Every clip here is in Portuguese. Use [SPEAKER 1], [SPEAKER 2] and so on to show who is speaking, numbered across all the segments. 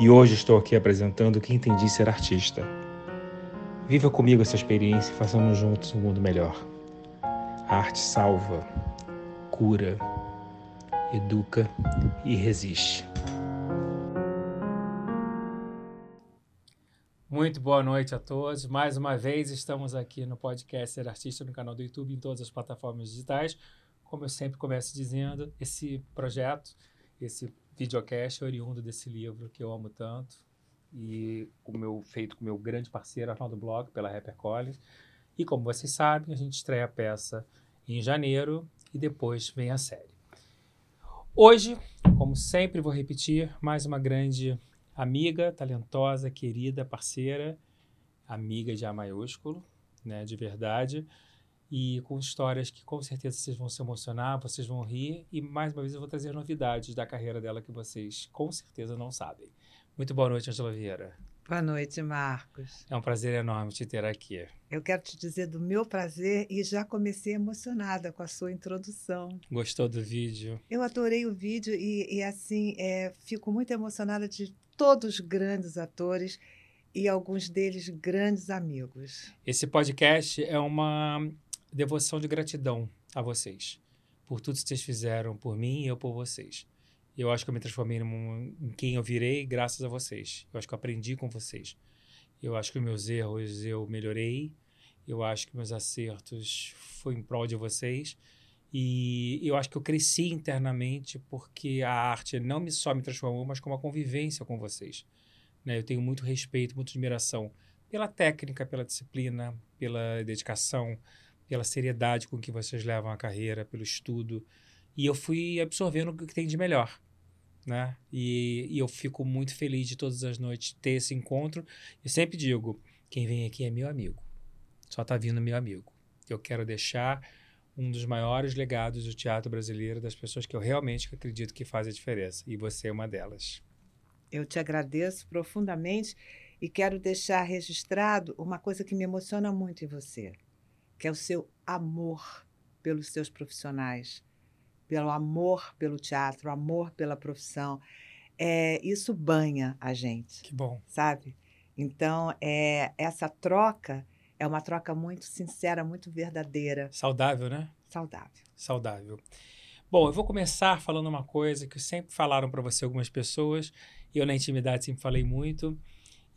[SPEAKER 1] E hoje estou aqui apresentando o que entendi ser artista. Viva comigo essa experiência e façamos juntos um mundo melhor. A arte salva, cura, educa e resiste.
[SPEAKER 2] Muito boa noite a todos. Mais uma vez estamos aqui no podcast Ser Artista no canal do YouTube, em todas as plataformas digitais. Como eu sempre começo dizendo, esse projeto, esse videocast oriundo desse livro que eu amo tanto e o meu feito com o meu grande parceiro Arnaldo Bloch pela Rapper Collins. E como vocês sabem, a gente estreia a peça em janeiro e depois vem a série. Hoje, como sempre vou repetir, mais uma grande amiga, talentosa, querida, parceira, amiga de A maiúsculo, né, de verdade, e com histórias que com certeza vocês vão se emocionar, vocês vão rir, e mais uma vez eu vou trazer novidades da carreira dela que vocês com certeza não sabem. Muito boa noite, Angela Vieira.
[SPEAKER 3] Boa noite, Marcos.
[SPEAKER 2] É um prazer enorme te ter aqui.
[SPEAKER 3] Eu quero te dizer do meu prazer e já comecei emocionada com a sua introdução.
[SPEAKER 2] Gostou do vídeo?
[SPEAKER 3] Eu adorei o vídeo e, e assim, é, fico muito emocionada de todos grandes atores e alguns deles grandes amigos.
[SPEAKER 2] Esse podcast é uma devoção de gratidão a vocês por tudo que vocês fizeram por mim e eu por vocês. Eu acho que eu me transformei em quem eu virei graças a vocês. Eu acho que eu aprendi com vocês. Eu acho que meus erros eu melhorei. Eu acho que meus acertos foi em prol de vocês. E eu acho que eu cresci internamente porque a arte não me só me transformou, mas como a convivência com vocês. Né? Eu tenho muito respeito, muita admiração pela técnica, pela disciplina, pela dedicação, pela seriedade com que vocês levam a carreira, pelo estudo. E eu fui absorvendo o que tem de melhor. Né? E, e eu fico muito feliz de todas as noites ter esse encontro. Eu sempre digo: quem vem aqui é meu amigo. Só está vindo meu amigo. Eu quero deixar um dos maiores legados do teatro brasileiro, das pessoas que eu realmente acredito que fazem a diferença. E você é uma delas.
[SPEAKER 3] Eu te agradeço profundamente e quero deixar registrado uma coisa que me emociona muito em você, que é o seu amor pelos seus profissionais, pelo amor pelo teatro, amor pela profissão. É, isso banha a gente.
[SPEAKER 2] Que bom.
[SPEAKER 3] Sabe? Então, é, essa troca é uma troca muito sincera, muito verdadeira.
[SPEAKER 2] Saudável, né?
[SPEAKER 3] Saudável.
[SPEAKER 2] Saudável. Bom, eu vou começar falando uma coisa que sempre falaram para você algumas pessoas, e eu na intimidade sempre falei muito,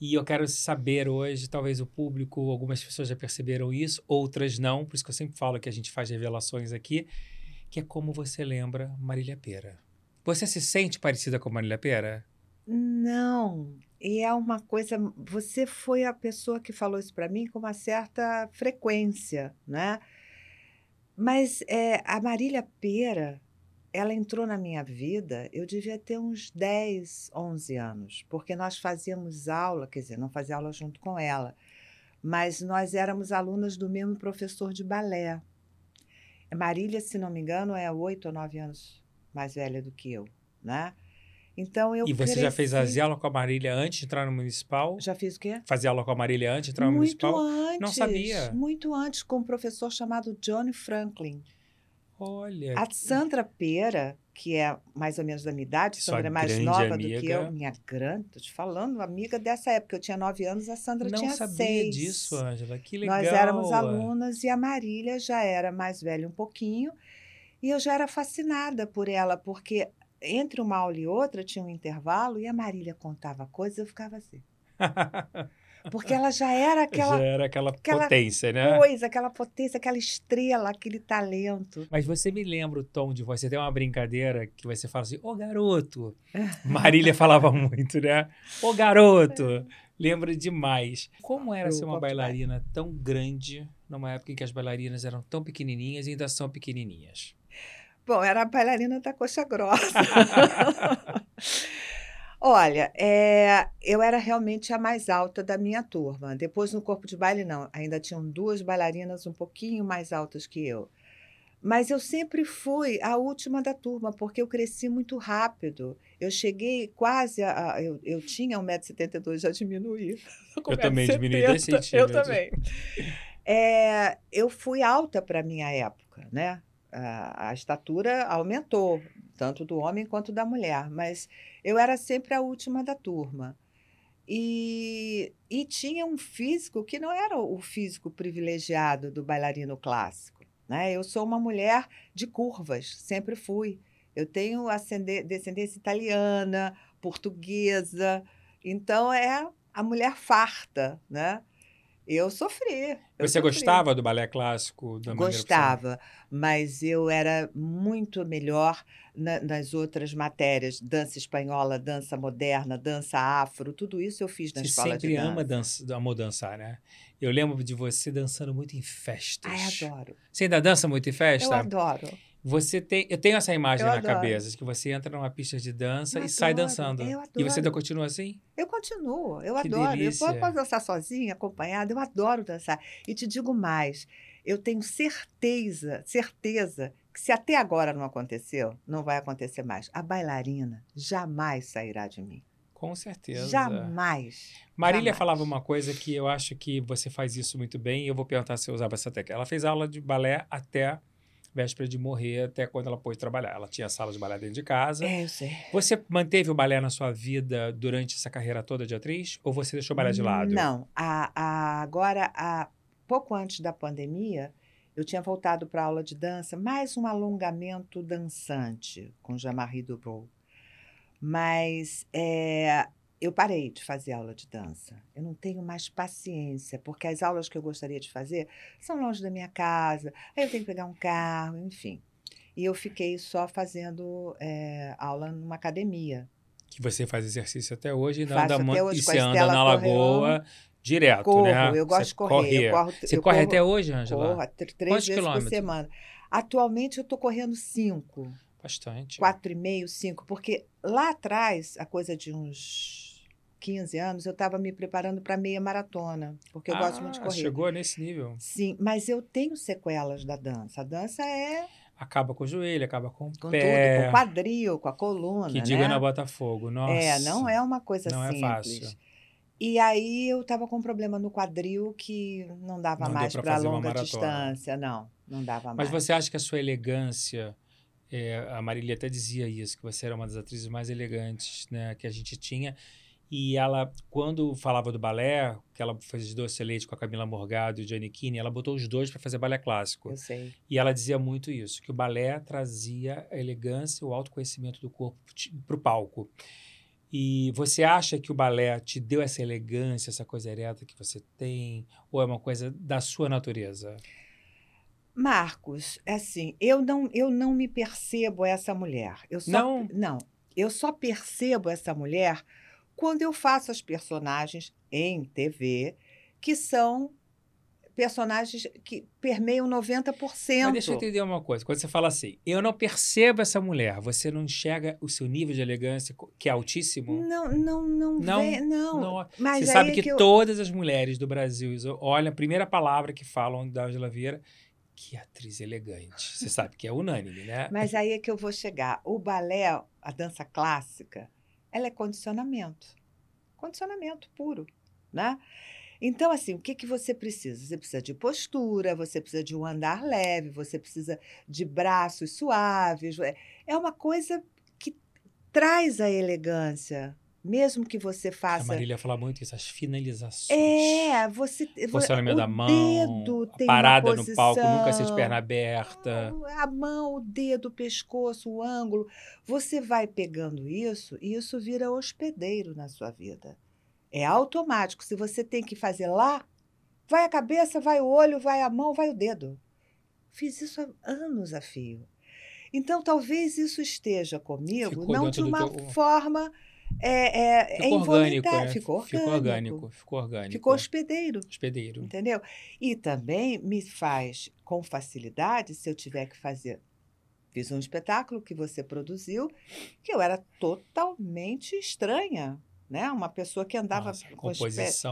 [SPEAKER 2] e eu quero saber hoje, talvez o público, algumas pessoas já perceberam isso, outras não, por isso que eu sempre falo que a gente faz revelações aqui, que é como você lembra Marília Pera. Você se sente parecida com Marília Pera?
[SPEAKER 3] Não, e é uma coisa. Você foi a pessoa que falou isso para mim com uma certa frequência, né? Mas é, a Marília Pera, ela entrou na minha vida, eu devia ter uns 10, 11 anos, porque nós fazíamos aula, quer dizer, não fazia aula junto com ela, mas nós éramos alunas do mesmo professor de balé. Marília, se não me engano, é oito ou nove anos mais velha do que eu, né? Então eu
[SPEAKER 2] E você
[SPEAKER 3] cresci...
[SPEAKER 2] já fez as aula com a Marília antes de entrar no municipal?
[SPEAKER 3] Já fiz o quê?
[SPEAKER 2] Fazia aula com a Marília antes de entrar no
[SPEAKER 3] muito
[SPEAKER 2] municipal?
[SPEAKER 3] antes.
[SPEAKER 2] Não sabia.
[SPEAKER 3] Muito antes, com um professor chamado Johnny Franklin.
[SPEAKER 2] Olha.
[SPEAKER 3] A Sandra Pera, que é mais ou menos da minha idade,
[SPEAKER 2] Sua
[SPEAKER 3] Sandra é mais nova
[SPEAKER 2] amiga.
[SPEAKER 3] do que eu, minha grande, tô te falando, amiga dessa época. Eu tinha nove anos, a Sandra
[SPEAKER 2] Não
[SPEAKER 3] tinha
[SPEAKER 2] sabia
[SPEAKER 3] seis.
[SPEAKER 2] disso, Ângela. Que legal.
[SPEAKER 3] Nós éramos alunas e a Marília já era mais velha um pouquinho. E eu já era fascinada por ela, porque entre uma aula e outra tinha um intervalo e a Marília contava coisas, eu ficava assim. Porque ela já era aquela
[SPEAKER 2] Já era aquela,
[SPEAKER 3] aquela
[SPEAKER 2] potência, né?
[SPEAKER 3] coisa, aquela potência, aquela estrela, aquele talento.
[SPEAKER 2] Mas você me lembra o tom de voz. Você tem uma brincadeira que você fala assim, ô garoto. Marília falava muito, né? Ô garoto. Lembra demais. Como era
[SPEAKER 3] Eu
[SPEAKER 2] ser uma bailarina tão grande numa época em que as bailarinas eram tão pequenininhas e ainda são pequenininhas?
[SPEAKER 3] Bom, era a bailarina da coxa grossa. Olha, é, eu era realmente a mais alta da minha turma. Depois, no corpo de baile, não. Ainda tinham duas bailarinas um pouquinho mais altas que eu. Mas eu sempre fui a última da turma, porque eu cresci muito rápido. Eu cheguei quase a. eu, eu tinha 1,72m, já diminuí.
[SPEAKER 2] Eu também diminuí 10
[SPEAKER 3] Eu
[SPEAKER 2] centímetros.
[SPEAKER 3] também. É, eu fui alta para a minha época, né? A, estatura aumentou, tanto do homem quanto da mulher, mas eu era sempre a última da turma. E, e tinha um físico que não era o físico privilegiado do bailarino clássico. Né? Eu sou uma mulher de curvas, sempre fui. Eu tenho descendência italiana, portuguesa, então é a mulher farta, né? Eu sofri. eu
[SPEAKER 2] Você
[SPEAKER 3] sofri.
[SPEAKER 2] gostava do balé clássico? Da
[SPEAKER 3] Gostava, mas eu era muito melhor na- nas outras matérias, dança espanhola, dança moderna, dança afro, tudo isso eu fiz na
[SPEAKER 2] Você
[SPEAKER 3] escola
[SPEAKER 2] sempre
[SPEAKER 3] de dança.
[SPEAKER 2] ama dança, amor dançar, né? Eu lembro de você dançando muito em festas.
[SPEAKER 3] Ai, adoro.
[SPEAKER 2] Você ainda dança muito em
[SPEAKER 3] Eu
[SPEAKER 2] festa?
[SPEAKER 3] adoro.
[SPEAKER 2] Você tem, eu tenho essa imagem
[SPEAKER 3] Eu
[SPEAKER 2] na
[SPEAKER 3] adoro.
[SPEAKER 2] cabeça de que você entra numa pista de dança
[SPEAKER 3] Eu
[SPEAKER 2] e sai
[SPEAKER 3] adoro,
[SPEAKER 2] dançando.
[SPEAKER 3] eu
[SPEAKER 2] E você ainda continua assim?
[SPEAKER 3] Eu continuo, eu
[SPEAKER 2] Que
[SPEAKER 3] adoro. Eu
[SPEAKER 2] delícia.
[SPEAKER 3] posso posso dançar sozinha, acompanhada, eu adoro dançar. E te digo mais, eu tenho certeza, certeza, que se até agora não aconteceu, não vai acontecer mais. A bailarina jamais sairá de mim.
[SPEAKER 2] Com certeza.
[SPEAKER 3] Jamais.
[SPEAKER 2] Marília
[SPEAKER 3] jamais.
[SPEAKER 2] falava uma coisa que eu acho que você faz isso muito bem e eu vou perguntar se eu usava essa técnica. Ela fez aula de balé até véspera de morrer, até quando ela pôde trabalhar. Ela tinha sala de balé dentro de casa.
[SPEAKER 3] É, eu sei.
[SPEAKER 2] Você manteve o balé na sua vida durante essa carreira toda de atriz? Ou você deixou o balé de lado?
[SPEAKER 3] Não. A, a- agora, a, pouco antes da pandemia, eu tinha voltado para aula de dança, mais um alongamento dançante com Jean-Marie Dubrow. Mas é, eu parei de fazer aula de dança. Eu não tenho mais paciência, porque as aulas que eu gostaria de fazer são longe da minha casa, aí eu tenho que pegar um carro, enfim. E eu fiquei só fazendo é, aula numa academia.
[SPEAKER 2] Que você faz exercício até hoje e anda,
[SPEAKER 3] até hoje
[SPEAKER 2] e você anda na lagoa direto,
[SPEAKER 3] Corro,
[SPEAKER 2] né?
[SPEAKER 3] eu gosto
[SPEAKER 2] Você
[SPEAKER 3] de correr. Eu corro,
[SPEAKER 2] Você
[SPEAKER 3] eu
[SPEAKER 2] corre
[SPEAKER 3] corro-
[SPEAKER 2] até hoje, Angela?
[SPEAKER 3] Corro três
[SPEAKER 2] Quantos
[SPEAKER 3] vezes
[SPEAKER 2] quilômetros?
[SPEAKER 3] por semana. Atualmente eu estou correndo cinco,
[SPEAKER 2] Bastante.
[SPEAKER 3] quatro e meio, cinco, porque lá atrás, a coisa de uns 15 anos, eu estava me preparando para meia maratona, porque eu gosto muito de
[SPEAKER 2] Ah,
[SPEAKER 3] correr.
[SPEAKER 2] Chegou nesse nível.
[SPEAKER 3] Sim, mas eu tenho sequelas da dança. A dança é
[SPEAKER 2] Acaba com o joelho, acaba com o
[SPEAKER 3] com
[SPEAKER 2] pé.
[SPEAKER 3] tudo, com o quadril, com a coluna,
[SPEAKER 2] que diga
[SPEAKER 3] né?
[SPEAKER 2] na Botafogo. Nossa.
[SPEAKER 3] É, não é uma coisa
[SPEAKER 2] Não é
[SPEAKER 3] simples.
[SPEAKER 2] fácil.
[SPEAKER 3] E aí eu estava com um problema no quadril que não dava
[SPEAKER 2] Não
[SPEAKER 3] mais para longa distância, não, não dava
[SPEAKER 2] Mas
[SPEAKER 3] mais.
[SPEAKER 2] você acha que a sua elegância, é, a Marília até dizia isso, que você era uma das atrizes mais elegantes né, que a gente tinha. E ela, quando falava do balé, que ela fez doce leite com a Camila Morgado e o Giannichini, ela botou os dois para fazer balé clássico.
[SPEAKER 3] Eu sei.
[SPEAKER 2] E ela dizia muito isso, que o balé trazia a elegância e o autoconhecimento do corpo para o palco. E você acha que o balé te deu essa elegância, essa coisa ereta que você tem, ou é uma coisa da sua natureza?
[SPEAKER 3] Marcos, é assim, eu não, eu não me percebo essa mulher. Eu só,
[SPEAKER 2] Não?
[SPEAKER 3] Não. Eu só percebo essa mulher quando eu faço as personagens em TV, que são personagens que permeiam 90%.
[SPEAKER 2] Mas deixa eu entender uma coisa. Quando você fala assim, eu não percebo essa mulher, você não enxerga o seu nível de elegância, que é altíssimo?
[SPEAKER 3] Não, não, não,
[SPEAKER 2] Não,
[SPEAKER 3] vem- não.
[SPEAKER 2] Não.
[SPEAKER 3] Mas
[SPEAKER 2] você sabe
[SPEAKER 3] é
[SPEAKER 2] que,
[SPEAKER 3] eu-
[SPEAKER 2] todas as mulheres do Brasil olham a primeira palavra que falam da Angela Vieira, que atriz elegante. Você sabe que é unânime, né?
[SPEAKER 3] Mas aí é que eu vou chegar. O balé, a dança clássica, ela é condicionamento. Condicionamento puro, né? Então, assim, o que, que você precisa? Você precisa de postura, você precisa de um andar leve, você precisa de braços suaves. É- É uma coisa que traz a elegância, mesmo que você
[SPEAKER 2] A
[SPEAKER 3] faça.
[SPEAKER 2] Marília fala muito isso, as finalizações.
[SPEAKER 3] É, você.
[SPEAKER 2] Posicionamento
[SPEAKER 3] o
[SPEAKER 2] da mão,
[SPEAKER 3] dedo
[SPEAKER 2] a
[SPEAKER 3] tem
[SPEAKER 2] parada no palco, nunca ser de perna aberta.
[SPEAKER 3] A mão, o dedo, o pescoço, o ângulo. Você vai pegando isso e isso vira hospedeiro na sua vida. É automático. Se você tem que fazer lá, vai a cabeça, vai o olho, vai a mão, vai o dedo. Fiz isso há anos a fio. Então, talvez isso esteja comigo,
[SPEAKER 2] Ficou
[SPEAKER 3] não de uma
[SPEAKER 2] teu-
[SPEAKER 3] forma. É, é, é
[SPEAKER 2] Ficou orgânico,
[SPEAKER 3] involuntária.
[SPEAKER 2] né?
[SPEAKER 3] Ficou orgânico.
[SPEAKER 2] Ficou orgânico. Ficou orgânico.
[SPEAKER 3] Ficou hospedeiro.
[SPEAKER 2] hospedeiro.
[SPEAKER 3] Entendeu? E também me faz com facilidade se eu tiver que fazer. Fiz um espetáculo que você produziu, que eu era totalmente estranha, né? Uma pessoa que andava
[SPEAKER 2] Nossa,
[SPEAKER 3] com os pés.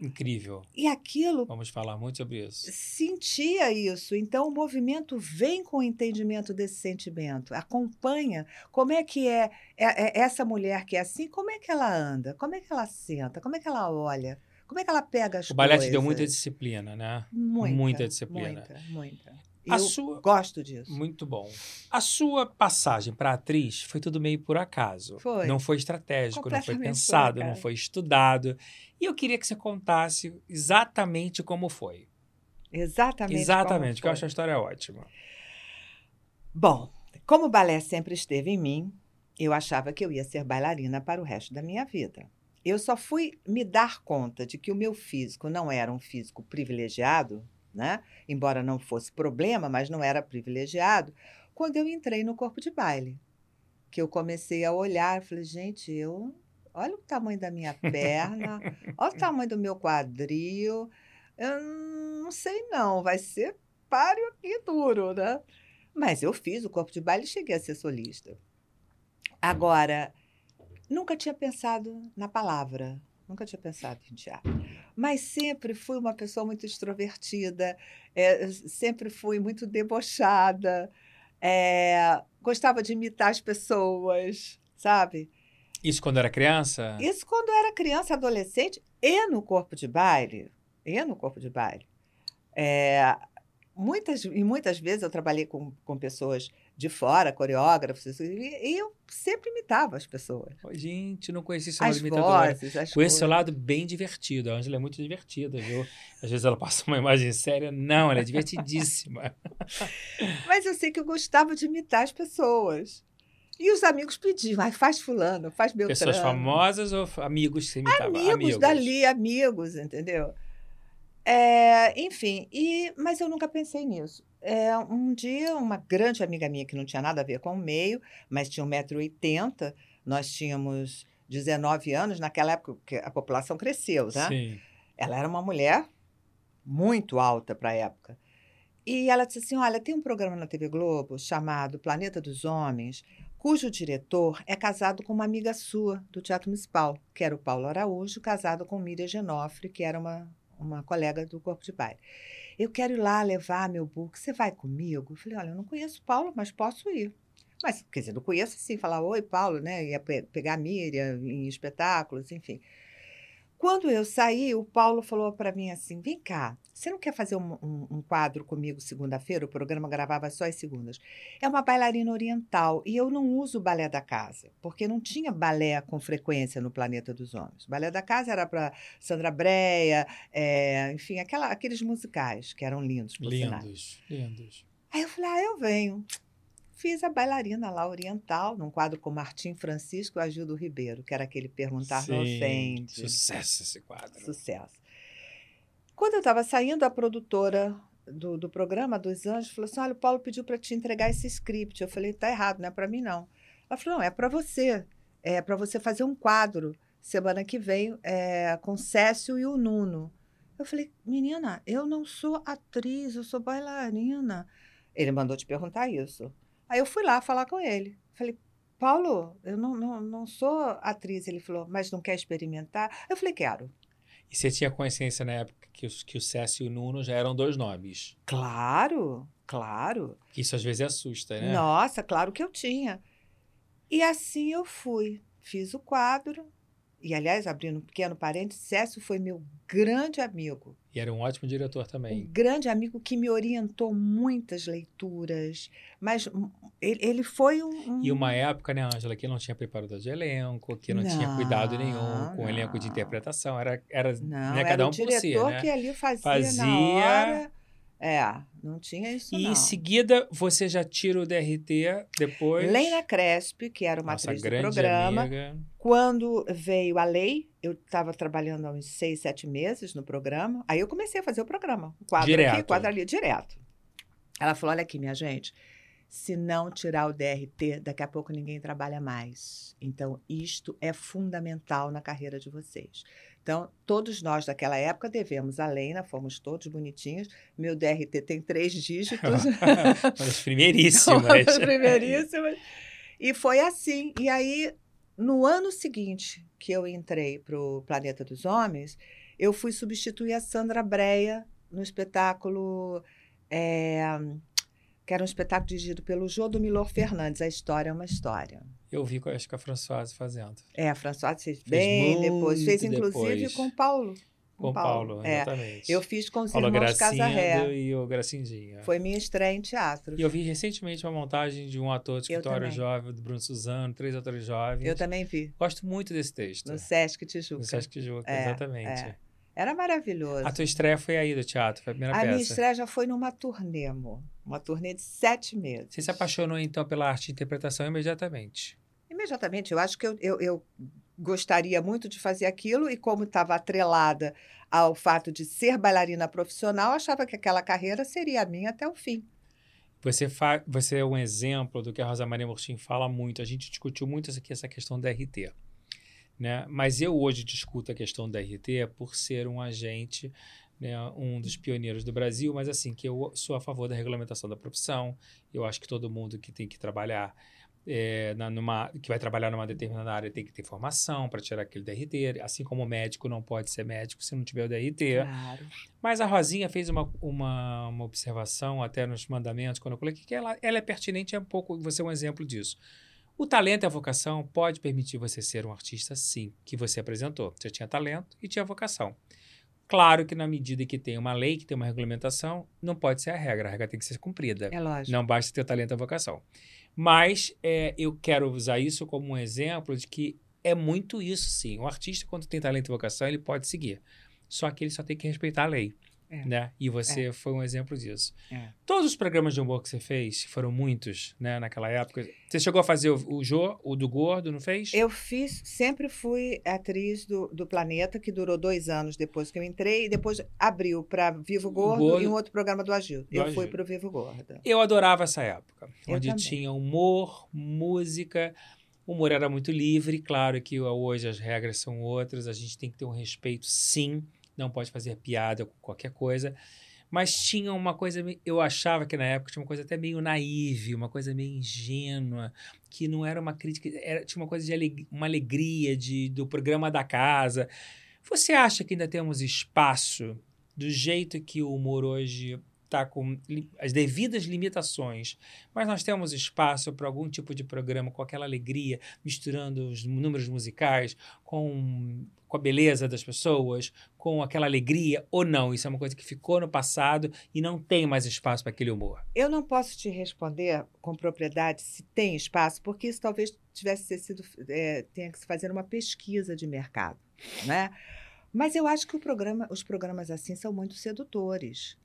[SPEAKER 2] Incrível.
[SPEAKER 3] E aquilo
[SPEAKER 2] Vamos falar muito sobre isso.
[SPEAKER 3] sentia isso. Então o movimento vem com o entendimento desse sentimento, acompanha como é que é, é- é essa mulher que é assim, como é que ela anda, como é que ela senta, como é que ela olha, como é que ela pega as
[SPEAKER 2] O balé te
[SPEAKER 3] coisas.
[SPEAKER 2] deu muita disciplina, né?
[SPEAKER 3] Muita,
[SPEAKER 2] muita disciplina.
[SPEAKER 3] Muita, muita.
[SPEAKER 2] A
[SPEAKER 3] Eu
[SPEAKER 2] sua-
[SPEAKER 3] gosto disso.
[SPEAKER 2] Muito bom. A sua passagem para atriz foi tudo meio por acaso.
[SPEAKER 3] Foi.
[SPEAKER 2] Não foi estratégico, não foi pensado, não foi estudado. E eu queria que você contasse exatamente como foi.
[SPEAKER 3] Exatamente.
[SPEAKER 2] exatamente, que eu acho a história ótima.
[SPEAKER 3] Bom, como o balé sempre esteve em mim, eu achava que eu ia ser bailarina para o resto da minha vida. Eu só fui me dar conta de que o meu físico não era um físico privilegiado, né? Embora não fosse problema, mas não era privilegiado, quando eu entrei no corpo de baile. Que eu comecei a olhar, falei, gente, eu olha o tamanho da minha perna, olha o tamanho do meu quadril. Eu não sei não, vai ser páreo aqui duro, né? Mas eu fiz o corpo de baile e cheguei a ser solista. Agora, nunca tinha pensado na palavra, nunca tinha pensado em teatro. Mas sempre fui uma pessoa muito extrovertida, é, sempre fui muito debochada, é, gostava de imitar as pessoas, sabe?
[SPEAKER 2] Isso quando era criança?
[SPEAKER 3] Isso quando eu era criança, adolescente, e no corpo de baile. E no corpo de baile. É, muitas, e muitas vezes eu trabalhei com, com pessoas de fora, coreógrafos, e, eu sempre imitava as pessoas.
[SPEAKER 2] Gente, não conhecia esse lado
[SPEAKER 3] as
[SPEAKER 2] Conheço seu lado bem divertido. A Ângela é muito divertida, viu? Às vezes ela passa uma imagem séria. Não, ela é divertidíssima.
[SPEAKER 3] Mas eu sei que eu gostava de imitar as pessoas. E os amigos pediam, "Ai, faz fulano, faz Beltrano.
[SPEAKER 2] Pessoas famosas ou amigos que você imitava?
[SPEAKER 3] amigos, dali, amigos, entendeu? É, enfim, e, mas eu nunca pensei nisso. É, um dia, uma grande amiga minha, que não tinha nada a ver com o meio, mas tinha 1,80m, nós tínhamos 19 anos, naquela época que a população cresceu, né?
[SPEAKER 2] Sim.
[SPEAKER 3] Ela era uma mulher muito alta para a época. E ela disse assim: Olha, tem um programa na TV Globo chamado Planeta dos Homens, cujo diretor é casado com uma amiga sua do Teatro Municipal, que era o Paulo Araújo, casado com Miriam Genofre, que era uma, uma colega do Corpo de Baile. Eu quero ir lá levar meu book. Você vai comigo? Eu falei: Olha, eu não conheço o Paulo, mas posso ir. Mas, quer dizer, não conheço assim, falar oi, Paulo, né? Ia pe- pegar a Miriam em espetáculos, enfim. Quando eu saí, o Paulo falou para mim assim: vem cá, você não quer fazer um, um- um quadro comigo segunda-feira? O programa gravava só as segundas. É uma bailarina oriental e eu não uso balé da casa, porque não tinha balé com frequência no Planeta dos Homens. O balé da casa era para Sandra Breia, é, enfim, aquela- aqueles musicais que eram lindos, por sinal.
[SPEAKER 2] Lindos, lindos.
[SPEAKER 3] Aí eu falei, ah, eu venho. Fiz a bailarina lá oriental, num quadro com Martim Francisco e Agildo Ribeiro, que era aquele Perguntar Não
[SPEAKER 2] Sim,
[SPEAKER 3] Ofende.
[SPEAKER 2] Sucesso esse quadro.
[SPEAKER 3] Sucesso. Quando eu estava saindo, a produtora do, do programa dos Anjos falou assim: Olha, o Paulo pediu para te entregar esse script. Eu falei: Tá errado, não é para mim, não. Ela falou: Não, é para você. É para você fazer um quadro semana que vem é, com Cécio e o Nuno. Eu falei: Menina, eu não sou atriz, eu sou bailarina. Ele mandou te perguntar isso. Aí eu fui lá falar com ele. Falei: Paulo, eu não, não, não sou atriz. Ele falou: Mas não quer experimentar? Eu falei: Quero.
[SPEAKER 2] E você tinha consciência na época que, os, que o Cécio e o Nuno já eram dois nomes.
[SPEAKER 3] Claro, claro.
[SPEAKER 2] Isso às vezes assusta, né?
[SPEAKER 3] Nossa, claro que eu tinha. E assim eu fui. Fiz o quadro. E, aliás, abrindo um pequeno parênteses, Cécio foi meu grande amigo.
[SPEAKER 2] E era um ótimo diretor
[SPEAKER 3] Um
[SPEAKER 2] também.
[SPEAKER 3] grande amigo que me orientou muitas leituras. Mas ele, ele foi um, um-
[SPEAKER 2] E uma época, né, Ângela, que não tinha preparador de elenco, que não, tinha
[SPEAKER 3] Não,
[SPEAKER 2] cuidado nenhum com o elenco de interpretação. Era, era
[SPEAKER 3] Não,
[SPEAKER 2] né,
[SPEAKER 3] era
[SPEAKER 2] cada
[SPEAKER 3] o
[SPEAKER 2] um por si,
[SPEAKER 3] diretor
[SPEAKER 2] né?
[SPEAKER 3] que ali fazia,
[SPEAKER 2] Fazia-
[SPEAKER 3] na hora. É, não tinha isso
[SPEAKER 2] E
[SPEAKER 3] não.
[SPEAKER 2] em seguida, você já tira o DRT depois.
[SPEAKER 3] Leina Cresp, que era uma
[SPEAKER 2] nossa
[SPEAKER 3] atriz do programa,
[SPEAKER 2] amiga.
[SPEAKER 3] quando veio a lei, eu estava trabalhando há uns seis, sete meses no programa, aí eu comecei a fazer o programa. o Quadro aqui,
[SPEAKER 2] Direto.
[SPEAKER 3] quadro ali, direto. Ela falou, olha aqui, minha gente, se não tirar o DRT, daqui a pouco ninguém trabalha mais. Então, isto é fundamental na carreira de vocês. Então, todos nós daquela época devemos a Leina, fomos todos bonitinhos. Meu DRT tem três dígitos.
[SPEAKER 2] As primeiríssimas.
[SPEAKER 3] Primeiríssimas. E foi assim. E aí, no ano seguinte que eu entrei para o Planeta dos Homens, eu fui substituir a Sandra Breia no espetáculo. é, que era um espetáculo dirigido pelo Jô do Milor Fernandes. A história é uma história.
[SPEAKER 2] Eu vi, com- acho que a Françoise fazendo.
[SPEAKER 3] É, a Françoise fez bem depois. Fez, inclusive,
[SPEAKER 2] depois.
[SPEAKER 3] com o Paulo.
[SPEAKER 2] Com o Paulo,
[SPEAKER 3] É.
[SPEAKER 2] exatamente.
[SPEAKER 3] Eu fiz com os
[SPEAKER 2] Paulo
[SPEAKER 3] irmãos Casarré.
[SPEAKER 2] e o Gracindinha.
[SPEAKER 3] Foi minha estreia em teatro.
[SPEAKER 2] E eu vi recentemente uma montagem de um ator de escritório jovem, do Bruno Suzano, três atores jovens.
[SPEAKER 3] Eu também vi.
[SPEAKER 2] Gosto muito desse texto.
[SPEAKER 3] No Sesc Tijuca.
[SPEAKER 2] No Sesc Tijuca,
[SPEAKER 3] É,
[SPEAKER 2] exatamente.
[SPEAKER 3] é. Era maravilhoso.
[SPEAKER 2] A tua estreia foi aí do teatro, foi a primeira
[SPEAKER 3] A minha
[SPEAKER 2] peça.
[SPEAKER 3] estreia já foi numa turnê, amor. Uma turnê de sete meses.
[SPEAKER 2] Você se apaixonou, então, pela arte de interpretação imediatamente.
[SPEAKER 3] Imediatamente. Eu acho que eu, eu, eu gostaria muito de fazer aquilo e como estava atrelada ao fato de ser bailarina profissional, achava que aquela carreira seria a minha até o fim.
[SPEAKER 2] Você, fa... você é um exemplo do que a Rosa Maria Murtim fala muito. A gente discutiu muito aqui, essa questão da RT. Né? Mas eu hoje discuto a questão da RT por ser um agente, né, um dos pioneiros do Brasil, mas assim, que eu sou a favor da regulamentação da profissão. Eu acho que todo mundo que tem que trabalhar é, na, numa, que vai trabalhar numa determinada área tem que ter formação para tirar aquele DRT, assim como o médico não pode ser médico se não tiver o DRT.
[SPEAKER 3] Claro.
[SPEAKER 2] Mas a Rosinha fez uma, uma, uma observação até nos mandamentos, quando eu coloquei que ela, ela é pertinente, é um pouco, você é um exemplo disso. O talento e a vocação pode permitir você ser um artista, sim, que você apresentou. Você tinha talento e tinha vocação. Claro que na medida que tem uma lei, que tem uma regulamentação, não pode ser a regra, a regra tem que ser cumprida.
[SPEAKER 3] É lógico.
[SPEAKER 2] Não basta ter talento e vocação. Mas é, eu quero usar isso como um exemplo de que é muito isso, sim. O artista, quando tem talento e vocação, ele pode seguir. Só que ele só tem que respeitar a lei.
[SPEAKER 3] É.
[SPEAKER 2] Né? E você foi um exemplo disso.
[SPEAKER 3] É.
[SPEAKER 2] Todos os programas de humor que você fez, que foram muitos né, naquela época, você chegou a fazer o, o Jô, o do Gordo, não fez?
[SPEAKER 3] Eu fiz, sempre fui atriz do, do Planeta, que durou dois anos depois que eu entrei, e depois abriu para Vivo Gordo,
[SPEAKER 2] Gordo.
[SPEAKER 3] e um outro programa do Agil. Eu fui
[SPEAKER 2] Agil.
[SPEAKER 3] para o Vivo Gordo.
[SPEAKER 2] Eu adorava essa época,
[SPEAKER 3] Eu
[SPEAKER 2] onde
[SPEAKER 3] também.
[SPEAKER 2] tinha humor, música. O humor era muito livre, claro que hoje as regras são outras, a gente tem que ter um respeito, sim, não pode fazer piada com qualquer coisa. Mas tinha uma coisa, eu achava que na época tinha uma coisa até meio naive, uma coisa meio ingênua, que não era uma crítica, era, tinha uma coisa de aleg- uma alegria de, do programa da casa. Você acha que ainda temos espaço, do jeito que o humor hoje está com as devidas limitações, mas nós temos espaço para algum tipo de programa com aquela alegria, misturando os números musicais com, com a beleza das pessoas, com aquela alegria, ou não? Isso é uma coisa que ficou no passado e não tem mais espaço para aquele humor.
[SPEAKER 3] Eu não posso te responder com propriedade se tem espaço, porque isso talvez tivesse sido, é, tenha que se fazer uma pesquisa de mercado, né? Mas eu acho que programa, os programas assim são muito sedutores.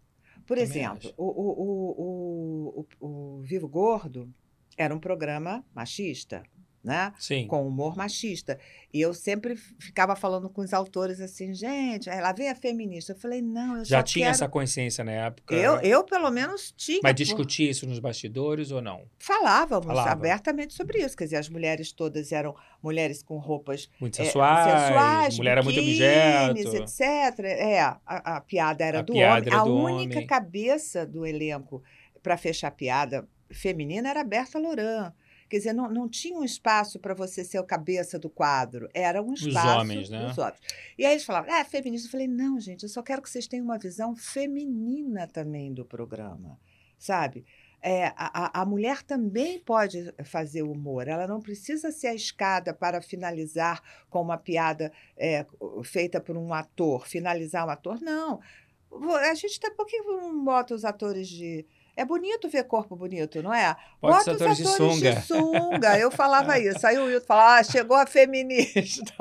[SPEAKER 3] Por
[SPEAKER 2] Também
[SPEAKER 3] exemplo, o, o, o, o, o Vivo Gordo era um programa machista, né?
[SPEAKER 2] Sim.
[SPEAKER 3] com humor machista. E eu sempre ficava falando com os autores assim, gente, lá vem a feminista. Eu falei, não, eu
[SPEAKER 2] Já tinha
[SPEAKER 3] quero...
[SPEAKER 2] essa consciência na época?
[SPEAKER 3] Eu, eu, pelo menos, tinha.
[SPEAKER 2] Mas
[SPEAKER 3] por-
[SPEAKER 2] discutia isso nos bastidores ou não?
[SPEAKER 3] Falávamos
[SPEAKER 2] Falava.
[SPEAKER 3] abertamente sobre isso. Quer dizer, as mulheres todas eram mulheres com roupas
[SPEAKER 2] Muito
[SPEAKER 3] é,
[SPEAKER 2] sensuais,
[SPEAKER 3] sensuais,
[SPEAKER 2] mulher era muito objeto.
[SPEAKER 3] etc. É, a, a piada era
[SPEAKER 2] A
[SPEAKER 3] do
[SPEAKER 2] piada
[SPEAKER 3] homem.
[SPEAKER 2] era
[SPEAKER 3] a
[SPEAKER 2] do
[SPEAKER 3] única
[SPEAKER 2] homem.
[SPEAKER 3] cabeça do elenco para fechar a piada feminina era a Berta Loran. Quer dizer, não, não tinha um espaço para você ser o cabeça do quadro. Era um espaço
[SPEAKER 2] homens, né?
[SPEAKER 3] dos homens. E aí eles falavam, é feminista. Eu falei, não, gente, eu só quero que vocês tenham uma visão feminina também do programa, sabe? É, a, a- mulher também pode fazer humor. Ela não precisa ser a escada para finalizar com uma piada é, feita por um ator, finalizar um ator. Não. A gente tem. Por que não bota os atores de. É bonito ver corpo bonito, não é?
[SPEAKER 2] Pode
[SPEAKER 3] Bota
[SPEAKER 2] ser atores de sunga.
[SPEAKER 3] sunga. Eu falava isso. Aí o Wilton falava, ah, chegou a feminista.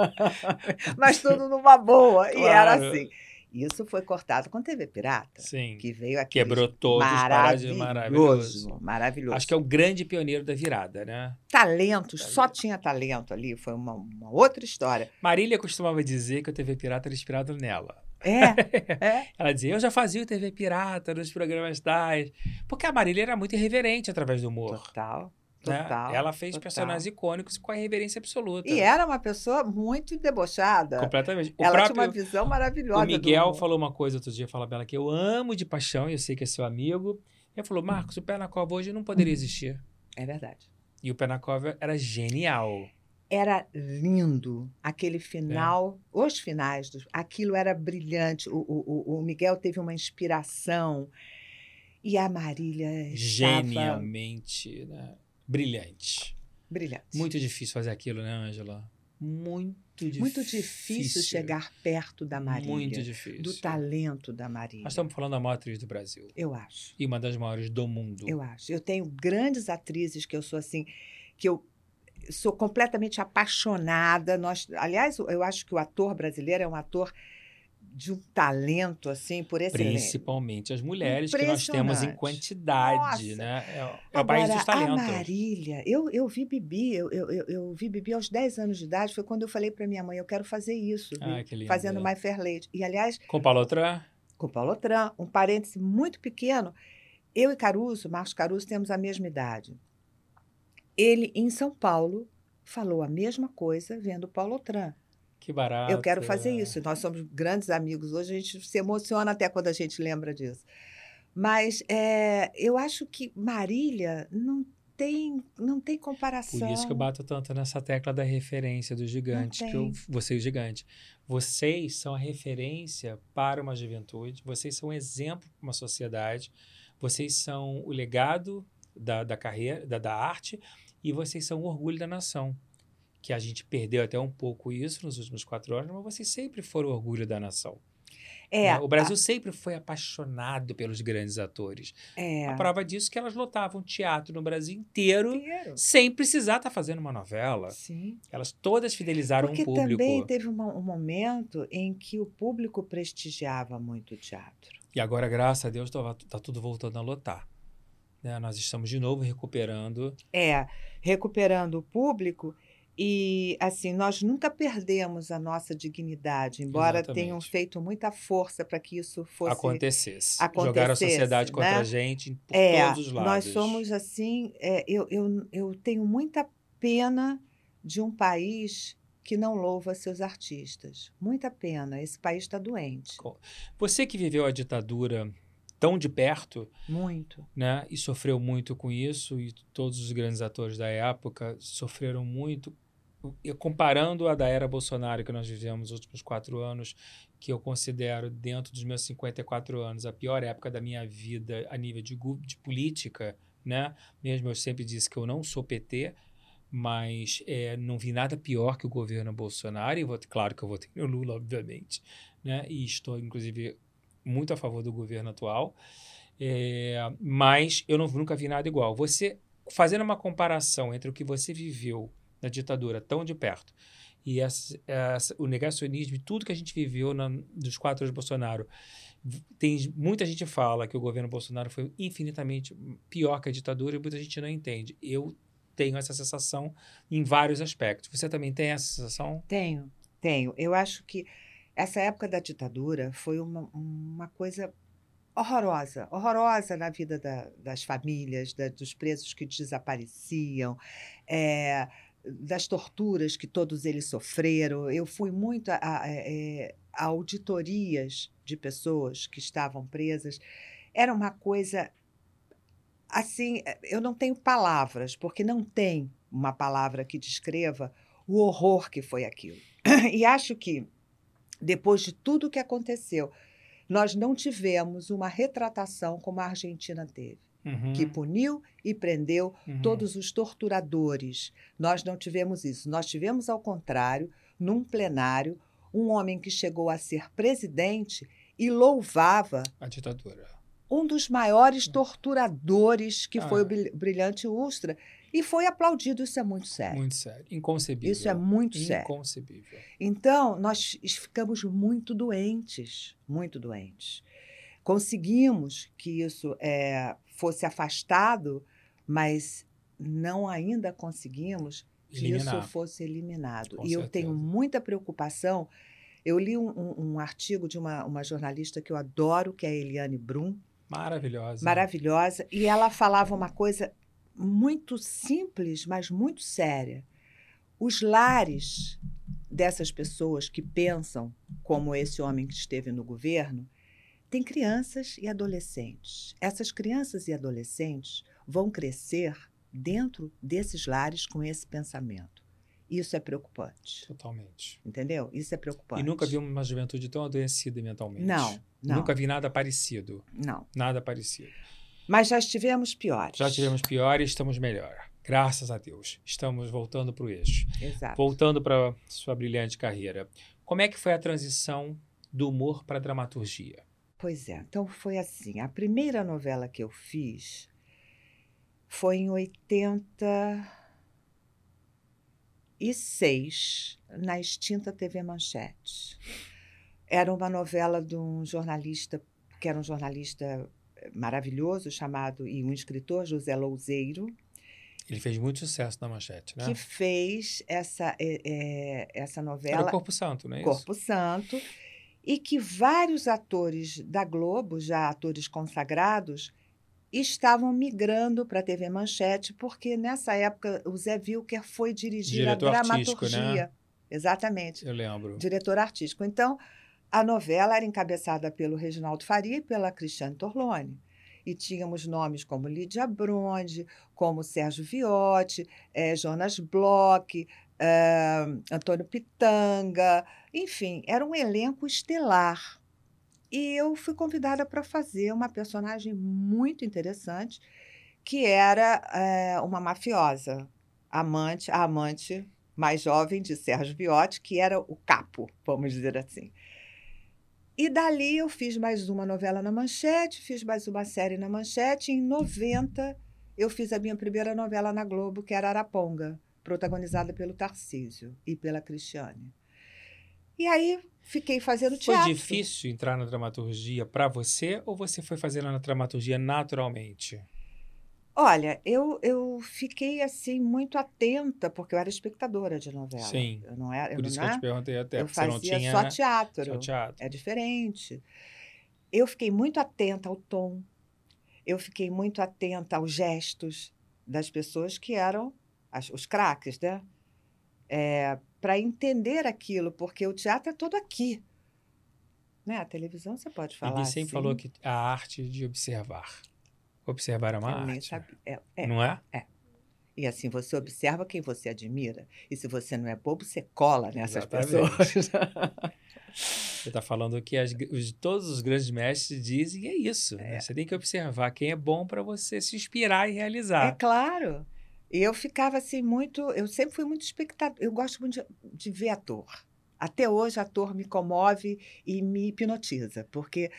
[SPEAKER 3] Mas tudo numa boa. E era
[SPEAKER 2] Claro.
[SPEAKER 3] assim. Isso foi cortado com TV Pirata,
[SPEAKER 2] Sim.
[SPEAKER 3] que veio aqui.
[SPEAKER 2] Quebrou todos os parádios maravilhoso.
[SPEAKER 3] Maravilhoso.
[SPEAKER 2] Acho que é o grande pioneiro da virada, né?
[SPEAKER 3] Talento, só tinha talento ali, foi uma, uma outra história.
[SPEAKER 2] Marília costumava dizer que o TV Pirata era inspirado nela.
[SPEAKER 3] É, é.
[SPEAKER 2] Ela dizia, eu já fazia o TV Pirata nos programas tais. Porque a Marília era muito irreverente através do humor.
[SPEAKER 3] Total.
[SPEAKER 2] né?
[SPEAKER 3] Total.
[SPEAKER 2] Ela fez
[SPEAKER 3] total.
[SPEAKER 2] personagens icônicos com a irreverência absoluta.
[SPEAKER 3] E era uma pessoa muito debochada.
[SPEAKER 2] Completamente. O
[SPEAKER 3] Ela
[SPEAKER 2] próprio
[SPEAKER 3] tinha uma visão maravilhosa.
[SPEAKER 2] o Miguel falou uma coisa outro dia, fala Bela, que eu amo de paixão, e eu sei que é seu amigo. Ele falou. Marcos, o Pé na Cova hoje não poderia existir.
[SPEAKER 3] É verdade.
[SPEAKER 2] E o Pé na Cova era genial.
[SPEAKER 3] Era lindo aquele
[SPEAKER 2] É.
[SPEAKER 3] final, os finais, dos, aquilo era brilhante. O, o, o- Miguel teve uma inspiração e a Marília estava
[SPEAKER 2] Genialmente, né? Brilhante.
[SPEAKER 3] brilhante.
[SPEAKER 2] Muito difícil fazer aquilo, né, Ângela? Muito difícil.
[SPEAKER 3] Muito difícil chegar perto da Marília,
[SPEAKER 2] Muito difícil.
[SPEAKER 3] do talento da Marília.
[SPEAKER 2] Nós estamos falando da maior atriz do Brasil.
[SPEAKER 3] Eu acho.
[SPEAKER 2] E uma das maiores do mundo.
[SPEAKER 3] Eu acho. Eu tenho grandes atrizes que eu sou assim, que eu sou completamente apaixonada. Nós, aliás, eu acho que o ator brasileiro é um ator de um talento assim por excelência.
[SPEAKER 2] Principalmente as mulheres que nós temos em quantidade,
[SPEAKER 3] Nossa.
[SPEAKER 2] né? É, é o país dos
[SPEAKER 3] Agora,
[SPEAKER 2] talentos.
[SPEAKER 3] A Marília, eu, eu vi Bibi, eu, eu, eu, vi Bibi aos 10 anos de idade, foi quando eu falei para minha mãe, eu quero fazer isso,
[SPEAKER 2] Ah, que linda.
[SPEAKER 3] fazendo My Fair Lady. E, aliás,
[SPEAKER 2] Com Paulo Outram,
[SPEAKER 3] com Paulo Tran, um parêntese muito pequeno, eu e Caruso, Marcos Caruso, temos a mesma idade. Ele, em São Paulo, falou a mesma coisa vendo Paulo Tran.
[SPEAKER 2] que barato.
[SPEAKER 3] Eu quero fazer isso. Nós somos grandes amigos. Hoje a gente se emociona até quando a gente lembra disso. Mas é, eu acho que Marília não tem, não tem comparação.
[SPEAKER 2] Por isso que eu bato tanto nessa tecla da referência do gigante, que eu,
[SPEAKER 3] tem.
[SPEAKER 2] você o gigante. Vocês são a referência para uma juventude, vocês são um exemplo para uma sociedade, vocês são o legado da, da carreira, da, da arte, e vocês são o orgulho da nação. Que a gente perdeu até um pouco isso nos últimos quatro anos, mas vocês sempre foram o orgulho da nação.
[SPEAKER 3] É,
[SPEAKER 2] né? O Brasil sempre foi apaixonado pelos grandes atores.
[SPEAKER 3] é,
[SPEAKER 2] A prova disso é que elas lotavam teatro no Brasil inteiro
[SPEAKER 3] inteiro.
[SPEAKER 2] sem precisar estar fazendo uma novela.
[SPEAKER 3] Sim.
[SPEAKER 2] Elas todas fidelizaram
[SPEAKER 3] Porque
[SPEAKER 2] um público.
[SPEAKER 3] também teve uma- um momento em que o público prestigiava muito o teatro.
[SPEAKER 2] E agora, graças a Deus, está tudo voltando a lotar. Né? Nós estamos de novo recuperando.
[SPEAKER 3] É, recuperando o público e assim, nós nunca perdemos a nossa dignidade, embora
[SPEAKER 2] Exatamente.
[SPEAKER 3] tenham feito muita força para que isso fosse
[SPEAKER 2] acontecesse. Jogar a
[SPEAKER 3] acontecesse,
[SPEAKER 2] sociedade contra
[SPEAKER 3] né?
[SPEAKER 2] a gente por
[SPEAKER 3] É,
[SPEAKER 2] todos os lados.
[SPEAKER 3] nós somos assim, é, eu, eu, eu tenho muita pena de um país que não louva seus artistas. Muita pena, esse país está doente,
[SPEAKER 2] Você que viveu a ditadura tão de perto,
[SPEAKER 3] muito.
[SPEAKER 2] né, e sofreu muito com isso, e todos os grandes atores da época sofreram muito. E comparando a da era Bolsonaro que nós vivemos nos últimos quatro anos, que eu considero, dentro dos meus 54 anos, a pior época da minha vida a nível de, de política, né? Mesmo eu sempre disse que eu não sou PT, mas é, não vi nada pior que o governo Bolsonaro, e vou, claro que eu votei no Lula, obviamente, né? E estou, inclusive, muito a favor do governo atual, é, mas eu não, nunca vi nada igual. Você, fazendo uma comparação entre o que você viveu na ditadura tão de perto e essa- essa- o negacionismo e tudo que a gente viveu na, dos quatro anos de Bolsonaro, tem muita gente fala que o governo Bolsonaro foi infinitamente pior que a ditadura e muita gente não entende. Eu tenho essa sensação em vários aspectos. Você também tem essa sensação?
[SPEAKER 3] Tenho, tenho. Eu acho que essa época da ditadura foi uma, uma coisa horrorosa, horrorosa na vida da- das famílias, da- dos presos que desapareciam, é, das torturas que todos eles sofreram. Eu fui muito a, a- é, a auditorias de pessoas que estavam presas. Era uma coisa assim, eu não tenho palavras, porque não tem uma palavra que descreva o horror que foi aquilo. E acho que, depois de tudo o que aconteceu, nós não tivemos uma retratação como a Argentina teve,
[SPEAKER 2] Uhum,
[SPEAKER 3] que puniu e prendeu
[SPEAKER 2] uhum.
[SPEAKER 3] todos os torturadores. Nós não tivemos isso. Nós tivemos, ao contrário, num plenário, um homem que chegou a ser presidente e louvava
[SPEAKER 2] a ditadura.
[SPEAKER 3] um dos maiores torturadores, que foi
[SPEAKER 2] Ah.
[SPEAKER 3] o Bril- Brilhante Ustra, E foi aplaudido, isso é muito sério.
[SPEAKER 2] Muito sério. Inconcebível.
[SPEAKER 3] Isso é muito sério.
[SPEAKER 2] Inconcebível.
[SPEAKER 3] Então, nós ficamos muito doentes, muito doentes. Conseguimos que isso é, fosse afastado, mas não ainda conseguimos que
[SPEAKER 2] Eliminar.
[SPEAKER 3] isso fosse eliminado.
[SPEAKER 2] Com
[SPEAKER 3] e eu
[SPEAKER 2] certeza.
[SPEAKER 3] tenho muita preocupação. Eu li um, um- um artigo de uma, uma jornalista que eu adoro, que é a Eliane Brum,
[SPEAKER 2] Maravilhosa.
[SPEAKER 3] maravilhosa, e ela falava uma coisa muito simples, mas muito séria. Os lares dessas pessoas que pensam como esse homem que esteve no governo têm crianças e adolescentes. Essas crianças e adolescentes vão crescer dentro desses lares com esse pensamento. Isso é preocupante,
[SPEAKER 2] Totalmente.
[SPEAKER 3] entendeu? Isso é preocupante.
[SPEAKER 2] E nunca vi uma juventude tão adoecida mentalmente.
[SPEAKER 3] Não, não,
[SPEAKER 2] Nunca vi nada parecido.
[SPEAKER 3] não.
[SPEAKER 2] Nada parecido.
[SPEAKER 3] Mas já estivemos piores.
[SPEAKER 2] Já tivemos pior e estamos melhor. Graças a Deus. Estamos voltando para o eixo.
[SPEAKER 3] Exato.
[SPEAKER 2] Voltando para sua brilhante carreira. Como é que foi a transição do humor para a dramaturgia?
[SPEAKER 3] Pois é, então foi assim. A primeira novela que eu fiz foi em 86, na extinta TV Manchete. Era uma novela de um jornalista, que era um jornalista maravilhoso, chamado, e um escritor, José Louzeiro,
[SPEAKER 2] Ele fez muito sucesso na manchete, né?
[SPEAKER 3] que fez essa, é, é, essa
[SPEAKER 2] Era
[SPEAKER 3] novela.
[SPEAKER 2] o Corpo Santo, é isso?
[SPEAKER 3] Corpo Santo, e que vários atores da Globo, já atores consagrados, estavam migrando para a TV Manchete, porque nessa época o Zé Wilker foi dirigir
[SPEAKER 2] Diretor
[SPEAKER 3] a
[SPEAKER 2] né?
[SPEAKER 3] dramaturgia. Exatamente,
[SPEAKER 2] Eu lembro.
[SPEAKER 3] diretor artístico. Então, a novela era encabeçada pelo Reginaldo Faria e pela Cristiane Torlone. E tínhamos nomes como Lídia Bronde, como Sérgio Viotti, eh, Jonas Bloch, eh, Antônio Pitanga, enfim, era um elenco estelar. E eu fui convidada para fazer uma personagem muito interessante, que era eh, uma mafiosa, amante, a amante mais jovem de Sérgio Viotti, que era o capo, vamos dizer assim. E dali eu fiz mais uma novela na Manchete, fiz mais uma série na Manchete. Em 90 eu fiz a minha primeira novela na Globo, que era Araponga, protagonizada pelo Tarcísio e pela Cristiane. E aí fiquei fazendo
[SPEAKER 2] Foi
[SPEAKER 3] teatro.
[SPEAKER 2] difícil entrar na dramaturgia para você ou você foi fazendo na dramaturgia naturalmente?
[SPEAKER 3] Olha, eu, eu fiquei assim muito atenta, porque eu era espectadora de novela.
[SPEAKER 2] Sim.
[SPEAKER 3] Eu não era, eu
[SPEAKER 2] Por
[SPEAKER 3] não,
[SPEAKER 2] isso que eu
[SPEAKER 3] né?
[SPEAKER 2] te perguntei até,
[SPEAKER 3] eu
[SPEAKER 2] porque você não
[SPEAKER 3] fazia
[SPEAKER 2] tinha
[SPEAKER 3] só teatro.
[SPEAKER 2] só teatro.
[SPEAKER 3] É diferente. Eu fiquei muito atenta ao tom. Eu fiquei muito atenta aos gestos das pessoas que eram as- os craques, né? Para entender aquilo, porque o teatro é todo aqui. Né? A televisão você pode falar.
[SPEAKER 2] Ninguém sempre
[SPEAKER 3] assim,
[SPEAKER 2] falou que a arte de observar. Observar é uma
[SPEAKER 3] eu
[SPEAKER 2] arte,
[SPEAKER 3] sabia. É, é.
[SPEAKER 2] não é?
[SPEAKER 3] E assim, você observa quem você admira. E se você não é bobo, você cola nessas
[SPEAKER 2] Exatamente.
[SPEAKER 3] pessoas.
[SPEAKER 2] Você está falando que as- os- todos os grandes mestres dizem e é isso. né? Você tem que observar quem é bom para você se inspirar e
[SPEAKER 3] É
[SPEAKER 2] realizar.
[SPEAKER 3] claro. E eu ficava assim muito. Eu sempre fui muito espectador. Eu gosto muito de, de ver ator. Até hoje, ator me comove e me hipnotiza, porque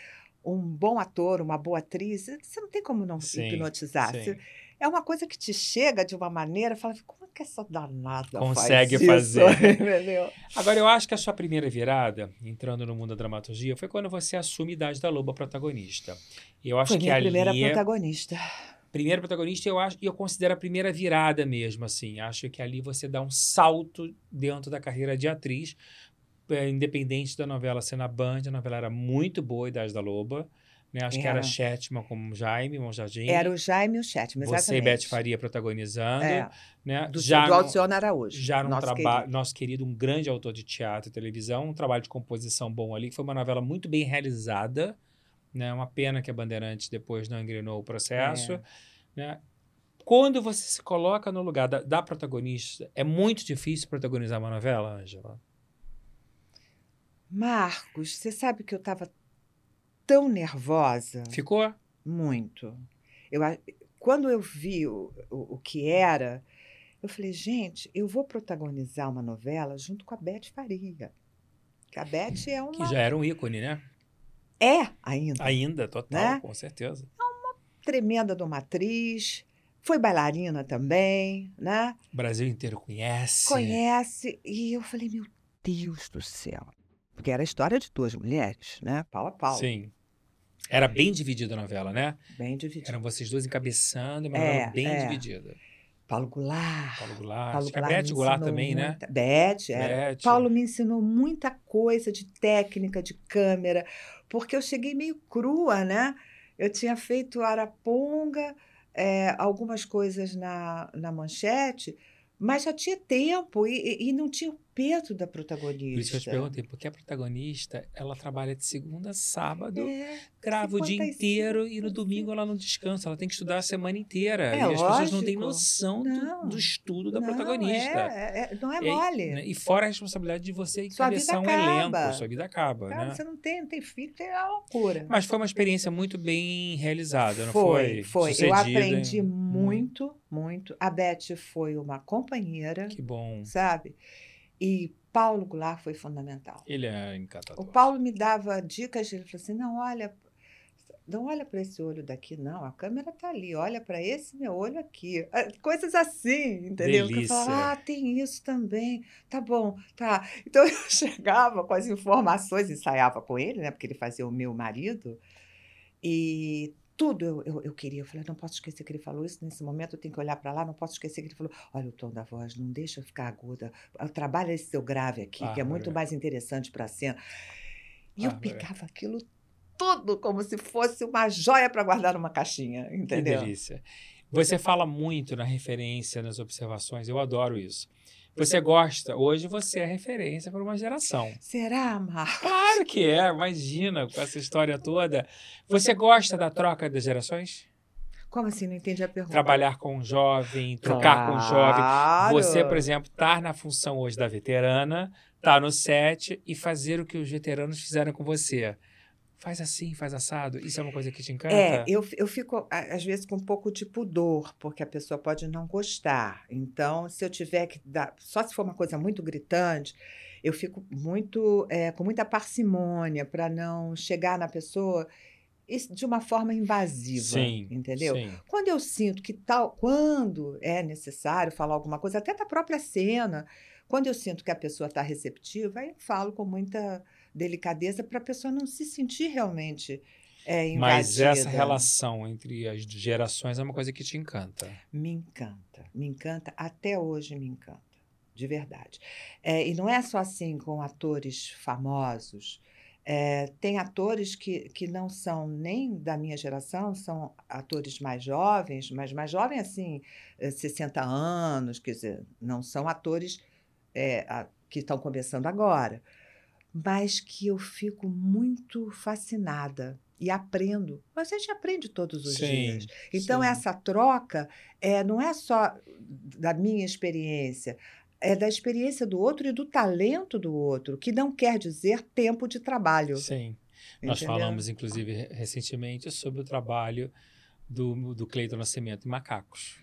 [SPEAKER 3] um bom ator, uma boa atriz, você não tem como não se hipnotizar.
[SPEAKER 2] sim.
[SPEAKER 3] É uma coisa que te chega de uma maneira, fala, como é que essa danada
[SPEAKER 2] Consegue
[SPEAKER 3] faz
[SPEAKER 2] fazer. Agora, eu acho que a sua primeira virada, entrando no mundo da dramaturgia, foi quando você assume a idade da loba protagonista. Eu acho
[SPEAKER 3] Foi
[SPEAKER 2] que
[SPEAKER 3] minha
[SPEAKER 2] ali
[SPEAKER 3] primeira
[SPEAKER 2] é-
[SPEAKER 3] protagonista.
[SPEAKER 2] primeira protagonista, eu acho, e eu considero a primeira virada mesmo, assim. Acho que ali você dá um salto dentro da carreira de atriz, é, independente da novela ser na Band, a novela era muito boa, Idade da Loba. Né? Acho que era. Shetman como Jaime, Monjardim.
[SPEAKER 3] Era o Jaime e o Chetman, exatamente.
[SPEAKER 2] Você e Beth Faria protagonizando.
[SPEAKER 3] É,
[SPEAKER 2] né?
[SPEAKER 3] do,
[SPEAKER 2] já
[SPEAKER 3] do Alcione Araújo.
[SPEAKER 2] já num
[SPEAKER 3] nosso
[SPEAKER 2] trabalho,
[SPEAKER 3] querido.
[SPEAKER 2] nosso querido, um grande autor de teatro e televisão, um trabalho de composição bom ali, que foi uma novela muito bem realizada, né? Uma pena que a Bandeirantes depois não engrenou o processo,
[SPEAKER 3] É.
[SPEAKER 2] né? Quando você se coloca no lugar da, da protagonista, é muito difícil protagonizar uma novela, Ângela?
[SPEAKER 3] Marcos, você sabe que eu estava tão nervosa,
[SPEAKER 2] Ficou?
[SPEAKER 3] muito. Eu, quando eu vi o, o, o que era, eu falei, gente, eu vou protagonizar uma novela junto com a Beth Faria. Que a Beth é
[SPEAKER 2] Que
[SPEAKER 3] uma.
[SPEAKER 2] já era um ícone, né?
[SPEAKER 3] É ainda.
[SPEAKER 2] Ainda, total,
[SPEAKER 3] Né?
[SPEAKER 2] com certeza.
[SPEAKER 3] Tremenda de uma atriz, Foi bailarina também, né?
[SPEAKER 2] O Brasil inteiro conhece.
[SPEAKER 3] Conhece. E eu falei, meu Deus do céu. Porque era a história de duas mulheres, né? Pau a pau.
[SPEAKER 2] Sim. Era bem dividida a novela, né?
[SPEAKER 3] Bem dividida.
[SPEAKER 2] Eram vocês dois encabeçando, uma
[SPEAKER 3] É,
[SPEAKER 2] novela bem
[SPEAKER 3] é.
[SPEAKER 2] dividida.
[SPEAKER 3] Paulo Goulart.
[SPEAKER 2] Paulo Goulart.
[SPEAKER 3] Paulo Goulart
[SPEAKER 2] Beth
[SPEAKER 3] me
[SPEAKER 2] Goulart também, né?
[SPEAKER 3] muita- Beth, era.
[SPEAKER 2] Beth.
[SPEAKER 3] Paulo me ensinou muita coisa de técnica, de câmera, porque eu cheguei meio crua, né? Eu tinha feito Araponga, eh, algumas coisas na, na manchete, mas já tinha tempo e- e não tinha o peso da
[SPEAKER 2] Por isso que eu
[SPEAKER 3] protagonista.
[SPEAKER 2] te perguntei, porque a protagonista, ela trabalha de segunda a sábado,
[SPEAKER 3] É,
[SPEAKER 2] grava o dia
[SPEAKER 3] 55,
[SPEAKER 2] inteiro e no domingo ela não descansa, ela tem que estudar a semana inteira.
[SPEAKER 3] É
[SPEAKER 2] e as pessoas não têm
[SPEAKER 3] lógico.
[SPEAKER 2] noção do,
[SPEAKER 3] Não.
[SPEAKER 2] do estudo da
[SPEAKER 3] não,
[SPEAKER 2] protagonista.
[SPEAKER 3] é- é- não é
[SPEAKER 2] E aí,
[SPEAKER 3] mole.
[SPEAKER 2] né, E fora a responsabilidade de você encabeçar um
[SPEAKER 3] acaba.
[SPEAKER 2] elenco, sua vida acaba,
[SPEAKER 3] Cara,
[SPEAKER 2] né?
[SPEAKER 3] você não tem, não tem filho, é uma loucura.
[SPEAKER 2] Mas foi uma experiência muito bem realizada, não foi?
[SPEAKER 3] Foi, foi. Eu aprendi
[SPEAKER 2] hein?
[SPEAKER 3] muito, muito. A Beth foi uma companheira,
[SPEAKER 2] Que bom.
[SPEAKER 3] sabe? E Paulo Goulart foi fundamental.
[SPEAKER 2] Ele é
[SPEAKER 3] O
[SPEAKER 2] encantador.
[SPEAKER 3] Paulo me dava dicas, ele falou assim: não, olha, não olha para esse olho daqui, não. A câmera tá ali, olha para esse meu olho aqui. Ah, Coisas assim, entendeu? Que eu falava, ah, tem isso também. Tá bom, tá. Então eu chegava com as informações, ensaiava com ele, né? Porque ele fazia o meu marido. E tudo eu, eu, eu queria. Eu falei, não posso esquecer que ele falou isso nesse momento, eu tenho que olhar para lá, não posso esquecer que ele falou: olha o tom da voz, não deixa ficar aguda. Trabalha esse seu grave aqui, que é muito mais interessante para a cena. E eu
[SPEAKER 2] Bárbara.
[SPEAKER 3] pegava aquilo tudo como se fosse uma joia para guardar numa caixinha,
[SPEAKER 2] Que
[SPEAKER 3] entendeu?
[SPEAKER 2] delícia. Você fala muito na referência, nas observações, eu adoro isso. Você gosta, hoje você é referência para uma geração.
[SPEAKER 3] Será, Mar?
[SPEAKER 2] Claro que é, imagina, com essa história toda. Você gosta da troca das gerações?
[SPEAKER 3] Como assim? Não entendi a pergunta.
[SPEAKER 2] Trabalhar com um jovem, trocar com um jovem.
[SPEAKER 3] Claro.
[SPEAKER 2] Você, por exemplo, estar na função hoje da veterana, estar no set e fazer o que os veteranos fizeram com você. Faz assim, faz assado. Isso é uma coisa que te encanta?
[SPEAKER 3] É, eu, eu fico, às vezes, com um pouco de pudor, porque a pessoa pode não gostar. Então, se eu tiver que dar. Só se for uma coisa muito gritante, eu fico muito é, com muita parcimônia para não chegar na pessoa de uma forma invasiva.
[SPEAKER 2] Sim,
[SPEAKER 3] entendeu?
[SPEAKER 2] Sim.
[SPEAKER 3] Quando eu sinto que tal, quando é necessário falar alguma coisa, até da própria cena, quando eu sinto que a pessoa está receptiva, aí eu falo com muita delicadeza para a pessoa não se sentir realmente é, invadida.
[SPEAKER 2] Mas essa relação entre as gerações é uma coisa que te encanta.
[SPEAKER 3] Me encanta, me encanta, até hoje me encanta, de verdade. É, e não é só assim com atores famosos. É, tem atores que, que não são nem da minha geração, são atores mais jovens, mas mais jovens assim, eh, 60 anos, quer dizer, não são atores é, a- que estão começando agora, mas que eu fico muito fascinada e aprendo. A gente aprende todos os
[SPEAKER 2] Sim,
[SPEAKER 3] dias. Então,
[SPEAKER 2] sim.
[SPEAKER 3] essa troca é, não é só da minha experiência, é da experiência do outro e do talento do outro, que não quer dizer tempo de trabalho.
[SPEAKER 2] Sim. Nós
[SPEAKER 3] entendeu?
[SPEAKER 2] falamos, inclusive, re- recentemente sobre o trabalho do, do Cleiton Nascimento em Macacos.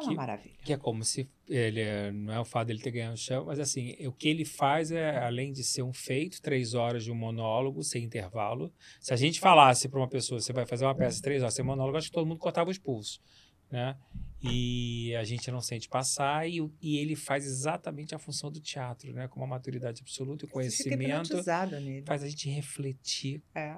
[SPEAKER 3] É uma
[SPEAKER 2] que-
[SPEAKER 3] maravilha.
[SPEAKER 2] Que é como se ele é- não é o fato dele ter ganhado o chão, mas assim, o que ele faz é, além de ser um feito, três horas de um monólogo sem intervalo. Se a gente falasse para uma pessoa, você vai fazer uma peça de três horas sem monólogo, acho que todo mundo cortava os pulsos, né? E a gente não sente passar e, e ele faz exatamente a função do teatro, né? Com uma maturidade absoluta e conhecimento, faz a gente refletir
[SPEAKER 3] É.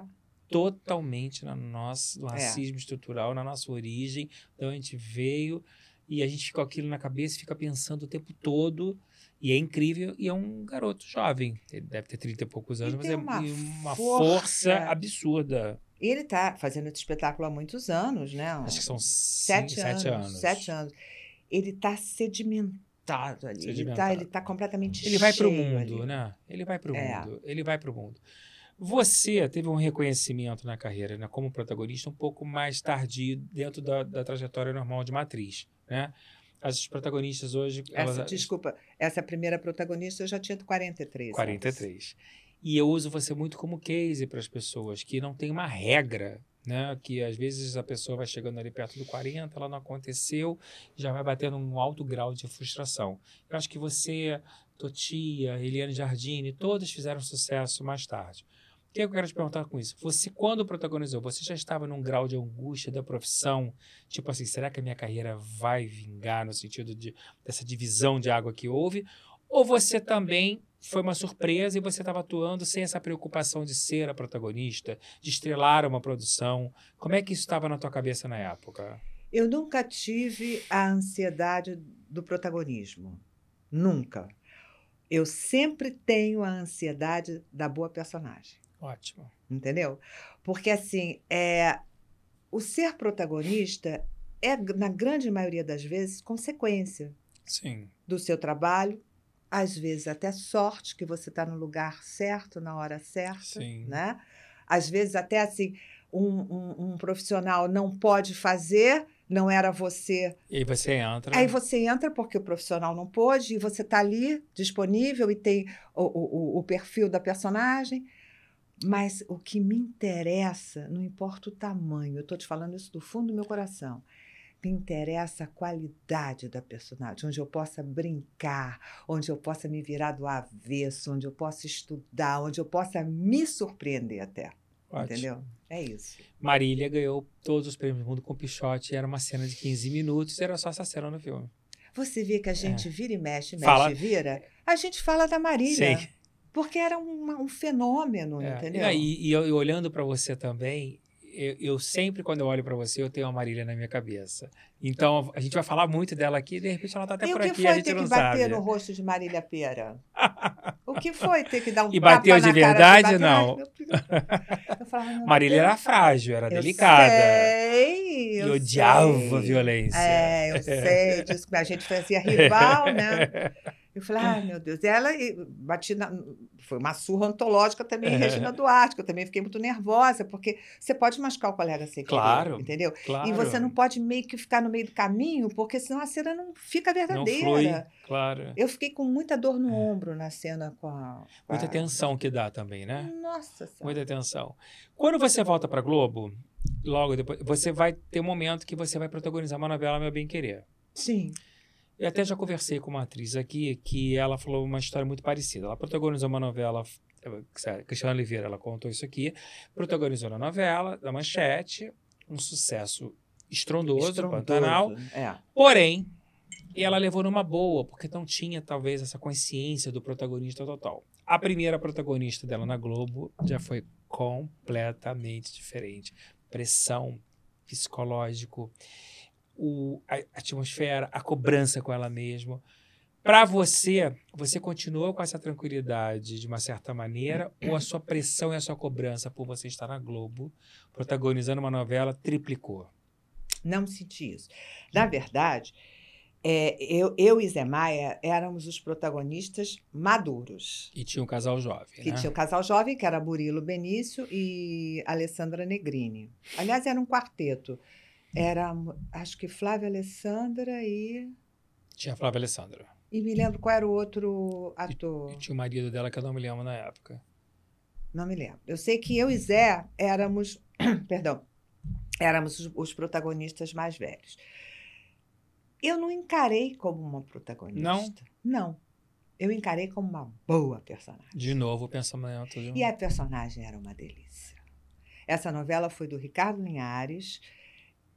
[SPEAKER 2] totalmente na nosso
[SPEAKER 3] É.
[SPEAKER 2] racismo estrutural, na nossa origem, de onde a gente veio, e a gente fica com aquilo na cabeça e fica pensando o tempo todo, e é incrível, e é um garoto jovem, ele deve ter 30 e poucos anos, mas
[SPEAKER 3] tem
[SPEAKER 2] é
[SPEAKER 3] uma
[SPEAKER 2] e uma
[SPEAKER 3] força.
[SPEAKER 2] força absurda.
[SPEAKER 3] E ele está fazendo esse espetáculo há muitos anos, né?
[SPEAKER 2] Acho que são
[SPEAKER 3] sete,
[SPEAKER 2] cinco,
[SPEAKER 3] anos,
[SPEAKER 2] sete anos.
[SPEAKER 3] Sete anos. Ele está sedimentado ali. Ele está
[SPEAKER 2] Sedimentado.
[SPEAKER 3] ele tá completamente
[SPEAKER 2] Ele vai para o mundo,
[SPEAKER 3] ali.
[SPEAKER 2] né? Ele vai para o
[SPEAKER 3] É.
[SPEAKER 2] mundo. Ele vai para o mundo. Você teve um reconhecimento na carreira, né, como protagonista, um pouco mais tardio dentro da, da trajetória normal de matriz, né? As protagonistas hoje,
[SPEAKER 3] Essa,
[SPEAKER 2] elas,
[SPEAKER 3] desculpa, essa primeira protagonista eu já tinha 43. anos.
[SPEAKER 2] 43. E eu uso você muito como case para as pessoas, que não tem uma regra, né? Que às vezes a pessoa vai chegando ali perto do 40, ela não aconteceu, já vai batendo um alto grau de frustração. Eu acho que você, Totia, Eliane Jardine, todas fizeram sucesso mais tarde. O que eu quero te perguntar com isso? Você, quando protagonizou, você já estava num grau de angústia da profissão? Tipo assim, será que a minha carreira vai vingar no sentido de, dessa divisão de água que houve? Ou você também foi uma surpresa e você estava atuando sem essa preocupação de ser a protagonista, de estrelar uma produção? Como é que isso estava na tua cabeça na época?
[SPEAKER 3] Eu nunca tive a ansiedade do protagonismo. Nunca. Eu sempre tenho a ansiedade da boa personagem.
[SPEAKER 2] Ótimo.
[SPEAKER 3] Entendeu? Porque, assim, é, o ser protagonista é, na grande maioria das vezes, consequência
[SPEAKER 2] Sim.
[SPEAKER 3] do seu trabalho, às vezes até sorte que você está no lugar certo, na hora certa,
[SPEAKER 2] Sim.
[SPEAKER 3] né? Às vezes até assim, um, um, um profissional não pode fazer, não era você.
[SPEAKER 2] E aí você entra.
[SPEAKER 3] Aí você entra porque o profissional não pôde e você está ali disponível e tem o, o, o perfil da personagem. Mas o que me interessa, não importa o tamanho, eu estou te falando isso do fundo do meu coração. Me interessa a qualidade da personagem, onde eu possa brincar, onde eu possa me virar do avesso, onde eu possa estudar, onde eu possa me surpreender até.
[SPEAKER 2] Ótimo.
[SPEAKER 3] Entendeu? É isso.
[SPEAKER 2] Marília ganhou todos os prêmios do mundo com Pichote. Era uma cena de 15 minutos, era só essa cena no filme.
[SPEAKER 3] Você vê que a gente vira e mexe, mexe
[SPEAKER 2] Fala-
[SPEAKER 3] e vira. A gente fala da Marília.
[SPEAKER 2] Sim.
[SPEAKER 3] Porque era uma- um fenômeno,
[SPEAKER 2] É,
[SPEAKER 3] entendeu?
[SPEAKER 2] E, e e olhando para você também, eu, eu sempre, quando eu olho para você, eu tenho a Marília na minha cabeça. Então, a gente vai falar muito dela aqui, de repente ela tá até
[SPEAKER 3] e o
[SPEAKER 2] por
[SPEAKER 3] que
[SPEAKER 2] aqui, a
[SPEAKER 3] foi
[SPEAKER 2] gente
[SPEAKER 3] ter
[SPEAKER 2] não
[SPEAKER 3] que bater no rosto de Marília Pera? O que foi ter que dar um
[SPEAKER 2] E bateu de
[SPEAKER 3] na cara
[SPEAKER 2] verdade?
[SPEAKER 3] bater?
[SPEAKER 2] Não.
[SPEAKER 3] Eu falava, meu
[SPEAKER 2] Marília era frágil, era
[SPEAKER 3] Eu
[SPEAKER 2] delicada.
[SPEAKER 3] Sei,
[SPEAKER 2] e
[SPEAKER 3] eu
[SPEAKER 2] odiava
[SPEAKER 3] sei.
[SPEAKER 2] a violência.
[SPEAKER 3] É, eu sei disso, que a gente fazia rival, né? Eu falei, ai meu Deus. E ela e bati na. Foi uma surra antológica também
[SPEAKER 2] É.
[SPEAKER 3] Regina Duarte, que eu também fiquei muito nervosa, porque você pode machucar o colega sem querer,
[SPEAKER 2] Claro.
[SPEAKER 3] entendeu?
[SPEAKER 2] Claro.
[SPEAKER 3] E você não pode meio que ficar no meio do caminho, porque senão a cena não fica
[SPEAKER 2] Não
[SPEAKER 3] verdadeira.
[SPEAKER 2] flui, claro.
[SPEAKER 3] Eu fiquei com muita dor no ombro na cena com a. com
[SPEAKER 2] Muita
[SPEAKER 3] a-
[SPEAKER 2] tensão que dá também, né?
[SPEAKER 3] Nossa Senhora.
[SPEAKER 2] Muita atenção. Quando você volta para Globo, logo depois, você vai ter um momento que você vai protagonizar uma novela Meu Bem Querer.
[SPEAKER 3] Sim.
[SPEAKER 2] Eu até já conversei com uma atriz aqui que ela falou uma história muito parecida. Ela protagonizou uma novela, sério, Cristiana Oliveira, ela contou isso aqui, protagonizou na novela da Manchete, um sucesso estrondoso,
[SPEAKER 3] Estrondoso.
[SPEAKER 2] Pantanal,
[SPEAKER 3] É.
[SPEAKER 2] porém, ela levou numa boa, porque não tinha talvez essa consciência do protagonista total. A primeira protagonista dela na Globo já foi completamente diferente. Pressão, psicológico, o, a atmosfera, a cobrança com ela mesma. Para você, você continuou com essa tranquilidade de uma certa maneira, ou a sua pressão e a sua cobrança por você estar na Globo, protagonizando uma novela, triplicou?
[SPEAKER 3] Não senti isso. Na verdade, é, eu, eu e Zé Maia éramos os protagonistas maduros.
[SPEAKER 2] E tinha um casal jovem,
[SPEAKER 3] Que
[SPEAKER 2] né?
[SPEAKER 3] tinha o casal jovem, que era Murilo Benício e Alessandra Negrini. Aliás, era um quarteto. Era, acho que Flávia Alessandra e.
[SPEAKER 2] Tinha Flávia Alessandra.
[SPEAKER 3] E me lembro qual era o outro ator.
[SPEAKER 2] E tinha o marido dela que eu não me lembro na época.
[SPEAKER 3] Não me lembro. Eu sei que eu e Zé éramos. perdão. Éramos os, os protagonistas mais velhos. Eu não encarei como uma protagonista.
[SPEAKER 2] Não?
[SPEAKER 3] Não. Eu encarei como uma boa personagem.
[SPEAKER 2] De novo o pensamento. De um...
[SPEAKER 3] E a personagem era uma delícia. Essa novela foi do Ricardo Linhares.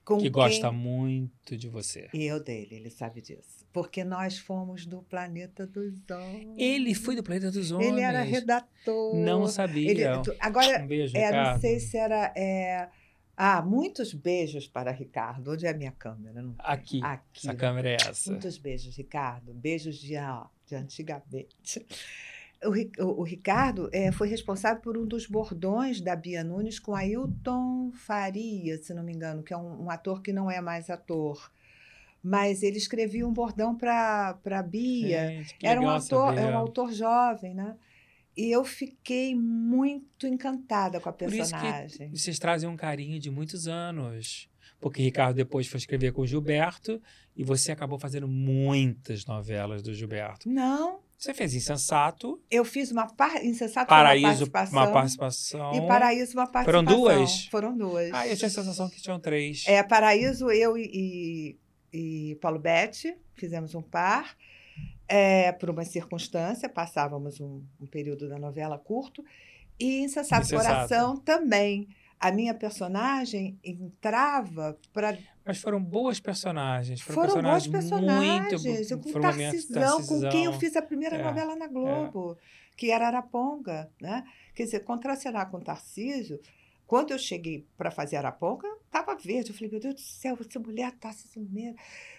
[SPEAKER 3] Com
[SPEAKER 2] Que gosta muito de você.
[SPEAKER 3] E eu dele, ele sabe disso. Porque nós fomos do Planeta dos Homens.
[SPEAKER 2] Ele foi do Planeta dos Homens.
[SPEAKER 3] Ele era redator.
[SPEAKER 2] Não sabia.
[SPEAKER 3] Ele- tu- agora,
[SPEAKER 2] um beijo,
[SPEAKER 3] é, não sei se era. é, Ah, muitos beijos para Ricardo. Onde é a minha câmera? Não.
[SPEAKER 2] Aqui.
[SPEAKER 3] Aqui.
[SPEAKER 2] Essa câmera é essa.
[SPEAKER 3] Muitos beijos, Ricardo. Beijos de, ó, de antigamente. O, o- Ricardo eh, foi responsável por um dos bordões da Bia Nunes com Ailton Faria, se não me engano, que é um, um ator que não é mais ator. Mas ele escrevia um bordão para a Bia.
[SPEAKER 2] Gente,
[SPEAKER 3] Era um, autor,
[SPEAKER 2] saber.
[SPEAKER 3] era um autor jovem, né? E eu fiquei muito encantada com a personagem.
[SPEAKER 2] vocês trazem um carinho de muitos anos. Porque Ricardo depois foi escrever com o Gilberto e você acabou fazendo muitas novelas do Gilberto.
[SPEAKER 3] Não,
[SPEAKER 2] Você fez Insensato,
[SPEAKER 3] eu fiz uma par... Insensato
[SPEAKER 2] Paraíso,
[SPEAKER 3] uma participação.
[SPEAKER 2] uma participação.
[SPEAKER 3] E Paraíso, uma participação.
[SPEAKER 2] Foram duas?
[SPEAKER 3] Foram duas.
[SPEAKER 2] Ah, eu tinha a sensação que tinham três.
[SPEAKER 3] É, Paraíso, eu e, e, e Paulo Betti fizemos um par. É, por uma circunstância, passávamos um, um período da novela curto. E Insensato
[SPEAKER 2] Insensato.
[SPEAKER 3] Coração também. A minha personagem entrava para.
[SPEAKER 2] Mas foram boas personagens.
[SPEAKER 3] Foram bons
[SPEAKER 2] personagens
[SPEAKER 3] personagens. Eu
[SPEAKER 2] Muito,
[SPEAKER 3] com
[SPEAKER 2] foram momentos de
[SPEAKER 3] Tarcisão, com quem eu fiz a primeira
[SPEAKER 2] É,
[SPEAKER 3] novela na Globo, que era Araponga. Né? Quer dizer, contracenar com Tarcísio. Quando eu cheguei para fazer Araponga, estava verde. Eu falei, meu Deus do céu, essa mulher Tarcísio mesmo.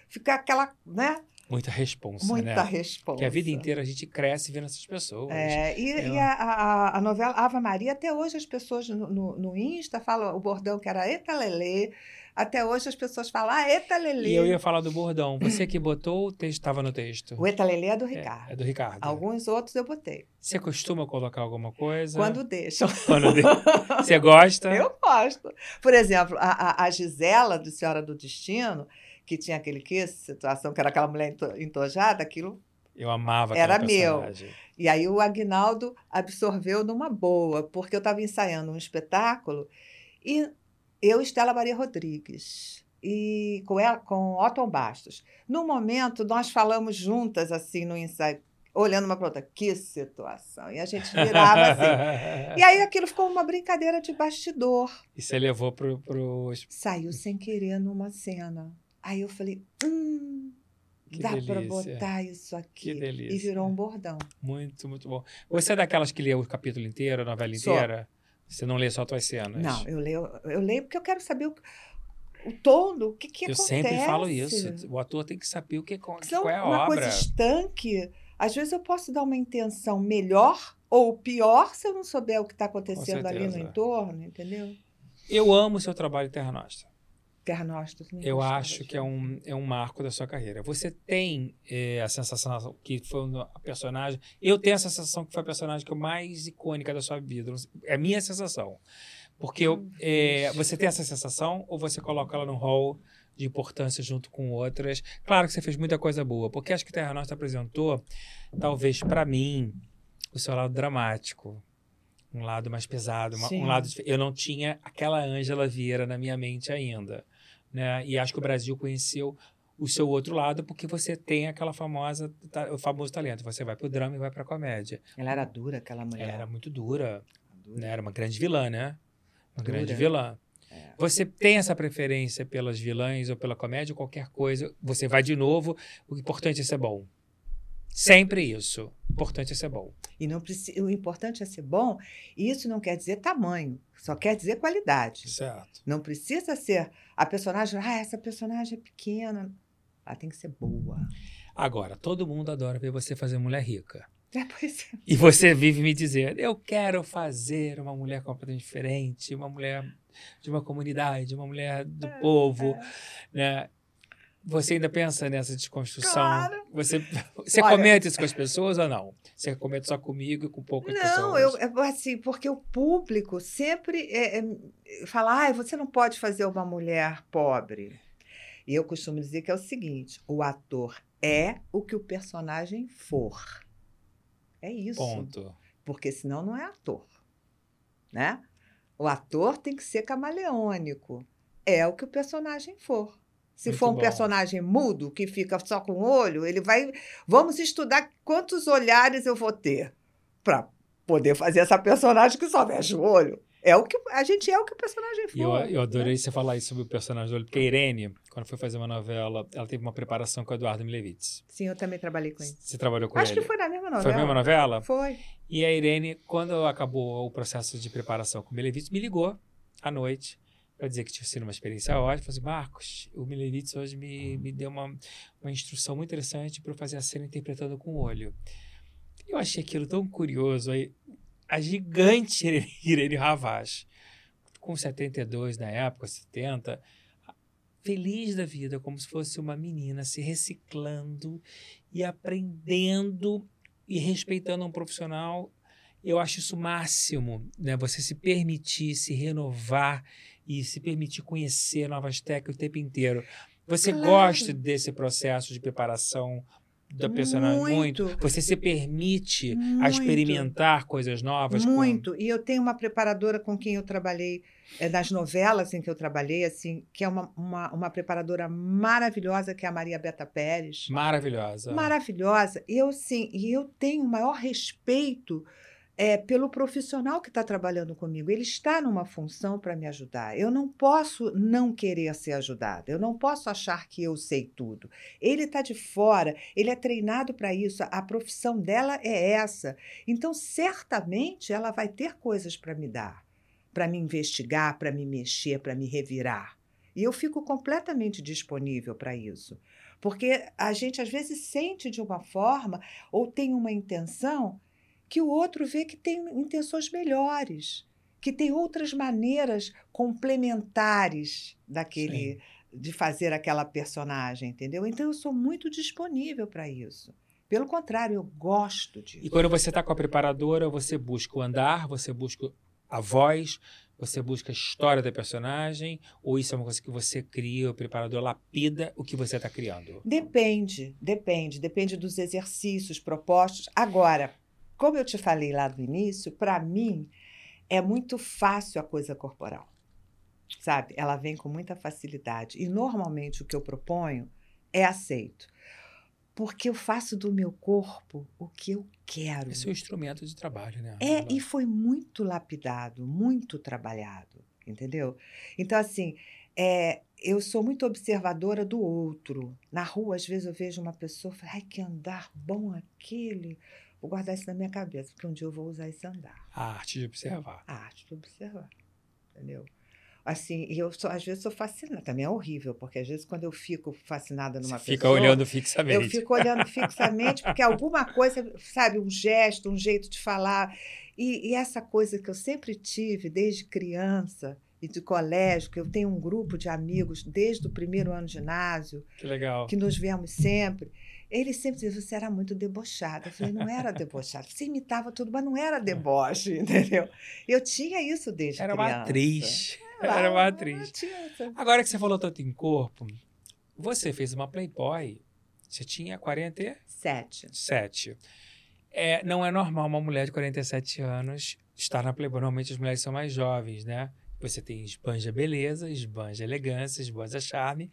[SPEAKER 3] Ficar aquela, né?
[SPEAKER 2] Muita responsa,
[SPEAKER 3] Muita
[SPEAKER 2] né?
[SPEAKER 3] resposta.
[SPEAKER 2] Porque a vida inteira a gente cresce vendo essas pessoas.
[SPEAKER 3] É, e,
[SPEAKER 2] Eu-
[SPEAKER 3] e a, a, a novela Ava Maria, até hoje as pessoas no, no, no Insta falam o bordão que era Eta Lelê. Até hoje as pessoas falam, ah, Eta Lelê.
[SPEAKER 2] E eu ia falar do bordão. Você que botou o texto estava no texto?
[SPEAKER 3] O Eta Lelê é do
[SPEAKER 2] É,
[SPEAKER 3] Ricardo.
[SPEAKER 2] É, do Ricardo.
[SPEAKER 3] Alguns outros eu botei.
[SPEAKER 2] Você costuma colocar alguma coisa?
[SPEAKER 3] Quando deixam.
[SPEAKER 2] Quando de- Você gosta?
[SPEAKER 3] Eu gosto. Por exemplo, a, a, Gisela, do Senhora do Destino, que tinha aquele que situação, que era aquela mulher ento- entojada, aquilo.
[SPEAKER 2] Eu amava
[SPEAKER 3] Era
[SPEAKER 2] aquela
[SPEAKER 3] meu.
[SPEAKER 2] personagem.
[SPEAKER 3] E aí o Agnaldo absorveu numa boa, porque eu estava ensaiando um espetáculo e eu, Estela Maria Rodrigues, e com, ela, com Otton Bastos. No momento, nós falamos juntas, assim, no ensaio, olhando uma para outra. Que situação! E a gente virava assim. E aí aquilo ficou uma brincadeira de bastidor.
[SPEAKER 2] E você levou pro, pro...
[SPEAKER 3] Saiu sem querer numa cena. Aí eu falei, hum,
[SPEAKER 2] Que
[SPEAKER 3] dá para botar isso aqui.
[SPEAKER 2] Que delícia.
[SPEAKER 3] E virou um bordão.
[SPEAKER 2] Muito, muito bom. Você é daquelas que lê o capítulo inteiro, a novela
[SPEAKER 3] Sou.
[SPEAKER 2] Você não lê só cenas?
[SPEAKER 3] Não, eu leio, eu leio porque eu quero saber o, o todo, o que, que
[SPEAKER 2] Eu
[SPEAKER 3] acontece.
[SPEAKER 2] sempre falo isso. O ator tem que saber o que, qual é a
[SPEAKER 3] uma
[SPEAKER 2] obra.
[SPEAKER 3] coisa estanque, às vezes eu posso dar uma intenção melhor ou pior se eu não souber o que está acontecendo ali no entorno, entendeu?
[SPEAKER 2] Eu amo o seu trabalho Terra Nostra.
[SPEAKER 3] Terra Nostra. também
[SPEAKER 2] Eu acho que é um, é um marco da sua carreira. Você tem eh, a sensação que foi a personagem. Eu tenho a sensação que foi a personagem que eu mais icônica da sua vida. É a minha sensação. Porque eu, eh, você tem essa sensação ou você coloca ela no hall de importância junto com outras? Claro que você fez muita coisa boa, porque acho que Terra Nostra apresentou, talvez para mim, o seu lado dramático. Um lado mais pesado, uma- um lado. Eu não tinha aquela Ângela Vieira na minha mente ainda né? E acho que o Brasil conheceu o seu outro lado porque você tem aquela famosa, ta- o famoso talento. Você vai pro drama e vai pra comédia.
[SPEAKER 3] Ela era dura, aquela mulher.
[SPEAKER 2] Era muito dura,
[SPEAKER 3] Dura.
[SPEAKER 2] né? Era uma grande vilã, né? Uma
[SPEAKER 3] Dura.
[SPEAKER 2] grande vilã.
[SPEAKER 3] É.
[SPEAKER 2] Você tem essa preferência pelas vilãs ou pela comédia ou qualquer coisa? Você vai de novo. O importante é ser bom. Sempre isso. O importante é ser bom.
[SPEAKER 3] E não preci- o importante é ser bom, e isso não quer dizer tamanho, só quer dizer qualidade.
[SPEAKER 2] Certo.
[SPEAKER 3] Não precisa ser a personagem, ah, essa personagem é pequena. Ela tem que ser boa.
[SPEAKER 2] Agora, todo mundo adora ver você fazer mulher rica.
[SPEAKER 3] É, pois é.
[SPEAKER 2] E você vive me dizendo: eu quero fazer uma mulher completamente diferente, uma mulher de uma comunidade, uma mulher do
[SPEAKER 3] É,
[SPEAKER 2] povo, né? Você ainda pensa nessa desconstrução?
[SPEAKER 3] Claro.
[SPEAKER 2] Você, você
[SPEAKER 3] Olha-
[SPEAKER 2] comenta isso com as pessoas ou não? Você comenta só comigo e com poucas
[SPEAKER 3] Não,
[SPEAKER 2] pessoas?
[SPEAKER 3] eu, é assim, porque o público sempre é, é, fala, ah, você não pode fazer uma mulher pobre. E eu costumo dizer que é o seguinte: o ator é o que o personagem for. É isso.
[SPEAKER 2] Ponto.
[SPEAKER 3] Porque senão não é ator. Né? O ator tem que ser camaleônico. É o que o personagem for. Se
[SPEAKER 2] Muito
[SPEAKER 3] for um
[SPEAKER 2] bom.
[SPEAKER 3] personagem mudo, que fica só com o olho, ele vai. Vamos estudar quantos olhares eu vou ter para poder fazer essa personagem que só mexe o olho. É o que a gente é o que o personagem for.
[SPEAKER 2] E eu, eu adorei
[SPEAKER 3] né?
[SPEAKER 2] você falar isso sobre o personagem do olho, porque a Irene, quando foi fazer uma novela, ela teve uma preparação com o Eduardo Milevitz.
[SPEAKER 3] Sim, eu também trabalhei com ele.
[SPEAKER 2] Você trabalhou com
[SPEAKER 3] Acho
[SPEAKER 2] ele?
[SPEAKER 3] que foi na mesma novela.
[SPEAKER 2] Foi a mesma novela?
[SPEAKER 3] Foi.
[SPEAKER 2] E a Irene, quando acabou o processo de preparação com o Milevitz, me ligou à noite para dizer que tinha sido uma experiência ótima. Falei assim, Marcos, o Milevitz hoje me, me deu uma, uma instrução muito interessante para eu fazer a cena interpretando com o olho. Eu achei aquilo tão curioso. Aí, a gigante Irene Ravaz, com 72 na época, 70, feliz da vida, como se fosse uma menina se reciclando e aprendendo e respeitando um profissional, eu acho isso o máximo, né? Você se permitir se renovar e se permitir conhecer novas técnicas o tempo inteiro. Você
[SPEAKER 3] Claro.
[SPEAKER 2] gosta desse processo de preparação da personagem muito?
[SPEAKER 3] Muito.
[SPEAKER 2] Você se permite a
[SPEAKER 3] Muito.
[SPEAKER 2] experimentar coisas novas? com-
[SPEAKER 3] Muito. E eu tenho uma preparadora com quem eu trabalhei é, nas novelas em que eu trabalhei, assim, que é uma, uma, uma preparadora maravilhosa, que é a Maria Beta Pérez.
[SPEAKER 2] Maravilhosa.
[SPEAKER 3] Maravilhosa. Eu, sim, e eu tenho o maior respeito é, pelo profissional que está trabalhando comigo. Ele está numa função para me ajudar. Eu não posso não querer ser ajudada. Eu não posso achar que eu sei tudo. Ele está de fora, ele é treinado para isso. A profissão dela é essa. Então, certamente, ela vai ter coisas para me dar, para me investigar, para me mexer, para me revirar. E eu fico completamente disponível para isso. Porque a gente às vezes sente de uma forma ou tem uma intenção que o outro vê que tem intenções melhores, que tem outras maneiras complementares daquele Sim. de fazer aquela personagem, entendeu? Então eu sou muito disponível para isso. Pelo contrário, eu gosto disso.
[SPEAKER 2] E quando você está com a preparadora, você busca o andar, você busca a voz, você busca a história da personagem, ou isso é uma coisa que você cria, o preparador lapida o que você está criando?
[SPEAKER 3] Depende, depende, depende dos exercícios propostos. Agora, como eu te falei lá no início, para mim é muito fácil a coisa corporal. Sabe? Ela vem com muita facilidade. E normalmente o que eu proponho é aceito. Porque eu faço do meu corpo o que eu quero.
[SPEAKER 2] É seu instrumento de trabalho, né?
[SPEAKER 3] É, e foi muito lapidado, muito trabalhado, entendeu? Então, assim, é, eu sou muito observadora do outro. Na rua, às vezes, eu vejo uma pessoa e falo, ai, que andar bom aquele. Vou guardar isso na minha cabeça, porque um dia eu vou usar esse andar.
[SPEAKER 2] A arte de observar.
[SPEAKER 3] A arte de observar. Entendeu? Assim, e eu sou, às vezes sou fascinada. Também é horrível, porque às vezes quando eu fico fascinada numa
[SPEAKER 2] Você fica olhando fixamente.
[SPEAKER 3] Eu fico olhando fixamente, porque alguma coisa, sabe, um gesto, um jeito de falar. E, e essa coisa que eu sempre tive desde criança e de colégio, que eu tenho um grupo de amigos desde o primeiro ano de ginásio.
[SPEAKER 2] Que legal.
[SPEAKER 3] Que nos vemos sempre. Ele sempre dizia, você era muito debochada. Eu falei, não era debochada. Você imitava tudo, mas não era é. deboche, entendeu? Eu tinha isso desde
[SPEAKER 2] era
[SPEAKER 3] criança.
[SPEAKER 2] Era uma atriz. Era uma atriz. Agora que você falou tanto em corpo, você fez uma Playboy. Você tinha 47? Sete. É, não é normal uma mulher de 47 anos estar na Playboy. Normalmente as mulheres são mais jovens, né? Você tem esbanja beleza, esbanja elegância, esbanja charme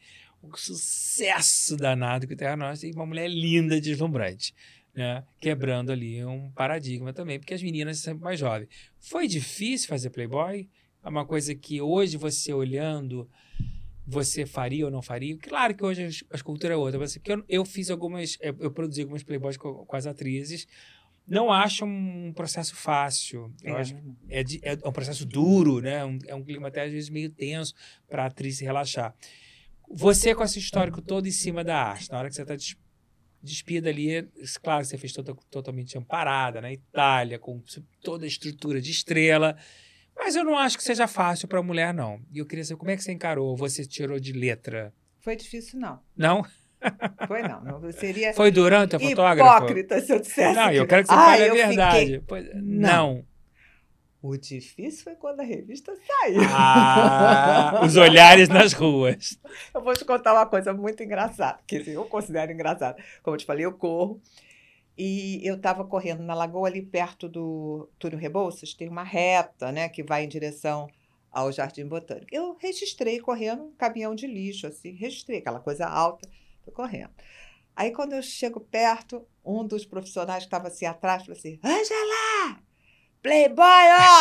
[SPEAKER 2] o sucesso danado que o Terra Nostra e uma mulher linda, deslumbrante. Né? Quebrando ali um paradigma também, porque as meninas são sempre mais jovens. Foi difícil fazer Playboy? É uma coisa que hoje você olhando, você faria ou não faria? Claro que hoje a cultura é outra, porque eu, eu fiz algumas, eu produzi algumas Playboys com, com as atrizes, não acho um processo fácil. É. É, de, é, um processo duro, né? Um, é um clima até às vezes meio tenso para a atriz se relaxar. Você com esse histórico todo em cima da arte, na hora que você está despida ali, claro que você fez toda, totalmente amparada na Itália, com toda a estrutura de estrela, mas eu não acho que seja fácil para a mulher, não. E eu queria saber como é que você encarou, você tirou de letra?
[SPEAKER 3] Foi difícil, não.
[SPEAKER 2] Não?
[SPEAKER 3] Foi não. não seria
[SPEAKER 2] Foi durante a fotógrafa?
[SPEAKER 3] Hipócrita se eu dissesse.
[SPEAKER 2] Não, eu quero que você fale a verdade. Fiquei... Pois, não. não.
[SPEAKER 3] O difícil foi quando a revista saiu.
[SPEAKER 2] Ah, os olhares nas ruas.
[SPEAKER 3] Eu vou te contar uma coisa muito engraçada, que eu considero engraçada. Como eu te falei, eu corro. E eu estava correndo na lagoa ali perto do Túlio Rebouças, tem uma reta, né, que vai em direção ao Jardim Botânico. Eu registrei correndo um caminhão de lixo, assim, registrei aquela coisa alta, tô correndo. Aí quando eu chego perto, um dos profissionais que estava assim atrás falou assim: Angela! Playboy, ó!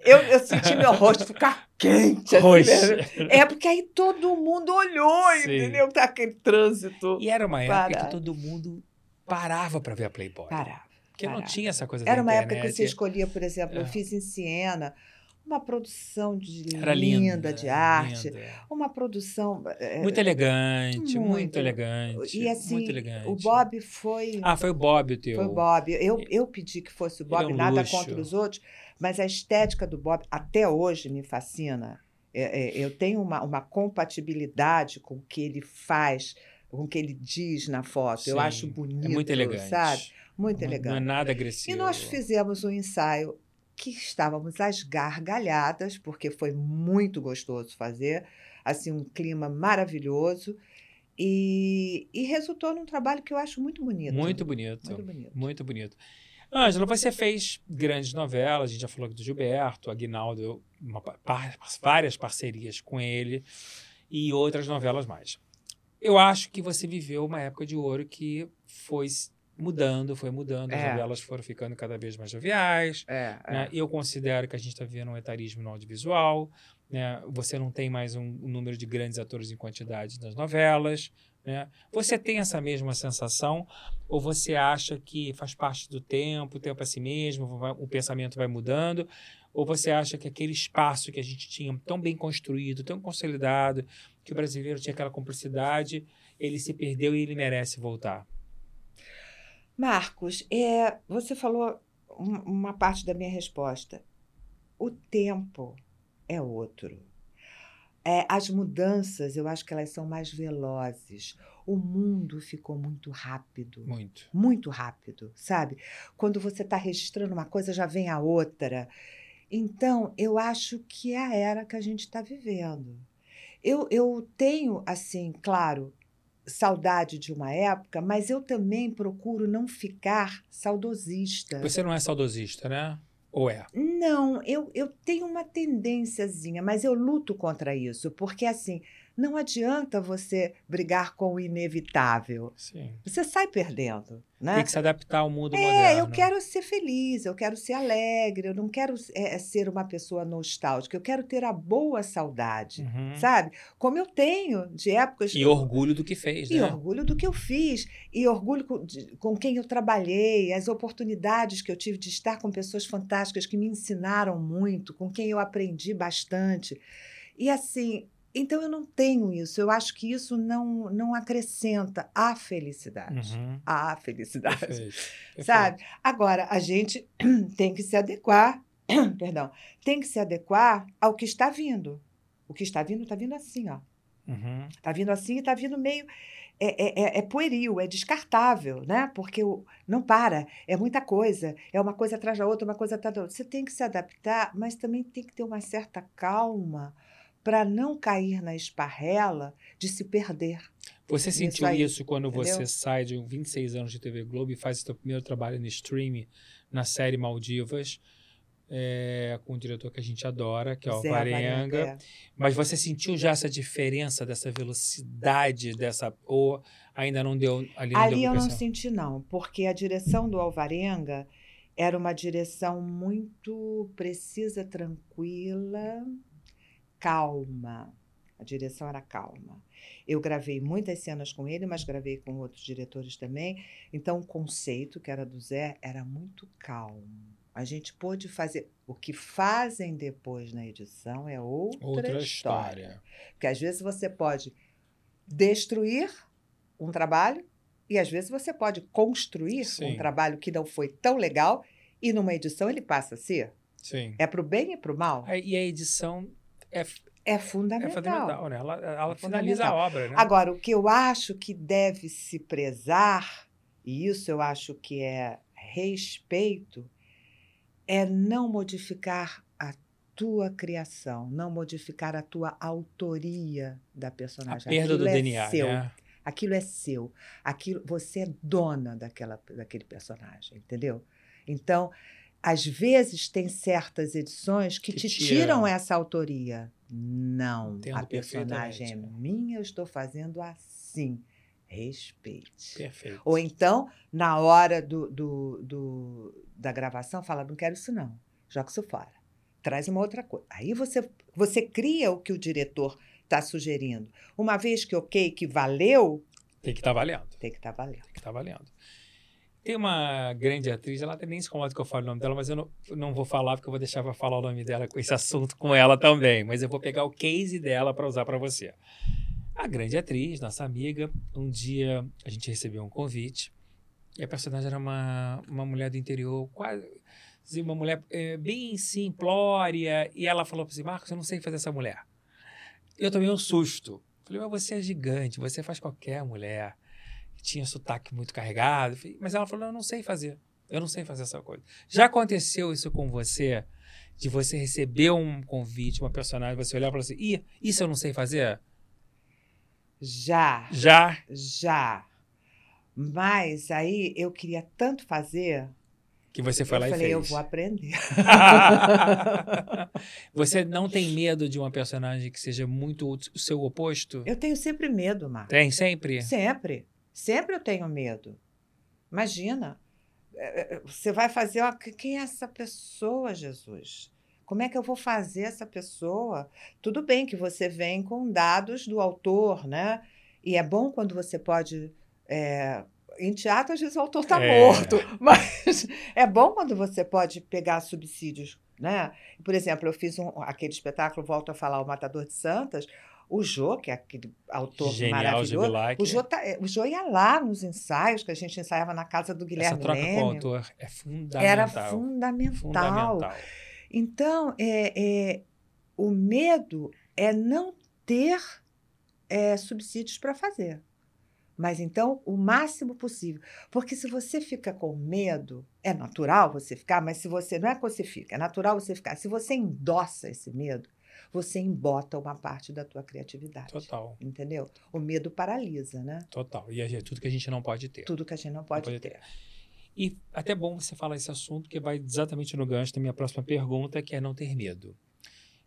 [SPEAKER 3] eu, eu senti meu rosto ficar quente. Assim, é porque aí todo mundo olhou, Sim. entendeu? Tá aquele trânsito.
[SPEAKER 2] E era uma época que todo mundo parava para ver a Playboy.
[SPEAKER 3] Parava.
[SPEAKER 2] Porque
[SPEAKER 3] parava.
[SPEAKER 2] não tinha essa coisa
[SPEAKER 3] Era
[SPEAKER 2] uma
[SPEAKER 3] internet. época que você escolhia, por exemplo, é. eu fiz em Siena uma produção de linda, linda, de arte, linda. uma produção
[SPEAKER 2] é, muito elegante, muito, muito, elegante,
[SPEAKER 3] e assim
[SPEAKER 2] muito elegante.
[SPEAKER 3] o Bob foi
[SPEAKER 2] ah foi o Bob o teu.
[SPEAKER 3] Foi o Bob. Eu, eu pedi que fosse o Bob é um nada luxo. contra os outros mas a estética do Bob até hoje me fascina. É, é, eu tenho uma, uma compatibilidade com o que ele faz com o que ele diz na foto. Sim, eu acho bonito é
[SPEAKER 2] muito elegante
[SPEAKER 3] sabe? muito elegante
[SPEAKER 2] não é nada agressivo
[SPEAKER 3] e nós fizemos um ensaio que estávamos às gargalhadas, porque foi muito gostoso fazer, assim, um clima maravilhoso. E, e resultou num trabalho que eu acho muito bonito.
[SPEAKER 2] Muito bonito. Muito bonito. Muito bonito. Ângela, você fez grandes novelas, a gente já falou do Gilberto, Aguinaldo, uma, par, várias parcerias com ele e outras novelas mais. Eu acho que você viveu uma época de ouro que foi mudando, foi mudando, as
[SPEAKER 3] É.
[SPEAKER 2] novelas foram ficando cada vez mais joviais.
[SPEAKER 3] É, é.
[SPEAKER 2] né? Eu considero que a gente está vivendo um etarismo no audiovisual. Né? Você não tem mais um, um número de grandes atores em quantidade nas novelas. Né? Você tem essa mesma sensação ou você acha que faz parte do tempo, o tempo é assim mesmo, vai- o pensamento vai mudando? Ou você acha que aquele espaço que a gente tinha tão bem construído, tão consolidado, que o brasileiro tinha aquela cumplicidade, ele se perdeu e ele merece voltar?
[SPEAKER 3] Marcos, é, você falou um- uma parte da minha resposta. O tempo é outro. É, as mudanças, eu acho que elas são mais velozes. O mundo ficou muito rápido.
[SPEAKER 2] Muito.
[SPEAKER 3] muito rápido, sabe? Quando você está registrando uma coisa, já vem a outra. Então, eu acho que é a era que a gente está vivendo. Eu, eu tenho, assim, claro, saudade de uma época, mas eu também procuro não ficar saudosista.
[SPEAKER 2] Você não é saudosista, né? Ou é?
[SPEAKER 3] Não, eu, eu tenho uma tendênciazinha, mas eu luto contra isso, porque assim, não adianta você brigar com o inevitável.
[SPEAKER 2] Sim.
[SPEAKER 3] Você sai perdendo, né?
[SPEAKER 2] Tem que se adaptar ao mundo
[SPEAKER 3] É,
[SPEAKER 2] moderno.
[SPEAKER 3] eu quero ser feliz, eu quero ser alegre, eu não quero é, ser uma pessoa nostálgica, eu quero ter a boa saudade,
[SPEAKER 2] Uhum.
[SPEAKER 3] sabe? Como eu tenho de épocas.
[SPEAKER 2] E orgulho do que fez,
[SPEAKER 3] E
[SPEAKER 2] né?
[SPEAKER 3] orgulho do que eu fiz, e orgulho com, de- com quem eu trabalhei, as oportunidades que eu tive de estar com pessoas fantásticas que me ensinaram muito, com quem eu aprendi bastante. E assim, então eu não tenho isso, eu acho que isso não, não acrescenta a felicidade.
[SPEAKER 2] Uhum.
[SPEAKER 3] A felicidade.
[SPEAKER 2] Perfeito. Perfeito.
[SPEAKER 3] Sabe? Agora, a gente tem que se adequar, perdão, tem que se adequar ao que está vindo. O que está vindo, está vindo assim, ó.
[SPEAKER 2] Uhum.
[SPEAKER 3] Está vindo assim e está vindo meio. É, é, é- é pueril, é descartável, né? Porque o, não para, é muita coisa, é uma coisa atrás da outra, uma coisa atrás da outra. Você tem que se adaptar, mas também tem que ter uma certa calma para não cair na esparrela de se perder.
[SPEAKER 2] Você
[SPEAKER 3] Isso
[SPEAKER 2] sentiu
[SPEAKER 3] aí,
[SPEAKER 2] isso quando você
[SPEAKER 3] entendeu?
[SPEAKER 2] sai de um 26 anos de TV Globo e faz seu primeiro trabalho no streaming, na série Maldivas, é, com um diretor que a gente adora, que é o
[SPEAKER 3] Zé
[SPEAKER 2] Alvarenga.
[SPEAKER 3] é.
[SPEAKER 2] Mas você sentiu já essa diferença, dessa velocidade, dessa. Ou ainda não deu ali não
[SPEAKER 3] Ali
[SPEAKER 2] deu
[SPEAKER 3] eu não senti, não, porque a direção do Alvarenga era uma direção muito precisa, tranquila, calma. A direção era calma. Eu gravei muitas cenas com ele, mas gravei com outros diretores também. Então, o conceito, que era do Zé, era muito calmo. A gente pôde fazer. O que fazem depois na edição é outra,
[SPEAKER 2] Outra
[SPEAKER 3] história.
[SPEAKER 2] história.
[SPEAKER 3] Porque às vezes você pode destruir um trabalho e às vezes você pode construir
[SPEAKER 2] Sim.
[SPEAKER 3] um trabalho que não foi tão legal e numa edição ele passa a ser.
[SPEAKER 2] Sim.
[SPEAKER 3] É para o bem e para o mal.
[SPEAKER 2] E a edição é,
[SPEAKER 3] É
[SPEAKER 2] é
[SPEAKER 3] fundamental.
[SPEAKER 2] fundamental, né? Ela, ela
[SPEAKER 3] É
[SPEAKER 2] finaliza a
[SPEAKER 3] fundamental.
[SPEAKER 2] obra, né?
[SPEAKER 3] Agora, o que eu acho que deve se prezar, e isso eu acho que é respeito, é não modificar a tua criação, não modificar a tua autoria da
[SPEAKER 2] a
[SPEAKER 3] personagem.
[SPEAKER 2] perda do
[SPEAKER 3] Aquilo é
[SPEAKER 2] DNA,
[SPEAKER 3] seu.
[SPEAKER 2] né?
[SPEAKER 3] Aquilo é seu. Aquilo, você é dona daquela, daquele personagem, entendeu? Então, às vezes tem certas edições que,
[SPEAKER 2] Que
[SPEAKER 3] te
[SPEAKER 2] tira.
[SPEAKER 3] tiram essa autoria. Não,
[SPEAKER 2] Entendo
[SPEAKER 3] a personagem é minha, eu estou fazendo assim. Respeite.
[SPEAKER 2] Perfeito.
[SPEAKER 3] Ou então, na hora do, do, do- da gravação, fala: não quero isso, não. Joga isso fora. Traz uma outra coisa. Aí você, você cria o que o diretor está sugerindo. Uma vez que ok, que valeu,
[SPEAKER 2] Tem que estar valendo.
[SPEAKER 3] tem que estar valendo.
[SPEAKER 2] Tem que estar valendo. Tem uma grande atriz, ela nem se incomoda que eu fale o nome dela, mas eu não, não vou falar porque eu vou deixar para falar o nome dela com esse assunto com ela também. Mas eu vou pegar o case dela para usar para você. A grande atriz, nossa amiga, um dia a gente recebeu um convite e a personagem era uma, uma mulher do interior, quase uma mulher eh, bem simplória, e ela falou assim: Marcos, eu não sei fazer essa mulher. Eu tomei um susto. Falei, mas você é gigante, você faz qualquer mulher tinha sotaque muito carregado. Falei, Mas ela falou: Eu não sei fazer. Eu não sei fazer essa coisa. Já aconteceu isso com você? De você receber um convite, uma personagem, você olhar e falar assim: Ih, isso eu não sei fazer?
[SPEAKER 3] Já,
[SPEAKER 2] Já.
[SPEAKER 3] já. Mas aí eu queria tanto fazer,
[SPEAKER 2] Que você foi
[SPEAKER 3] eu
[SPEAKER 2] lá
[SPEAKER 3] falei,
[SPEAKER 2] e
[SPEAKER 3] eu
[SPEAKER 2] fez.
[SPEAKER 3] vou aprender.
[SPEAKER 2] você não tem medo de uma personagem que seja muito o seu oposto?
[SPEAKER 3] Eu tenho sempre medo, Marcos.
[SPEAKER 2] Tem sempre?
[SPEAKER 3] Sempre. Sempre eu tenho medo. Imagina. É, é, Você vai fazer. ó, que- Quem é essa pessoa, Jesus? Como é que eu vou fazer essa pessoa? Tudo bem que você vem com dados do autor, né? E é bom quando você pode. é, Em teatro, às vezes o autor está
[SPEAKER 2] É.
[SPEAKER 3] morto, mas é bom quando você pode pegar subsídios, né? Por exemplo, eu fiz um, aquele espetáculo, volto a falar, O Matador de Santas. O Jô, que é aquele autor
[SPEAKER 2] Genial,
[SPEAKER 3] maravilhoso,
[SPEAKER 2] Jubilac.
[SPEAKER 3] o Jô, tá- é, o Jô ia lá nos ensaios, que a gente ensaiava na casa do
[SPEAKER 2] Essa
[SPEAKER 3] Guilherme
[SPEAKER 2] troca com o autor é fundamental.
[SPEAKER 3] Era fundamental.
[SPEAKER 2] Fundamental.
[SPEAKER 3] Então, é, é, o medo é não ter é, subsídios para fazer. Mas então, o máximo possível. Porque se você fica com medo, é natural você ficar, mas se você. Não é que você fica, é natural você ficar. Se você endossa esse medo, você embota uma parte da tua criatividade.
[SPEAKER 2] Total,
[SPEAKER 3] Entendeu? O medo paralisa, né?
[SPEAKER 2] total. E é tudo que a gente não pode ter.
[SPEAKER 3] Tudo que a gente não pode,
[SPEAKER 2] pode
[SPEAKER 3] ter.
[SPEAKER 2] E até bom você falar esse assunto, que vai exatamente no gancho da minha próxima pergunta, que é não ter medo.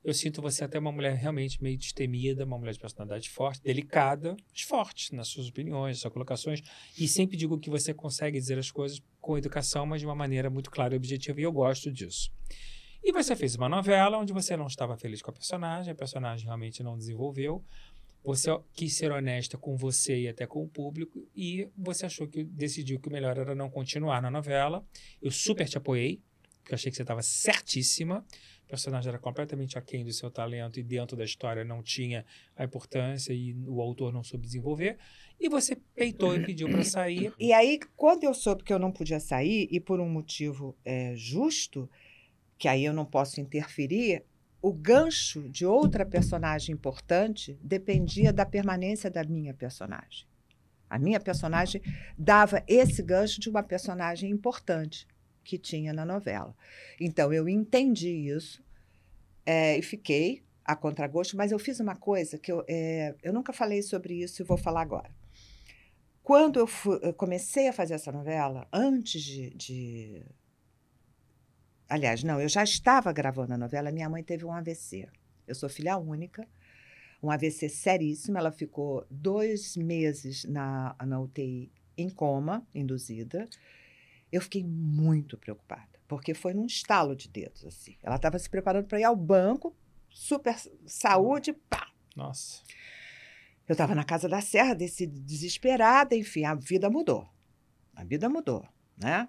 [SPEAKER 2] Eu sinto você até uma mulher realmente meio destemida, uma mulher de personalidade forte, delicada, mas forte nas suas opiniões, nas suas colocações. E sempre digo que você consegue dizer as coisas com educação, mas de uma maneira muito clara e objetiva, e eu gosto disso. E você fez uma novela onde você não estava feliz com a personagem, a personagem realmente não desenvolveu. Você quis ser honesta com você e até com o público, e você achou que decidiu que o melhor era não continuar na novela. Eu super te apoiei, porque achei que você estava certíssima. O personagem era completamente aquém do seu talento e dentro da história não tinha a importância e o autor não soube desenvolver. E você peitou e pediu para sair.
[SPEAKER 3] E aí, quando eu soube que eu não podia sair, e por um motivo é, justo, que aí eu não posso interferir, o gancho de outra personagem importante dependia da permanência da minha personagem. A minha personagem dava esse gancho de uma personagem importante que tinha na novela. Então, eu entendi isso é, e fiquei a contragosto, mas eu fiz uma coisa que eu, é, eu nunca falei sobre isso e vou falar agora. Quando eu, fu- eu comecei a fazer essa novela, antes de, de. Aliás, não, eu já estava gravando a novela, minha mãe teve um AVC. Eu sou filha única, um AVC seríssimo. Ela ficou dois meses na, na UTI em coma, induzida. Eu fiquei muito preocupada, porque foi num estalo de dedos. assim. Ela estava se preparando para ir ao banco, super saúde, pá,
[SPEAKER 2] Nossa.
[SPEAKER 3] eu estava na casa da Serra, desse desesperada, enfim, a vida mudou. A vida mudou, né?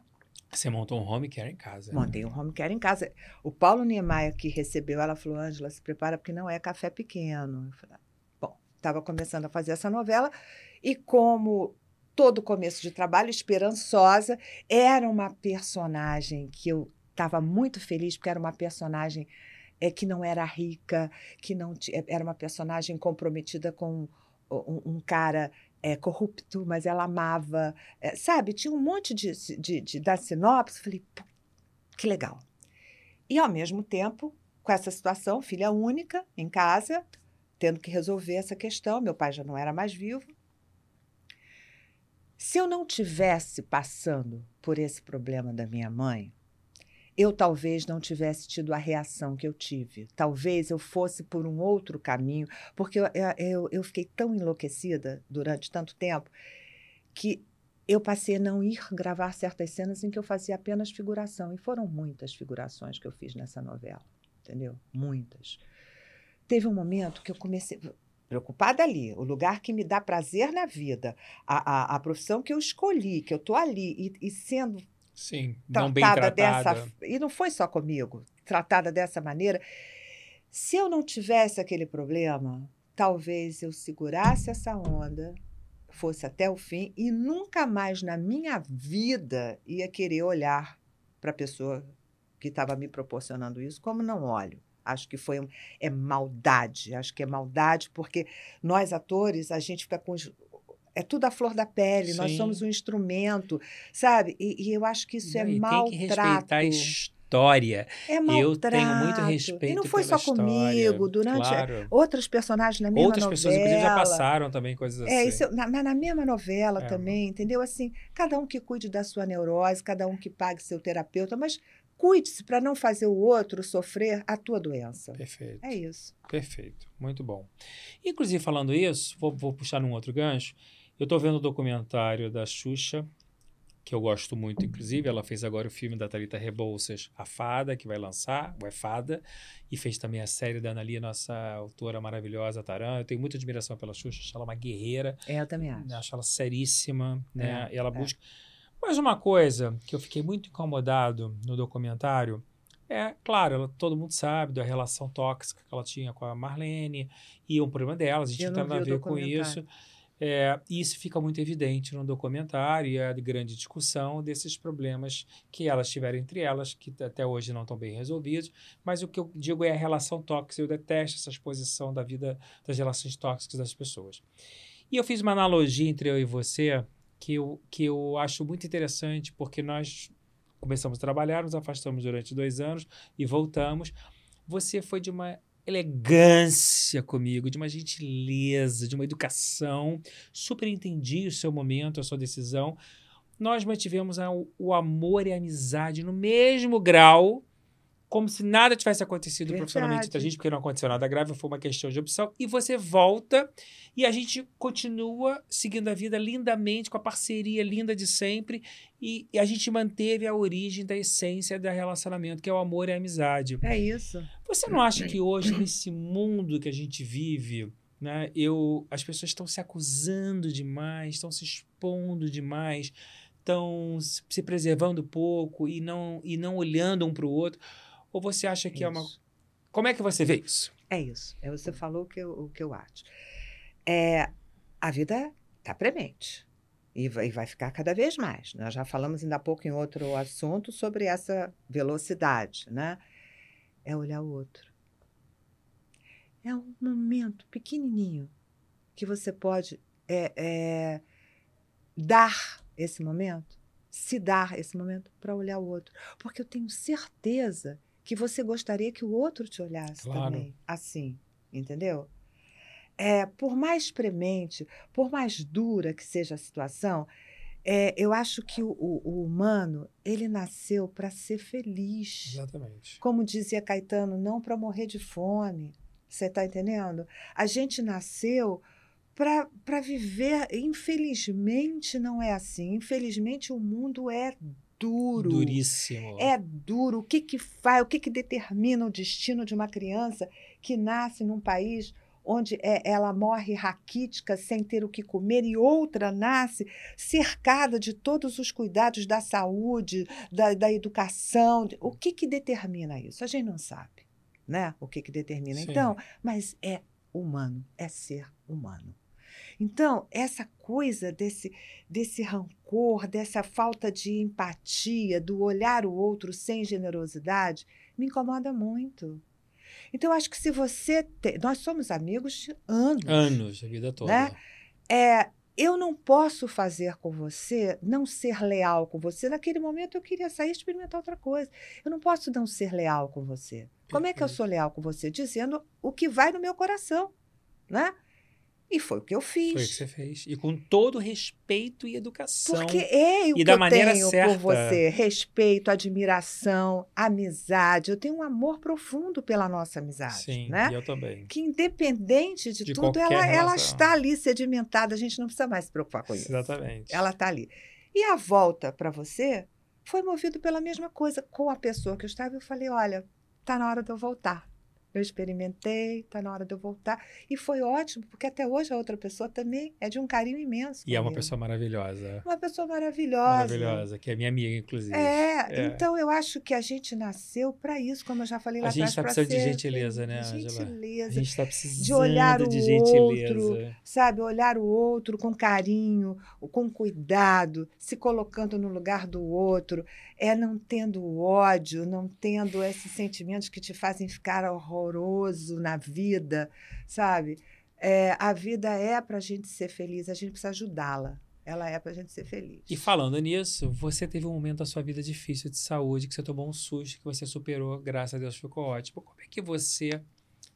[SPEAKER 2] Você montou um home care em casa.
[SPEAKER 3] Montei um home care em casa. O Paulo Niemeyer, que recebeu ela, falou: Ângela, se prepara porque não é café pequeno. Eu falei, "Ah, bom, estava começando a fazer essa novela e como todo começo de trabalho, esperançosa, era uma personagem que eu estava muito feliz porque era uma personagem é, que não era rica, que não é, era uma personagem comprometida com um, um cara é, corrupto, mas ela amava, é, sabe? Tinha um monte de, de, de da sinopse. Falei, "Pô, que legal. E ao mesmo tempo, com essa situação, filha única em casa, tendo que resolver essa questão, meu pai já não era mais vivo. Se eu não tivesse passando por esse problema da minha mãe, eu talvez não tivesse tido a reação que eu tive. Talvez eu fosse por um outro caminho, porque eu, eu, eu fiquei tão enlouquecida durante tanto tempo que eu passei a não ir gravar certas cenas em que eu fazia apenas figuração. E foram muitas figurações que eu fiz nessa novela, entendeu? Muitas. Teve um momento que eu comecei. Preocupada ali, o lugar que me dá prazer na vida, a, a, a profissão que eu escolhi, que eu estou ali, e, e sendo
[SPEAKER 2] Sim, não bem
[SPEAKER 3] tratada dessa e não foi só comigo, tratada dessa maneira. Se eu não tivesse aquele problema, talvez eu segurasse essa onda, fosse até o fim e nunca mais na minha vida ia querer olhar para a pessoa que estava me proporcionando isso como não olho. Acho que foi um, é maldade, acho que é maldade porque nós atores a gente fica com os- é tudo a flor da pele, nós
[SPEAKER 2] Sim.
[SPEAKER 3] somos um instrumento, sabe? E, e eu acho que isso é
[SPEAKER 2] Não, e
[SPEAKER 3] maltrato.
[SPEAKER 2] Tem que respeitar a história.
[SPEAKER 3] É
[SPEAKER 2] Eu
[SPEAKER 3] maltrato.
[SPEAKER 2] tenho muito respeito
[SPEAKER 3] E não foi só comigo,
[SPEAKER 2] história,
[SPEAKER 3] durante
[SPEAKER 2] claro.
[SPEAKER 3] outros personagens na mesma
[SPEAKER 2] Outras
[SPEAKER 3] novela.
[SPEAKER 2] pessoas, inclusive, já passaram também coisas assim.
[SPEAKER 3] É, isso, eu- na, na mesma novela
[SPEAKER 2] É.
[SPEAKER 3] também, entendeu? Assim, cada um que cuide da sua neurose, cada um que pague seu terapeuta, mas cuide-se para não fazer o outro sofrer a tua doença.
[SPEAKER 2] Perfeito.
[SPEAKER 3] É isso.
[SPEAKER 2] Perfeito, muito bom. Inclusive, falando isso, vou, vou puxar num outro gancho. Eu estou vendo o documentário da Xuxa, que eu gosto muito, inclusive. Ela fez agora o filme da Thalita Rebouças, A Fada, que vai lançar, o É Fada, e fez também a série da Analia, nossa autora maravilhosa, Taran. Eu tenho muita admiração pela Xuxa, acho ela uma guerreira.
[SPEAKER 3] É, eu também acho.
[SPEAKER 2] Acho ela seríssima, né?
[SPEAKER 3] É,
[SPEAKER 2] e ela
[SPEAKER 3] é.
[SPEAKER 2] busca. Mas uma coisa que eu fiquei muito incomodado no documentário é, claro, ela- todo mundo sabe da relação tóxica que ela tinha com a Marlene e um problema dela, a gente não tem nada a ver com isso. É, isso fica muito evidente no documentário e de grande discussão desses problemas que elas tiveram entre elas, que até hoje não estão bem resolvidos. Mas o que eu digo é a relação tóxica. Eu detesto essa exposição da vida, das relações tóxicas das pessoas. E eu fiz uma analogia entre eu e você que eu, que eu acho muito interessante, porque nós começamos a trabalhar, nos afastamos durante dois anos e voltamos. Você foi de uma elegância comigo, de uma gentileza, de uma educação. Super entendi o seu momento, a sua decisão. Nós mantivemos a- o amor e a amizade no mesmo grau, como se nada tivesse acontecido
[SPEAKER 3] Verdade.
[SPEAKER 2] profissionalmente entre a gente, porque não aconteceu nada grave, foi uma questão de opção. E você volta e a gente continua seguindo a vida lindamente, com a parceria linda de sempre. E, e a gente manteve a origem da essência do relacionamento, que é o amor e a amizade.
[SPEAKER 3] É isso.
[SPEAKER 2] Você não acha que hoje, nesse mundo que a gente vive, né, eu, as pessoas estão se acusando demais, estão se expondo demais, estão se se preservando pouco e não, e não olhando um para o outro? Ou você acha que é uma.
[SPEAKER 3] Isso.
[SPEAKER 2] Como é que você vê isso?
[SPEAKER 3] É isso. É você falou o que eu, o que eu acho. É, a vida está premente. E vai, e vai ficar cada vez mais. Nós já falamos ainda há pouco em outro assunto sobre essa velocidade, né? É olhar o outro. É um momento pequenininho que você pode é, é, dar esse momento, se dar esse momento para olhar o outro. Porque eu tenho certeza que você gostaria que o outro te olhasse
[SPEAKER 2] Claro.
[SPEAKER 3] também assim, entendeu? É, por mais premente, por mais dura que seja a situação, é, eu acho que o, o- o humano ele nasceu para ser feliz.
[SPEAKER 2] Exatamente.
[SPEAKER 3] Como dizia Caetano, não para morrer de fome. Você está entendendo? A gente nasceu para viver. Infelizmente, não é assim. Infelizmente, o mundo é duro.
[SPEAKER 2] Duríssimo.
[SPEAKER 3] É duro. O que, que faz, o que, que determina o destino de uma criança que nasce num país onde é- ela morre raquítica sem ter o que comer e outra nasce cercada de todos os cuidados da saúde, da, da educação. O que, que determina isso? A gente não sabe, né? O que, que determina.
[SPEAKER 2] Sim.
[SPEAKER 3] Então, mas é humano, é ser humano. Então, essa coisa desse, desse rancor, dessa falta de empatia, do olhar o outro sem generosidade, me incomoda muito. Então, acho que se você. Te... Nós somos amigos de anos.
[SPEAKER 2] Anos, a vida toda.
[SPEAKER 3] Né? É, eu não posso fazer com você, não ser leal com você. Naquele momento eu queria sair e experimentar outra coisa. Eu não posso não ser leal com você. Como é que eu sou leal com você? Dizendo o que vai no meu coração, né? E foi o que eu fiz.
[SPEAKER 2] Foi o que você fez. E com todo respeito e educação.
[SPEAKER 3] Porque é o
[SPEAKER 2] e
[SPEAKER 3] que
[SPEAKER 2] da
[SPEAKER 3] eu
[SPEAKER 2] maneira
[SPEAKER 3] tenho
[SPEAKER 2] certa.
[SPEAKER 3] por você. Respeito, admiração, amizade. Eu tenho um amor profundo pela nossa amizade,
[SPEAKER 2] Sim,
[SPEAKER 3] né?
[SPEAKER 2] e eu também.
[SPEAKER 3] Que independente de,
[SPEAKER 2] De
[SPEAKER 3] tudo, ela, ela está ali sedimentada. A gente não precisa mais se preocupar com isso.
[SPEAKER 2] Exatamente.
[SPEAKER 3] Ela está ali. E a volta para você foi movido pela mesma coisa. Com a pessoa que eu estava, eu falei: olha, tá na hora de eu voltar. Eu experimentei, tá na hora de eu voltar. E foi ótimo, porque até hoje a outra pessoa também é de um carinho imenso.
[SPEAKER 2] E é uma pessoa maravilhosa.
[SPEAKER 3] Uma pessoa maravilhosa.
[SPEAKER 2] Maravilhosa, que é minha amiga, inclusive.
[SPEAKER 3] É,
[SPEAKER 2] É.
[SPEAKER 3] então eu acho que a gente nasceu para isso, como eu já falei
[SPEAKER 2] A
[SPEAKER 3] lá
[SPEAKER 2] gente
[SPEAKER 3] atrás.
[SPEAKER 2] tá
[SPEAKER 3] pra
[SPEAKER 2] precisando de gentileza, né,
[SPEAKER 3] feliz.
[SPEAKER 2] Ângela? A
[SPEAKER 3] Gentileza,
[SPEAKER 2] gente está precisando
[SPEAKER 3] de olhar o
[SPEAKER 2] de gentileza.
[SPEAKER 3] outro, sabe? Olhar o outro com carinho, com cuidado, se colocando no lugar do outro, é não tendo ódio, não tendo esses sentimentos que te fazem ficar horroroso na vida, sabe? É, a vida é para a gente ser feliz, a gente precisa ajudá-la. Ela é para a gente ser feliz.
[SPEAKER 2] E falando nisso, você teve um momento da sua vida difícil de saúde, que você tomou um susto, que você superou, graças a Deus ficou ótimo. Como é que você,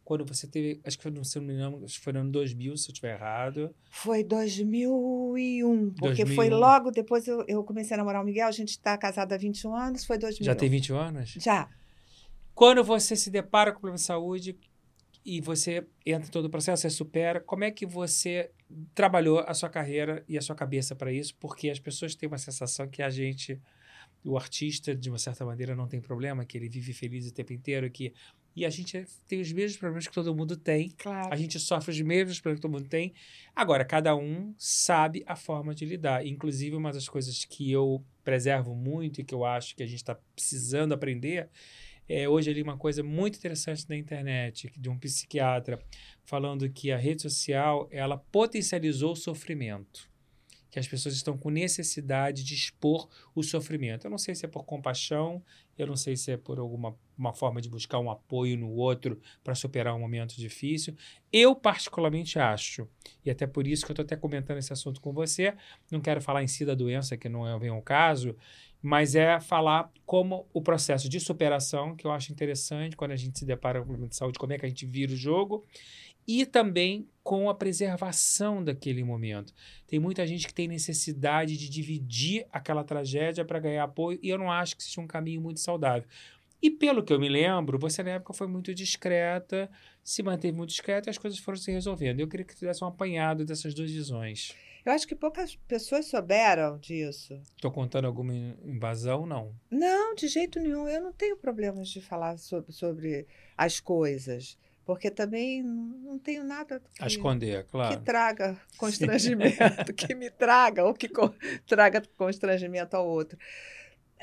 [SPEAKER 2] quando você teve, acho que foi, no- se não me engano, acho que foi no ano 2000, se eu estiver errado.
[SPEAKER 3] Foi 2001, porque
[SPEAKER 2] 2001.
[SPEAKER 3] foi logo depois eu, eu comecei a namorar o Miguel, a gente está casado há 21 anos, foi 2001.
[SPEAKER 2] Já tem 21 anos?
[SPEAKER 3] Já.
[SPEAKER 2] Quando você se depara com problema de saúde e você entra em todo o processo, você supera, como é que você trabalhou a sua carreira e a sua cabeça para isso, porque as pessoas têm uma sensação que a gente, o artista, de uma certa maneira, não tem problema, que ele vive feliz o tempo inteiro, que e a gente tem os mesmos problemas que todo mundo tem.
[SPEAKER 3] Claro.
[SPEAKER 2] A gente sofre os mesmos problemas que todo mundo tem. Agora, cada um sabe a forma de lidar. Inclusive, uma das coisas que eu preservo muito e que eu acho que a gente está precisando aprender é, hoje ali uma coisa muito interessante na internet de um psiquiatra falando que a rede social ela potencializou o sofrimento que as pessoas estão com necessidade de expor o sofrimento. Eu não sei se é por compaixão, eu não sei se é por alguma uma forma de buscar um apoio no outro para superar um momento difícil. Eu, particularmente, acho, e até por isso que eu estou até comentando esse assunto com você, não quero falar em si da doença, que não é o caso, mas é falar como o processo de superação, que eu acho interessante quando a gente se depara com o problema de saúde, como é que a gente vira o jogo, e também com a preservação daquele momento. Tem muita gente que tem necessidade de dividir aquela tragédia para ganhar apoio, e eu não acho que seja um caminho muito saudável. E pelo que eu me lembro, você na época foi muito discreta, se manteve muito discreta e as coisas foram se resolvendo. Eu queria que tivesse um apanhado dessas duas visões.
[SPEAKER 3] Eu acho que poucas pessoas souberam disso.
[SPEAKER 2] Estou contando alguma invasão? Não.
[SPEAKER 3] Não, de jeito nenhum. Eu não tenho problemas de falar sobre, sobre as coisas. Porque também não tenho nada que,
[SPEAKER 2] a esconder, claro.
[SPEAKER 3] que traga constrangimento, que me traga ou que co traga constrangimento ao outro.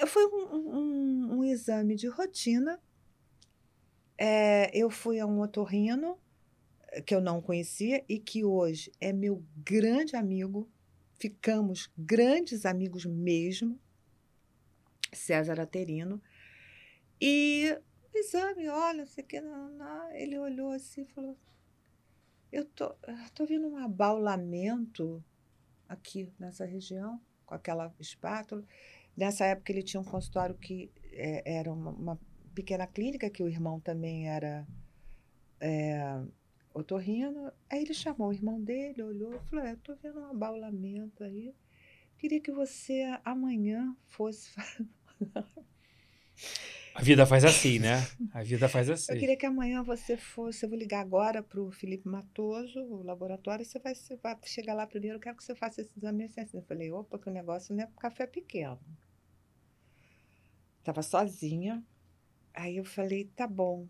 [SPEAKER 3] Foi um, um, um exame de rotina. É, eu fui a um otorrino que eu não conhecia e que hoje é meu grande amigo. Ficamos grandes amigos mesmo. César Aterino. E exame, olha, sei que não, não. ele olhou assim e falou: Eu tô, tô vendo um abaulamento aqui nessa região, com aquela espátula. Nessa época ele tinha um consultório que é, era uma, uma, pequena clínica, que o irmão também era é, otorrino. Aí ele chamou o irmão dele, olhou e falou: é, Eu tô vendo um abaulamento aí. Queria que você amanhã fosse.
[SPEAKER 2] A vida faz assim, né? A vida faz assim.
[SPEAKER 3] Eu queria que amanhã você fosse. Eu vou ligar agora para o Felipe Matoso, o laboratório. Você vai, você vai chegar lá primeiro. Eu quero que você faça esse exame assim. Eu falei: opa, que o negócio não é café pequeno. Estava sozinha. Aí eu falei: tá bom.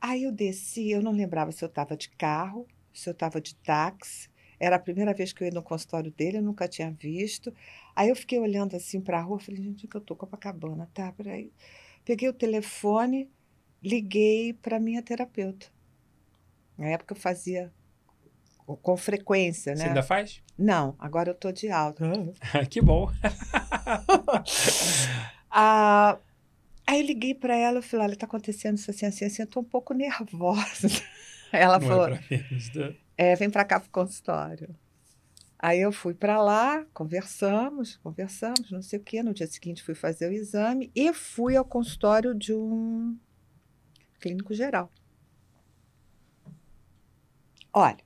[SPEAKER 3] Aí eu desci. Eu não lembrava se eu estava de carro, se eu estava de táxi. Era a primeira vez que eu ia no consultório dele, eu nunca tinha visto. Aí eu fiquei olhando assim para a rua, falei, gente, que eu tô Copacabana, tá? Peraí. Peguei o telefone, liguei para minha terapeuta. Na época eu fazia com frequência, né?
[SPEAKER 2] Você ainda faz?
[SPEAKER 3] Não, agora eu tô de alta.
[SPEAKER 2] que bom.
[SPEAKER 3] ah, aí eu liguei para ela e falei, olha, tá acontecendo isso assim, assim, assim, eu tô um pouco nervosa. Ela Não é falou, é é, vem para cá para o consultório. Aí eu fui para lá, conversamos, conversamos, não sei o quê. No dia seguinte fui fazer o exame e fui ao consultório de um clínico geral. Olha,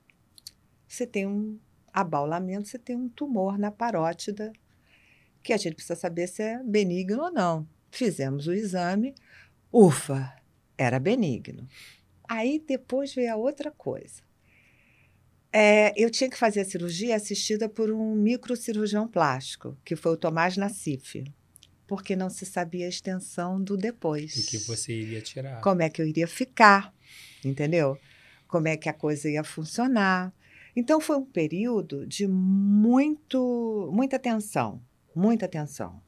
[SPEAKER 3] você tem um abaulamento, você tem um tumor na parótida, que a gente precisa saber se é benigno ou não. Fizemos o exame, ufa, era benigno. Aí depois veio a outra coisa. É, eu tinha que fazer a cirurgia assistida por um microcirurgião plástico, que foi o Tomás Nassif, porque não se sabia a extensão do depois.
[SPEAKER 2] O que você iria tirar.
[SPEAKER 3] Como é que eu iria ficar, entendeu? Como é que a coisa ia funcionar. Então foi um período de muito, muita tensão, muita tensão.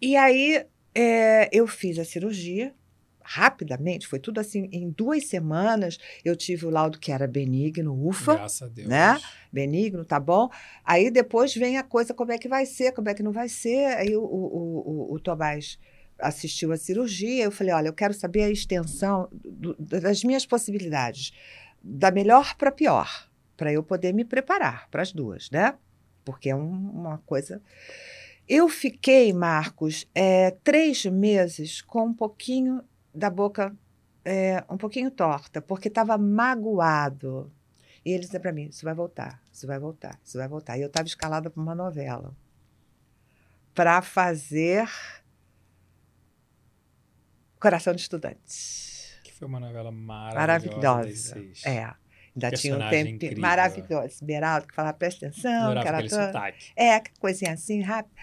[SPEAKER 3] E aí é, eu fiz a cirurgia, rapidamente, foi tudo assim, em duas semanas eu tive o laudo que era benigno, ufa.
[SPEAKER 2] Graças a Deus.
[SPEAKER 3] Né? Benigno, tá bom. Aí depois vem a coisa, como é que vai ser, como é que não vai ser. Aí o, o, o, o Tomás assistiu a cirurgia, eu falei, olha, eu quero saber a extensão do, das minhas possibilidades, da melhor para pior, para eu poder me preparar para as duas, né? Porque é um, uma coisa... Eu fiquei, Marcos, é, três meses com um pouquinho da boca é, um pouquinho torta, porque estava magoado. E ele dizia para mim: Isso vai voltar, isso vai voltar, isso vai voltar. E eu estava escalada para uma novela para fazer Coração de Estudante.
[SPEAKER 2] Que foi uma novela maravilhosa. maravilhosa.
[SPEAKER 3] É. Ainda tinha um tempo
[SPEAKER 2] incrível.
[SPEAKER 3] maravilhoso. Esmeralda, que falava, presta atenção, que
[SPEAKER 2] Adorava
[SPEAKER 3] era
[SPEAKER 2] aquele
[SPEAKER 3] toda...
[SPEAKER 2] sotaque.
[SPEAKER 3] É, que coisinha assim, rápida.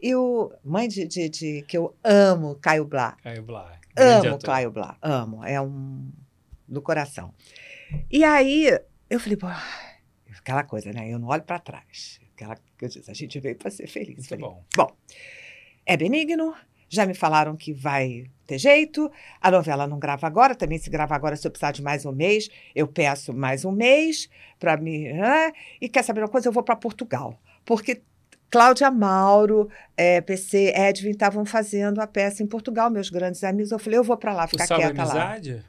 [SPEAKER 3] E o mãe de, de, de- que eu amo, Caio Blá.
[SPEAKER 2] Caio Blá. Grande
[SPEAKER 3] Amo
[SPEAKER 2] ator.
[SPEAKER 3] Caio Blá, amo. É um do coração. E aí eu falei, pô, aquela coisa, né? Eu não olho para trás. Aquela que eu disse, a gente veio para ser feliz.
[SPEAKER 2] Muito
[SPEAKER 3] Falei,
[SPEAKER 2] bom.
[SPEAKER 3] Bom, é benigno. Já me falaram que vai ter jeito. A novela não grava agora. Também se grava agora, se eu precisar de mais um mês, eu peço mais um mês para me. né? E quer saber uma coisa? Eu vou para Portugal. Porque Cláudia Mauro, eh, PC, Edwin estavam fazendo a peça em Portugal, meus grandes amigos. Eu falei, eu vou para lá, ficar quieta lá.
[SPEAKER 2] Amizade?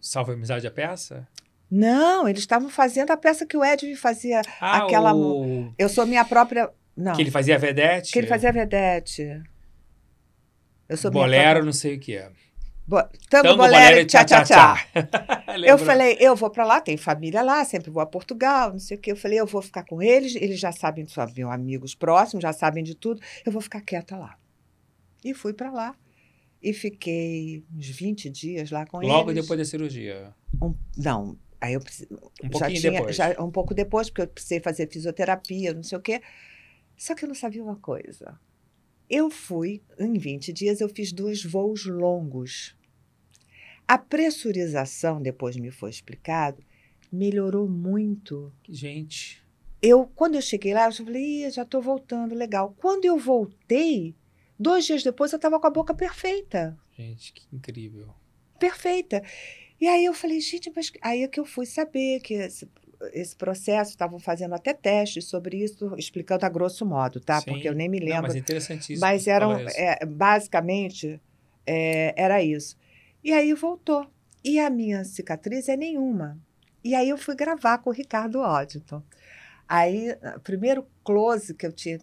[SPEAKER 2] Salve Amizade a peça?
[SPEAKER 3] Não, eles estavam fazendo a peça que o Edwin fazia.
[SPEAKER 2] Ah,
[SPEAKER 3] Aquela
[SPEAKER 2] o...
[SPEAKER 3] Eu sou minha própria. Não.
[SPEAKER 2] Que ele fazia vedete?
[SPEAKER 3] que ele fazia vedete. Eu sou minha
[SPEAKER 2] Bolero,
[SPEAKER 3] própria-
[SPEAKER 2] não sei o que é.
[SPEAKER 3] Bo... Tango,
[SPEAKER 2] Tango,
[SPEAKER 3] bolero, tchá, tchá, tchá. Eu falei, eu vou para lá, tem família lá, sempre vou a Portugal, não sei o quê. Eu falei, eu vou ficar com eles, eles já sabem, são meus amigos próximos, já sabem de tudo, eu vou ficar quieta lá. E fui para lá. E fiquei uns 20 dias lá com
[SPEAKER 2] Logo
[SPEAKER 3] eles.
[SPEAKER 2] depois da cirurgia.
[SPEAKER 3] Um- não, aí eu
[SPEAKER 2] Um
[SPEAKER 3] já tinha,
[SPEAKER 2] depois.
[SPEAKER 3] já um pouco depois, porque eu precisei fazer fisioterapia, não sei o quê. Só que eu não sabia uma coisa. Eu fui, em 20 dias, eu fiz dois voos longos. A pressurização, depois me foi explicado, melhorou muito.
[SPEAKER 2] Gente,
[SPEAKER 3] Eu, quando eu cheguei lá, eu falei, já estou voltando, legal. Quando eu voltei, dois dias depois, eu estava com a boca perfeita
[SPEAKER 2] gente, que incrível.
[SPEAKER 3] perfeita. E aí eu falei, gente, mas aí é que eu fui saber que esse, processo, estavam fazendo até testes sobre isso, explicando a grosso modo, tá?
[SPEAKER 2] Sim.
[SPEAKER 3] Porque eu nem me
[SPEAKER 2] Não,
[SPEAKER 3] lembro.
[SPEAKER 2] mas é interessantíssimo.
[SPEAKER 3] mas eram, é, basicamente, é, era isso. E aí voltou. E a minha cicatriz é nenhuma. E aí eu fui gravar com o Ricardo Oddington. Aí, primeiro close que eu tinha,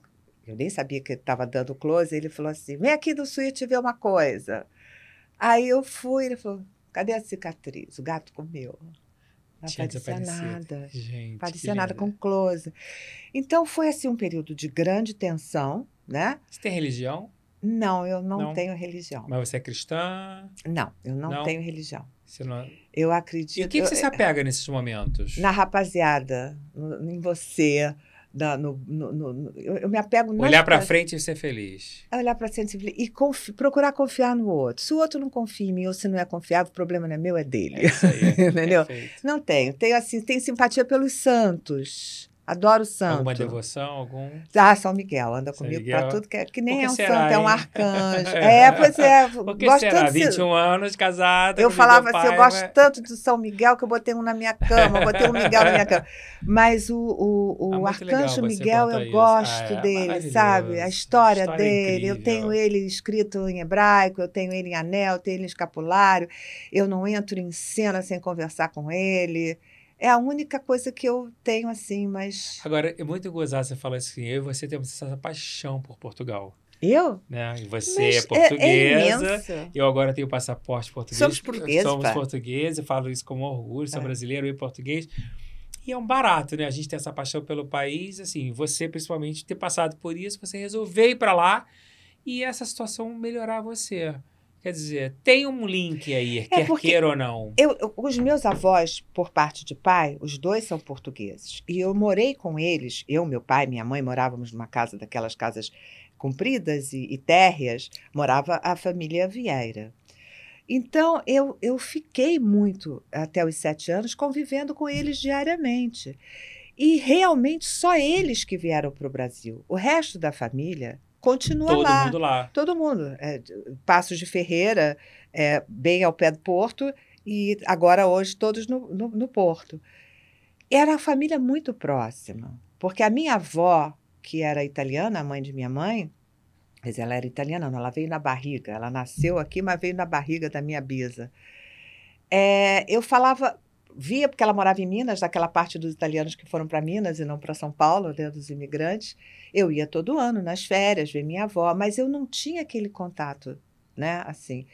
[SPEAKER 3] eu nem sabia que ele estava dando close, ele falou assim: vem aqui do suíte ver uma coisa. Aí eu fui, ele falou: cadê a cicatriz? O gato comeu.
[SPEAKER 2] Tinha
[SPEAKER 3] aparecia nada.
[SPEAKER 2] Gente,
[SPEAKER 3] Não parecia
[SPEAKER 2] que
[SPEAKER 3] nada com close. Então foi assim um período de grande tensão, né?
[SPEAKER 2] Você tem religião?
[SPEAKER 3] Não, eu não,
[SPEAKER 2] Não?
[SPEAKER 3] tenho religião.
[SPEAKER 2] Mas você é cristã?
[SPEAKER 3] Não, eu não,
[SPEAKER 2] Não?
[SPEAKER 3] tenho religião.
[SPEAKER 2] Não...
[SPEAKER 3] Eu acredito.
[SPEAKER 2] E o que, que você
[SPEAKER 3] eu-
[SPEAKER 2] se apega nesses momentos?
[SPEAKER 3] Na rapaziada, em você, na- no, no- no- eu, me apego
[SPEAKER 2] Olhar pra
[SPEAKER 3] coisas.
[SPEAKER 2] frente e ser feliz.
[SPEAKER 3] Olhar para frente e confi- procurar confiar no outro. Se o outro não confia em mim ou se não é confiável, o problema não é meu, é dele.
[SPEAKER 2] É isso aí.
[SPEAKER 3] Entendeu?
[SPEAKER 2] Perfeito.
[SPEAKER 3] Não tenho. Tenho assim, tenho simpatia pelos santos. Adoro santo.
[SPEAKER 2] Alguma devoção? Algum.
[SPEAKER 3] Ah, São Miguel, anda
[SPEAKER 2] São
[SPEAKER 3] comigo para tudo, que, é, que nem
[SPEAKER 2] que
[SPEAKER 3] é um
[SPEAKER 2] será,
[SPEAKER 3] santo, é um
[SPEAKER 2] hein?
[SPEAKER 3] arcanjo. é, pois é.
[SPEAKER 2] Por que
[SPEAKER 3] gosto
[SPEAKER 2] será?
[SPEAKER 3] tanto de-
[SPEAKER 2] 21 anos casada.
[SPEAKER 3] Eu falava assim, eu
[SPEAKER 2] pai,
[SPEAKER 3] gosto
[SPEAKER 2] mas-
[SPEAKER 3] tanto do São Miguel que eu botei um na minha cama, eu botei um Miguel na minha cama. Mas o, o,
[SPEAKER 2] Ah,
[SPEAKER 3] o
[SPEAKER 2] legal
[SPEAKER 3] Arcanjo Miguel, eu
[SPEAKER 2] isso.
[SPEAKER 3] gosto
[SPEAKER 2] Ah, é
[SPEAKER 3] dele, sabe? A história,
[SPEAKER 2] História
[SPEAKER 3] dele. Eu
[SPEAKER 2] incrível.
[SPEAKER 3] tenho ele escrito em hebraico, eu tenho ele em anel, eu tenho ele em escapulário. Eu não entro em cena sem conversar com ele. É a única coisa que eu tenho assim, mas.
[SPEAKER 2] Agora, é muito gozado você falar assim, eu e você temos essa paixão por Portugal,
[SPEAKER 3] Eu?
[SPEAKER 2] né? E você
[SPEAKER 3] Mas
[SPEAKER 2] é portuguesa,
[SPEAKER 3] imensa.
[SPEAKER 2] eu agora tenho passaporte português.
[SPEAKER 3] Somos portugueses,
[SPEAKER 2] Somos
[SPEAKER 3] pai.
[SPEAKER 2] portugueses, eu falo isso com orgulho, sou
[SPEAKER 3] É.
[SPEAKER 2] brasileiro e português. E é um barato, né? A gente tem essa paixão pelo país, assim, você principalmente ter passado por isso, você resolver ir para lá e essa situação melhorar você. Quer dizer, tem um link aí, quer
[SPEAKER 3] É porque-
[SPEAKER 2] queira ou não.
[SPEAKER 3] Eu, eu- os meus avós, por parte de pai, os dois são portugueses. E eu morei com eles, eu, meu pai, minha mãe, morávamos numa casa daquelas casas compridas e, e térreas, morava a família Vieira. Então, eu, eu fiquei muito, até os sete anos, convivendo com eles diariamente. E realmente só eles que vieram para o Brasil. O resto da família continua
[SPEAKER 2] Todo
[SPEAKER 3] lá.
[SPEAKER 2] mundo lá.
[SPEAKER 3] Todo mundo. É, Passos de Ferreira, é, bem ao pé do porto, e agora hoje todos no, no, no porto. Era uma família muito próxima, porque a minha avó, que era italiana, a mãe de minha mãe, quer dizer, ela era italiana, não, ela veio na barriga. Ela nasceu aqui, mas veio na barriga da minha bisa. É, eu falava, via, porque ela morava em Minas, daquela parte dos italianos que foram para Minas e não para São Paulo, né, dos imigrantes. Eu ia todo ano nas férias ver minha avó, mas eu não tinha aquele contato, né? Assim.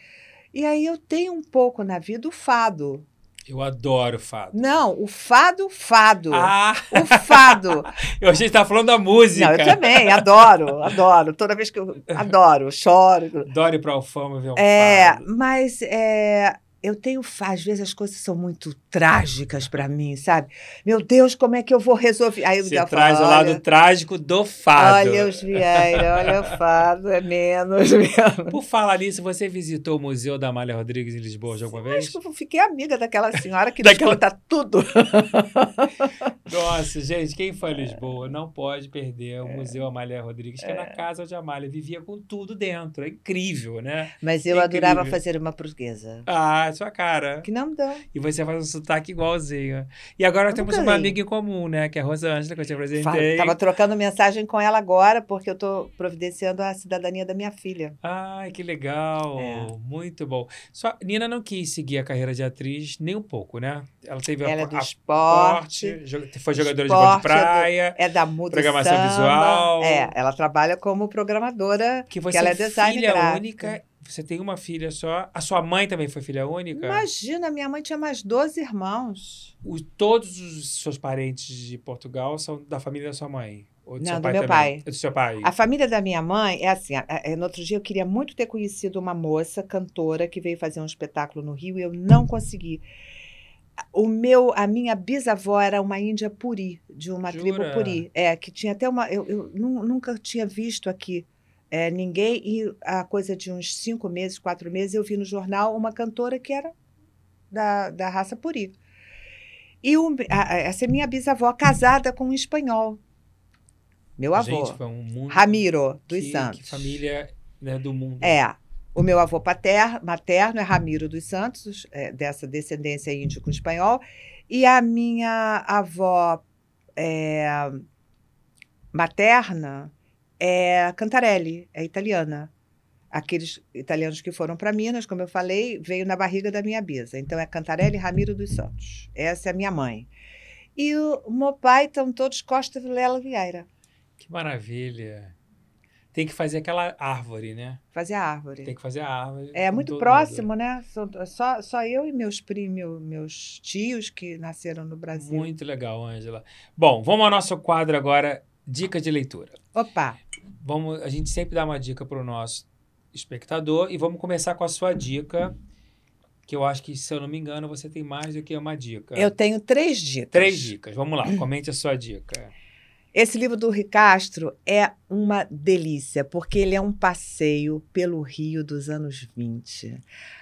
[SPEAKER 3] E aí eu tenho um pouco na vida o fado.
[SPEAKER 2] Eu adoro fado.
[SPEAKER 3] Não, o fado, fado.
[SPEAKER 2] Ah,
[SPEAKER 3] O fado.
[SPEAKER 2] eu achei que tá falando da música.
[SPEAKER 3] Não, eu também, adoro, adoro. Toda vez que eu adoro, choro.
[SPEAKER 2] Adoro ir pra Alfama ver um
[SPEAKER 3] É,
[SPEAKER 2] fado.
[SPEAKER 3] mas é, eu tenho, às vezes as coisas são muito trágicas para mim, sabe? Meu Deus, como é que eu vou resolver? Aí
[SPEAKER 2] Você traz
[SPEAKER 3] falo,
[SPEAKER 2] o lado trágico do fado.
[SPEAKER 3] olha os Vieira, olha o fado, é menos mesmo.
[SPEAKER 2] Por falar nisso, você visitou o Museu da Amália Rodrigues em Lisboa de alguma vez?
[SPEAKER 3] Acho que eu fiquei amiga daquela senhora que
[SPEAKER 2] Daquela-
[SPEAKER 3] nos conta tudo.
[SPEAKER 2] Nossa, gente, quem foi a Lisboa não pode perder o Museu Amália Rodrigues, que é. na casa a Amália vivia com tudo dentro. É incrível, né?
[SPEAKER 3] Mas eu
[SPEAKER 2] Incrível.
[SPEAKER 3] adorava fazer uma portuguesa.
[SPEAKER 2] Ah, sua cara.
[SPEAKER 3] Que não deu.
[SPEAKER 2] E você faz um sotaque igualzinho. E agora
[SPEAKER 3] Eu
[SPEAKER 2] temos uma amiga em comum, né? Que é a Rosângela, que eu te apresentei.
[SPEAKER 3] Tava trocando mensagem com ela agora, porque eu tô providenciando a cidadania da minha filha.
[SPEAKER 2] Ai, que legal.
[SPEAKER 3] É.
[SPEAKER 2] Muito bom. Só, Nina não quis seguir a carreira de atriz nem um pouco, né? Ela teve a,
[SPEAKER 3] Ela é do
[SPEAKER 2] a-
[SPEAKER 3] esporte,
[SPEAKER 2] jo- foi jogadora de vôlei de
[SPEAKER 3] esporte, é do-
[SPEAKER 2] praia.
[SPEAKER 3] é da e
[SPEAKER 2] Programação
[SPEAKER 3] samba.
[SPEAKER 2] visual.
[SPEAKER 3] É, ela trabalha como programadora.
[SPEAKER 2] Que você
[SPEAKER 3] ela é
[SPEAKER 2] é filha
[SPEAKER 3] gráfico.
[SPEAKER 2] única. Você tem uma filha só. A sua mãe também foi filha única?
[SPEAKER 3] Imagina, minha mãe tinha mais 12 irmãos.
[SPEAKER 2] O- todos os seus parentes de Portugal são da família da sua mãe? Ou do
[SPEAKER 3] Não,
[SPEAKER 2] seu
[SPEAKER 3] do
[SPEAKER 2] pai
[SPEAKER 3] meu
[SPEAKER 2] também?
[SPEAKER 3] pai.
[SPEAKER 2] É do seu pai.
[SPEAKER 3] A família da minha mãe é assim. no outro dia eu queria muito ter conhecido uma moça cantora que veio fazer um espetáculo no Rio e eu não consegui. O meu, a minha bisavó era uma índia puri, de uma tribo
[SPEAKER 2] Jura?
[SPEAKER 3] puri. É, que tinha até uma. Eu, eu nu- nunca tinha visto aqui é, ninguém, e a coisa de uns cinco meses, quatro meses, eu vi no jornal uma cantora que era da, da raça puri. E a- essa é minha bisavó, casada com um espanhol. Meu avô.
[SPEAKER 2] Gente, foi um mundo.
[SPEAKER 3] Ramiro dos
[SPEAKER 2] que,
[SPEAKER 3] Santos.
[SPEAKER 2] Que família né, do mundo.
[SPEAKER 3] É. O meu avô paterno, materno é Ramiro dos Santos, é, dessa descendência índio com espanhol. E a minha avó é, materna é Cantarelli, é italiana. Aqueles italianos que foram para Minas, como eu falei, veio na barriga da minha bisa. Então é Cantarelli Ramiro dos Santos. Essa é a minha mãe. E o meu pai estão todos Costa Vilela Vieira.
[SPEAKER 2] Que maravilha. Tem que fazer aquela árvore, né?
[SPEAKER 3] Fazer a árvore.
[SPEAKER 2] Tem que fazer a árvore.
[SPEAKER 3] É muito próximo, né? Sou- Só, só eu e meus primos, meus tios que nasceram no
[SPEAKER 2] mundo.
[SPEAKER 3] Brasil.
[SPEAKER 2] Muito legal, Ângela. Bom, vamos ao nosso quadro agora, dica de leitura.
[SPEAKER 3] Opa,
[SPEAKER 2] Vamos, a gente sempre dá uma dica para o nosso espectador e vamos começar com a sua dica, que eu acho que, se eu não me engano, você tem mais do que uma dica.
[SPEAKER 3] eu tenho três dicas.
[SPEAKER 2] Três dicas. Vamos lá, comente a sua dica.
[SPEAKER 3] Esse livro do Ricastro é uma delícia, porque ele é um passeio pelo Rio dos anos 20.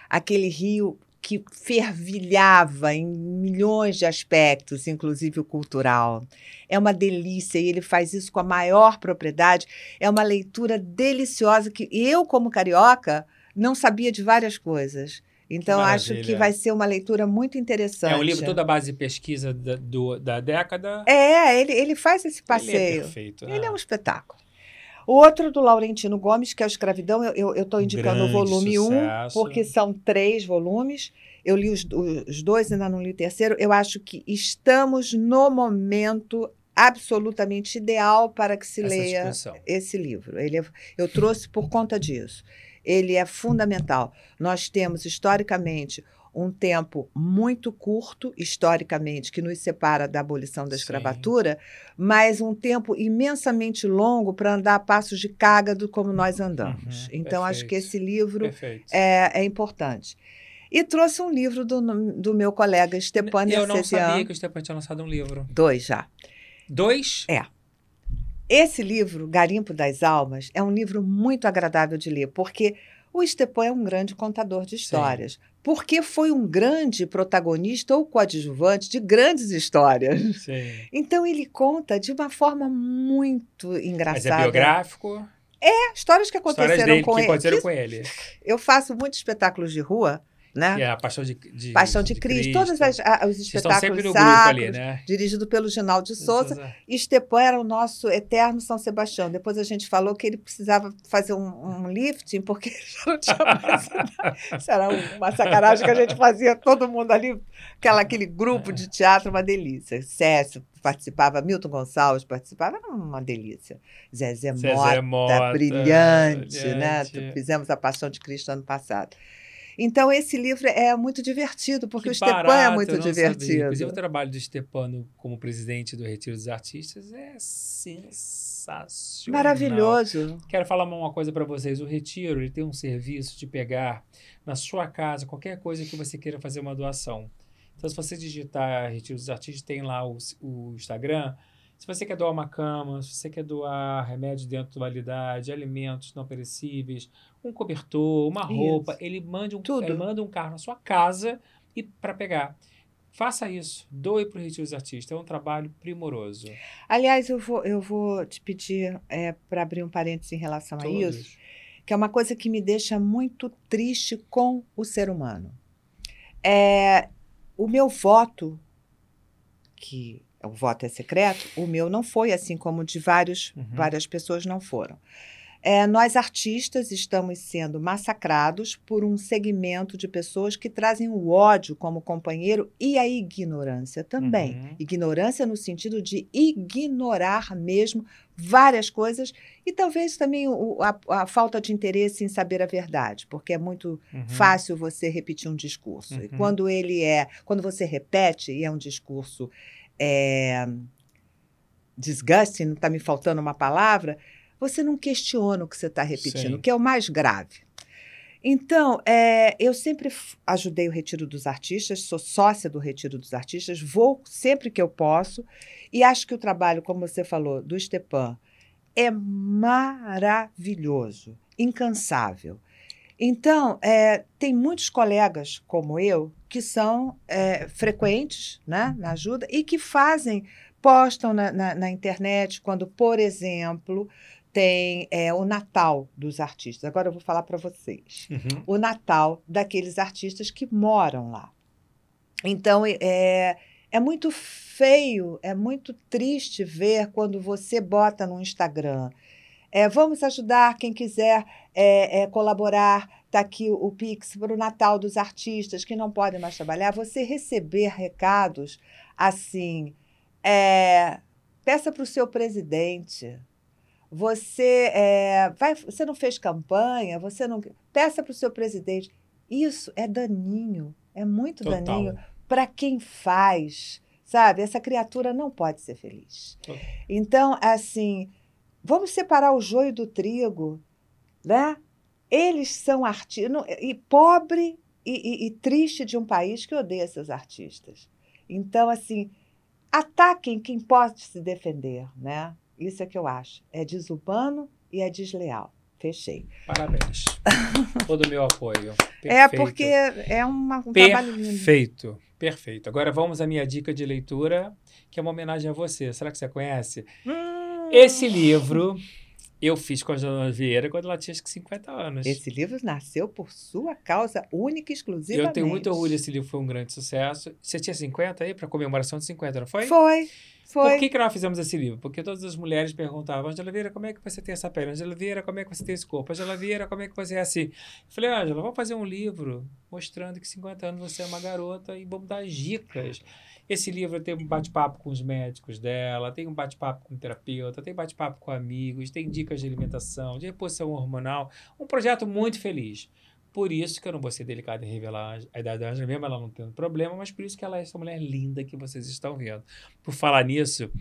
[SPEAKER 3] Aquele Rio que fervilhava em milhões de aspectos, inclusive o cultural. É uma delícia e ele faz isso com a maior propriedade. É uma leitura deliciosa que eu, como carioca, não sabia de várias coisas. Então, acho que vai ser uma leitura muito interessante.
[SPEAKER 2] É um livro toda a base de pesquisa da, do- da década.
[SPEAKER 3] É, ele, ele faz esse
[SPEAKER 2] Ele é
[SPEAKER 3] passeio.
[SPEAKER 2] perfeito.
[SPEAKER 3] Ele
[SPEAKER 2] né?
[SPEAKER 3] é um espetáculo. Outro do Laurentino Gomes, que é o Escravidão, eu estou indicando
[SPEAKER 2] Grande
[SPEAKER 3] o volume 1,
[SPEAKER 2] sucesso.
[SPEAKER 3] porque são três volumes. Eu li os, os dois, ainda não li o terceiro. Eu acho que estamos no momento absolutamente ideal para que se
[SPEAKER 2] Essa
[SPEAKER 3] leia
[SPEAKER 2] discussão.
[SPEAKER 3] esse livro. Ele é- eu trouxe por conta disso. Ele é fundamental. Nós temos, historicamente, um tempo muito curto, historicamente, que nos separa da abolição da
[SPEAKER 2] Sim.
[SPEAKER 3] escravatura, mas um tempo imensamente longo para andar a passos de cágado como nós andamos.
[SPEAKER 2] Uhum,
[SPEAKER 3] então, acho que
[SPEAKER 2] perfeito.
[SPEAKER 3] esse livro
[SPEAKER 2] Perfeito.
[SPEAKER 3] é, é importante. E trouxe um livro do, do meu colega Stepan
[SPEAKER 2] Eu não sabia que o Stepan tinha lançado um livro.
[SPEAKER 3] Dois já.
[SPEAKER 2] Dois?
[SPEAKER 3] Esse livro, Garimpo das Almas, é um livro muito agradável de ler, porque o Stepan é um grande contador de histórias. Porque foi um grande protagonista ou coadjuvante de grandes histórias.
[SPEAKER 2] Sim.
[SPEAKER 3] Então ele conta de uma forma muito
[SPEAKER 2] Mas é
[SPEAKER 3] engraçada.
[SPEAKER 2] biográfico?
[SPEAKER 3] É, histórias que
[SPEAKER 2] Histórias
[SPEAKER 3] aconteceram
[SPEAKER 2] dele
[SPEAKER 3] com
[SPEAKER 2] que
[SPEAKER 3] ele.
[SPEAKER 2] aconteceram
[SPEAKER 3] Que
[SPEAKER 2] com ele.
[SPEAKER 3] Eu faço muitos espetáculos de rua, né?
[SPEAKER 2] É a Paixão de, de
[SPEAKER 3] Paixão de, Cristo, todos as, a- os espetáculos sacros,
[SPEAKER 2] ali, né?
[SPEAKER 3] dirigido pelo Ginaldo de Souza. E Stepan era o nosso eterno São Sebastião. Depois a gente falou que ele precisava fazer um, um lifting, porque ele já não tinha mais idade. Isso era uma sacanagem que a gente fazia, todo mundo ali, aquela, aquele grupo de teatro, uma delícia. Cécio participava, Milton Gonçalves participava, era uma delícia. Zezé,
[SPEAKER 2] Zezé
[SPEAKER 3] Mota,
[SPEAKER 2] Mota,
[SPEAKER 3] brilhante, né?
[SPEAKER 2] brilhante.
[SPEAKER 3] Fizemos a Paixão de Cristo ano passado. Então, esse livro é muito divertido, porque
[SPEAKER 2] Que
[SPEAKER 3] o Stepan é muito
[SPEAKER 2] sabia.
[SPEAKER 3] divertido.
[SPEAKER 2] Inclusive, o trabalho do Stepano como presidente do Retiro dos Artistas é sensacional.
[SPEAKER 3] Maravilhoso.
[SPEAKER 2] Quero falar uma coisa para vocês. O Retiro ele tem um serviço de pegar na sua casa qualquer coisa que você queira fazer uma doação. Então Então, se você digitar Retiro dos Artistas, tem lá o, o Instagram. Se você quer doar uma cama, se você quer doar remédio dentro de validade, alimentos não perecíveis, um cobertor, uma roupa,
[SPEAKER 3] Isso.
[SPEAKER 2] ele manda, um,
[SPEAKER 3] Tudo.
[SPEAKER 2] ele manda um carro na sua casa e para pegar. Faça isso. Doe para o Retiro dos Artistas. É um trabalho primoroso.
[SPEAKER 3] Aliás, eu vou, eu vou te pedir para abrir um parênteses em relação a isso,
[SPEAKER 2] Todos.
[SPEAKER 3] que é uma coisa que me deixa muito triste com o ser humano. É, o meu voto, que o voto é secreto, o meu não foi, assim como o de vários,
[SPEAKER 2] Uhum.
[SPEAKER 3] várias pessoas não foram. É, nós, artistas, estamos sendo massacrados por um segmento de pessoas que trazem o ódio como companheiro e a ignorância também.
[SPEAKER 2] Uhum.
[SPEAKER 3] Ignorância no sentido de ignorar mesmo várias coisas e talvez também o- a, a falta de interesse em saber a verdade, porque é muito
[SPEAKER 2] Uhum.
[SPEAKER 3] fácil você repetir um discurso. E
[SPEAKER 2] Uhum.
[SPEAKER 3] quando ele é, quando você repete e é um discurso é, disgusting, não está me faltando uma palavra, você não questiona o que você está repetindo,
[SPEAKER 2] Sim.
[SPEAKER 3] que é o mais grave. Então, é, eu sempre ajudei o Retiro dos Artistas, sou sócia do Retiro dos Artistas, vou sempre que eu posso, e acho que o trabalho, como você falou, do Stepan é maravilhoso, incansável. Então, é, tem muitos colegas como eu que são é, frequentes né, na ajuda e que fazem, postam na, na- na internet quando, por exemplo, tem é, o Natal dos artistas. Agora eu vou falar para vocês
[SPEAKER 2] Uhum.
[SPEAKER 3] o Natal daqueles artistas que moram lá. Então, é, é muito feio, é muito triste ver quando você bota no Instagram. é, vamos ajudar quem quiser é, é, colaborar. Está aqui o, Pix para o Natal dos artistas que não podem mais trabalhar. Você receber recados assim, é, peça para o seu presidente. Você é, vai, você não fez campanha, você não peça para o seu presidente. Isso é daninho, é muito
[SPEAKER 2] Total.
[SPEAKER 3] daninho para quem faz, sabe? Essa criatura não pode ser feliz. Então, assim, vamos separar o joio do trigo, né? Eles são artistas e pobre e, e- e triste de um país que odeia seus artistas. Então, assim, ataquem quem pode se defender, né? Isso é que eu acho. É desumano e é desleal. Fechei.
[SPEAKER 2] Parabéns. Todo o meu apoio.
[SPEAKER 3] É
[SPEAKER 2] Perfeito.
[SPEAKER 3] porque é uma, um trabalho lindo.
[SPEAKER 2] Perfeito, perfeito. Agora vamos à minha dica de leitura, que é uma homenagem a você. Será que você conhece?
[SPEAKER 3] Hum,
[SPEAKER 2] Esse livro eu fiz com a Joana Vieira quando ela tinha acho que 50 anos.
[SPEAKER 3] Esse livro nasceu por sua causa única e exclusivamente.
[SPEAKER 2] eu tenho muito orgulho, esse livro foi um grande sucesso. Você tinha 50 aí para comemoração de 50, não foi?
[SPEAKER 3] Foi, foi.
[SPEAKER 2] Por que, que nós fizemos esse livro? Porque todas as mulheres perguntavam, Angela Vieira, como é que você tem essa pele? Angela Vieira, como é que você tem esse corpo? Angela Vieira, como é que você é assim? Eu falei, Angela, vamos fazer um livro mostrando que 50 anos você é uma garota e vamos dar dicas. Esse livro tem um bate-papo com os médicos dela, tem um bate-papo com o terapeuta, tem bate-papo com amigos, tem dicas de alimentação, de reposição hormonal. Um projeto muito feliz. Por isso que eu não vou ser delicado em revelar a idade da Angela, mesmo ela não tendo problema, mas por isso que ela é essa mulher linda que vocês estão vendo. Por falar nisso,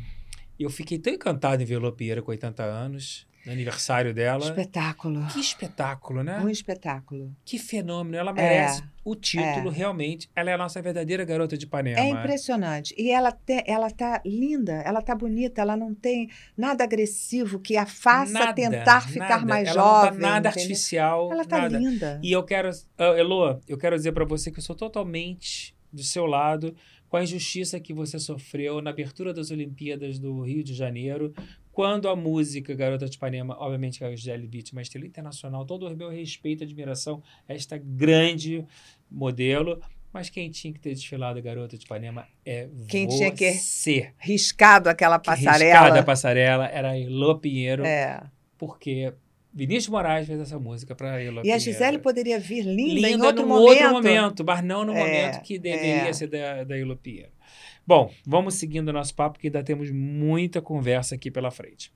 [SPEAKER 2] eu fiquei tão encantado em ver Lô Pierre com 80 anos, no aniversário dela.
[SPEAKER 3] Espetáculo.
[SPEAKER 2] Que espetáculo, né?
[SPEAKER 3] Um espetáculo.
[SPEAKER 2] Que fenômeno. Ela merece o título,
[SPEAKER 3] é.
[SPEAKER 2] realmente. Ela é a nossa verdadeira garota de Ipanema.
[SPEAKER 3] É impressionante. E ela, te, ela tá linda, ela tá bonita, ela não tem nada agressivo que a faça
[SPEAKER 2] Nada,
[SPEAKER 3] tentar ficar
[SPEAKER 2] nada.
[SPEAKER 3] mais
[SPEAKER 2] ela
[SPEAKER 3] jovem.
[SPEAKER 2] Não tá nada
[SPEAKER 3] entendeu?
[SPEAKER 2] artificial.
[SPEAKER 3] Ela tá
[SPEAKER 2] nada.
[SPEAKER 3] linda.
[SPEAKER 2] E eu quero, Elô, eu quero dizer pra você que eu sou totalmente do seu lado com a injustiça que você sofreu na abertura das Olimpíadas do Rio de Janeiro, quando a música Garota de Ipanema, obviamente que a Gisele Bündchen, uma estrela internacional, todo o meu respeito e admiração a esta grande modelo, mas quem tinha que ter desfilado a Garota de Ipanema é
[SPEAKER 3] Quem
[SPEAKER 2] você.
[SPEAKER 3] tinha que- Riscado aquela
[SPEAKER 2] Que
[SPEAKER 3] passarela.
[SPEAKER 2] riscada a passarela era a Elô Pinheiro,
[SPEAKER 3] É.
[SPEAKER 2] porque Vinícius Moraes fez essa música para Elô
[SPEAKER 3] E a Gisele poderia vir linda, em
[SPEAKER 2] linda
[SPEAKER 3] outro
[SPEAKER 2] num
[SPEAKER 3] momento.
[SPEAKER 2] outro momento, mas não no
[SPEAKER 3] É,
[SPEAKER 2] momento que deveria
[SPEAKER 3] é.
[SPEAKER 2] ser da, da Ilô Pinheiro. Bom, vamos seguindo o nosso papo, porque ainda temos muita conversa aqui pela frente.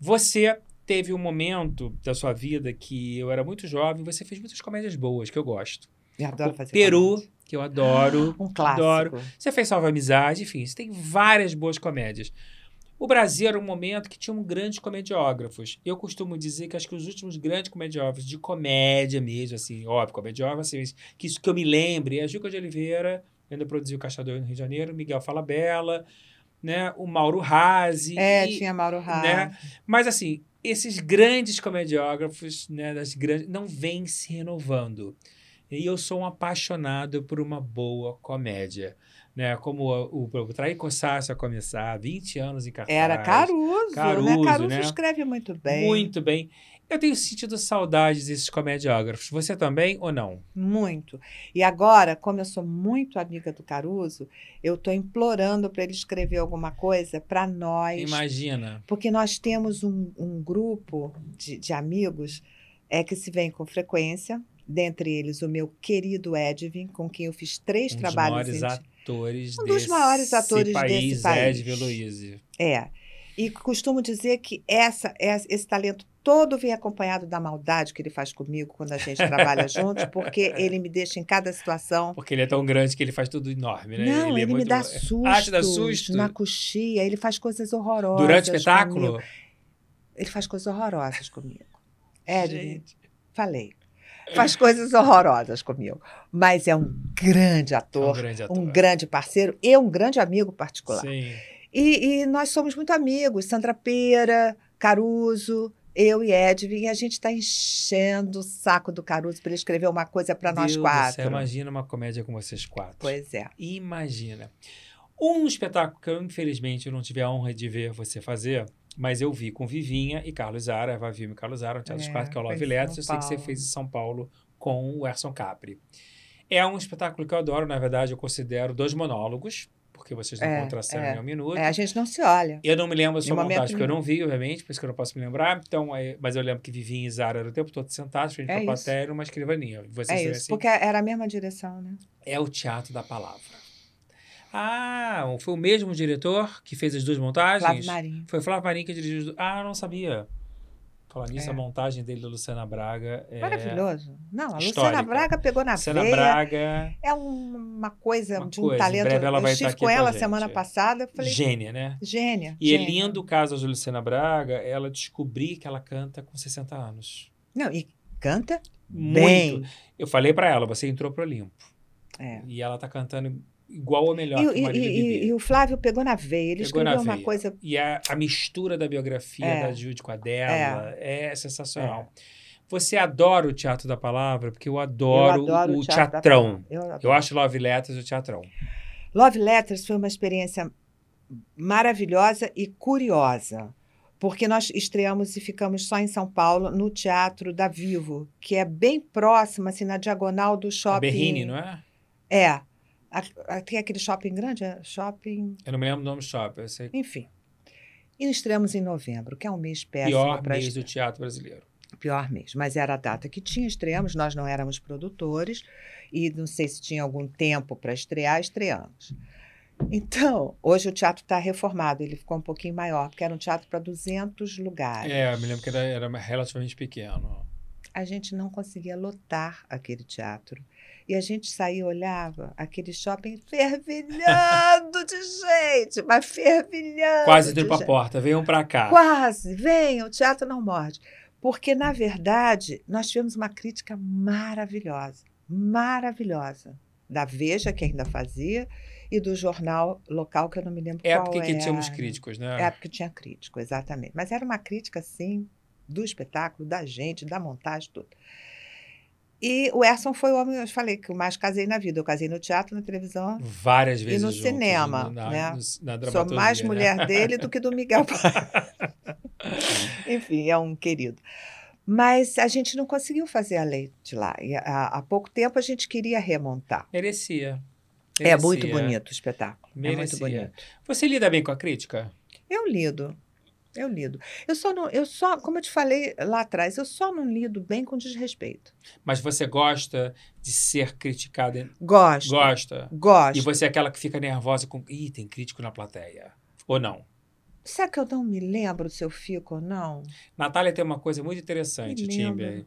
[SPEAKER 2] Você teve um momento da sua vida que eu era muito jovem, você fez muitas comédias boas, que eu gosto.
[SPEAKER 3] Eu adoro
[SPEAKER 2] O
[SPEAKER 3] fazer
[SPEAKER 2] Peru,
[SPEAKER 3] comédia.
[SPEAKER 2] que eu adoro.
[SPEAKER 3] Um clássico.
[SPEAKER 2] adoro. Você fez Salva Amizade, enfim, você tem várias boas comédias. O Brasil era um momento que tinha um grandes comediógrafos. Eu costumo dizer que acho que os últimos grandes comediógrafos de comédia mesmo, assim, óbvio, comediógrafos, assim, que isso que eu me lembre é a Juca de Oliveira ainda produzi o Caixador no Rio de Janeiro, Miguel Falabella, né? O Mauro Razzi.
[SPEAKER 3] É,
[SPEAKER 2] e-
[SPEAKER 3] tinha Mauro Rá.
[SPEAKER 2] né? Mas assim, esses grandes comediógrafos, né, das grandes, não vêm se renovando. E eu sou um apaixonado por uma boa comédia. Né? Como o, o, o a começar, 20 anos em cartaz.
[SPEAKER 3] Era Caruso,
[SPEAKER 2] Caruso,
[SPEAKER 3] né? Caruso
[SPEAKER 2] né?
[SPEAKER 3] escreve muito bem.
[SPEAKER 2] Muito bem. Eu tenho sentido saudades desses comediógrafos. Você também ou não?
[SPEAKER 3] Muito. E agora, como eu sou muito amiga do Caruso, eu estou implorando para ele escrever alguma coisa para nós.
[SPEAKER 2] Imagina.
[SPEAKER 3] Porque nós temos um, um grupo de, de amigos é, que se vem com frequência, dentre eles o meu querido Edvin, com quem eu fiz três
[SPEAKER 2] Um dos
[SPEAKER 3] trabalhos.
[SPEAKER 2] maiores
[SPEAKER 3] em-
[SPEAKER 2] atores
[SPEAKER 3] Um dos maiores atores
[SPEAKER 2] país,
[SPEAKER 3] desse país.
[SPEAKER 2] Edvin Luiz.
[SPEAKER 3] É. E costumo dizer que essa- esse talento todo vem acompanhado da maldade que ele faz comigo quando a gente trabalha juntos, porque ele me deixa em cada situação.
[SPEAKER 2] Porque ele é tão grande que ele faz tudo enorme, né?
[SPEAKER 3] Não, ele,
[SPEAKER 2] é
[SPEAKER 3] me
[SPEAKER 2] muito-
[SPEAKER 3] dá susto,
[SPEAKER 2] Ah, te dá susto?
[SPEAKER 3] na coxia, ele faz coisas horrorosas.
[SPEAKER 2] Durante o espetáculo?
[SPEAKER 3] comigo. Ele faz coisas horrorosas comigo. Edwin,
[SPEAKER 2] Gente.
[SPEAKER 3] falei. Faz coisas horrorosas comigo. Mas é um grande
[SPEAKER 2] É um
[SPEAKER 3] ator,
[SPEAKER 2] grande ator.
[SPEAKER 3] um grande parceiro e um grande amigo particular.
[SPEAKER 2] Sim.
[SPEAKER 3] E, e nós somos muito amigos, Sandra Pera, Caruso, eu e Edwin, e a gente está enchendo o saco do Caruso para ele escrever uma coisa para nós quatro.
[SPEAKER 2] céu, imagina uma comédia com vocês quatro.
[SPEAKER 3] Pois é.
[SPEAKER 2] Imagina. Um espetáculo que eu, infelizmente, eu não tive a honra de ver você fazer, mas eu vi com Vivinha e Carlos Zara, Eva Vilma e Carlos Zara, no Teatro dos
[SPEAKER 3] É,
[SPEAKER 2] Quatro, que é o Love Letters. Eu sei que você fez em São Paulo com o Erson Capri. É um espetáculo que eu adoro, na verdade, eu considero dois monólogos, porque vocês não
[SPEAKER 3] É,
[SPEAKER 2] contracenam
[SPEAKER 3] é.
[SPEAKER 2] um minuto.
[SPEAKER 3] É, a gente não se olha.
[SPEAKER 2] Eu não me lembro da
[SPEAKER 3] Em
[SPEAKER 2] sua montagem, porque eu não vi, obviamente, por isso que eu não posso me lembrar. Então, é, mas eu lembro que Vivinha e Zara o tempo todo sentados, frente
[SPEAKER 3] É
[SPEAKER 2] para a
[SPEAKER 3] isso.
[SPEAKER 2] plateia, numa escrivaninha. Vocês
[SPEAKER 3] É isso,
[SPEAKER 2] assim?
[SPEAKER 3] porque era a mesma direção, né?
[SPEAKER 2] É o teatro da palavra. Ah, foi o mesmo diretor que fez as duas montagens?
[SPEAKER 3] Flávio Marinho.
[SPEAKER 2] Foi o Flávio Marinho que dirigiu. Ah, não sabia. Falar nisso,
[SPEAKER 3] É.
[SPEAKER 2] a montagem dele da Luciana Braga é.
[SPEAKER 3] Maravilhoso. Não, a
[SPEAKER 2] histórica.
[SPEAKER 3] Luciana Braga pegou na
[SPEAKER 2] Luciana
[SPEAKER 3] veia.
[SPEAKER 2] Braga,
[SPEAKER 3] É um- uma coisa
[SPEAKER 2] Uma
[SPEAKER 3] de um
[SPEAKER 2] coisa, em
[SPEAKER 3] talento.
[SPEAKER 2] breve ela
[SPEAKER 3] eu
[SPEAKER 2] vai
[SPEAKER 3] estive com ela semana passada, eu falei,
[SPEAKER 2] gênia, né?
[SPEAKER 3] gênia.
[SPEAKER 2] E é
[SPEAKER 3] gênia.
[SPEAKER 2] lindo o caso da Luciana Braga, ela descobrir que ela canta com 60 anos.
[SPEAKER 3] Não, e canta
[SPEAKER 2] Muito.
[SPEAKER 3] bem.
[SPEAKER 2] Eu falei pra ela, você entrou pro Olimpo.
[SPEAKER 3] É.
[SPEAKER 2] E ela tá cantando igual ou melhor
[SPEAKER 3] E,
[SPEAKER 2] que
[SPEAKER 3] e-
[SPEAKER 2] Marília
[SPEAKER 3] e-
[SPEAKER 2] Bibi.
[SPEAKER 3] e o Flávio pegou na veia. Ele
[SPEAKER 2] Pegou na
[SPEAKER 3] escreveu uma
[SPEAKER 2] veia.
[SPEAKER 3] coisa.
[SPEAKER 2] E a, a mistura da biografia
[SPEAKER 3] É.
[SPEAKER 2] da Judy com a dela é, sensacional. Você adora o Teatro da Palavra? Porque eu adoro,
[SPEAKER 3] eu adoro
[SPEAKER 2] o
[SPEAKER 3] Teatro da
[SPEAKER 2] teatrão.
[SPEAKER 3] Eu, adoro.
[SPEAKER 2] Eu acho Love Letters o teatrão.
[SPEAKER 3] Love Letters foi uma experiência maravilhosa e curiosa. Porque nós estreamos e ficamos só em São Paulo, no Teatro da Vivo, que é bem próximo, assim, na diagonal do
[SPEAKER 2] A
[SPEAKER 3] shopping.
[SPEAKER 2] Berrine, não é?
[SPEAKER 3] É. Tem aquele shopping grande? É shopping.
[SPEAKER 2] Eu não me lembro nome do shopping. Sei.
[SPEAKER 3] Enfim. E estreamos em novembro, que é um mês péssimo
[SPEAKER 2] Pior mês do teatro brasileiro.
[SPEAKER 3] pior mês, mas era a data que tinha, estreamos, nós não éramos produtores e não sei se tinha algum tempo para estrear, estreamos. Então, hoje o teatro está reformado, ele ficou um pouquinho maior, porque era um teatro para 200 lugares.
[SPEAKER 2] É, eu me lembro que era, era relativamente pequeno.
[SPEAKER 3] A gente não conseguia lotar aquele teatro. E a gente saía e olhava aquele shopping fervilhando de gente, mas fervilhando.
[SPEAKER 2] Quase
[SPEAKER 3] de
[SPEAKER 2] entrou pra
[SPEAKER 3] gente.
[SPEAKER 2] porta. Venham pra cá.
[SPEAKER 3] Quase, venha, o teatro não morde. Porque, na verdade, nós tivemos uma crítica maravilhosa, maravilhosa. Da Veja, que ainda fazia, e do jornal local, que eu não me lembro
[SPEAKER 2] É
[SPEAKER 3] qual
[SPEAKER 2] porque que
[SPEAKER 3] era.
[SPEAKER 2] tínhamos críticos, né?
[SPEAKER 3] É porque tinha crítico, exatamente. Mas era uma crítica, assim, do espetáculo, da gente, da montagem, tudo. E o Erson foi o homem, eu falei que eu mais casei na vida. Eu casei no teatro, na televisão,
[SPEAKER 2] Várias vezes
[SPEAKER 3] no
[SPEAKER 2] juntos,
[SPEAKER 3] cinema,
[SPEAKER 2] na,
[SPEAKER 3] né?
[SPEAKER 2] no- na
[SPEAKER 3] Sou mais
[SPEAKER 2] né?
[SPEAKER 3] mulher dele do que do Miguel. Enfim, é um querido. Mas a gente não conseguiu fazer a lei de lá. E há, há pouco tempo a gente queria remontar.
[SPEAKER 2] Merecia.
[SPEAKER 3] É muito
[SPEAKER 2] Merecia.
[SPEAKER 3] bonito o espetáculo. É muito
[SPEAKER 2] Merecia.
[SPEAKER 3] bonito.
[SPEAKER 2] Você lida bem com a crítica?
[SPEAKER 3] Eu lido. Eu lido. Eu só não, eu só, como eu te falei lá atrás, eu só não lido bem com desrespeito.
[SPEAKER 2] Mas você gosta de ser criticada?
[SPEAKER 3] Gosto.
[SPEAKER 2] Gosta?
[SPEAKER 3] Gosto.
[SPEAKER 2] E você é aquela que fica nervosa com. Ih, tem crítico na plateia. Ou não?
[SPEAKER 3] Será que eu não me lembro se eu fico ou não?
[SPEAKER 2] Natália tem uma coisa muito interessante, Timber.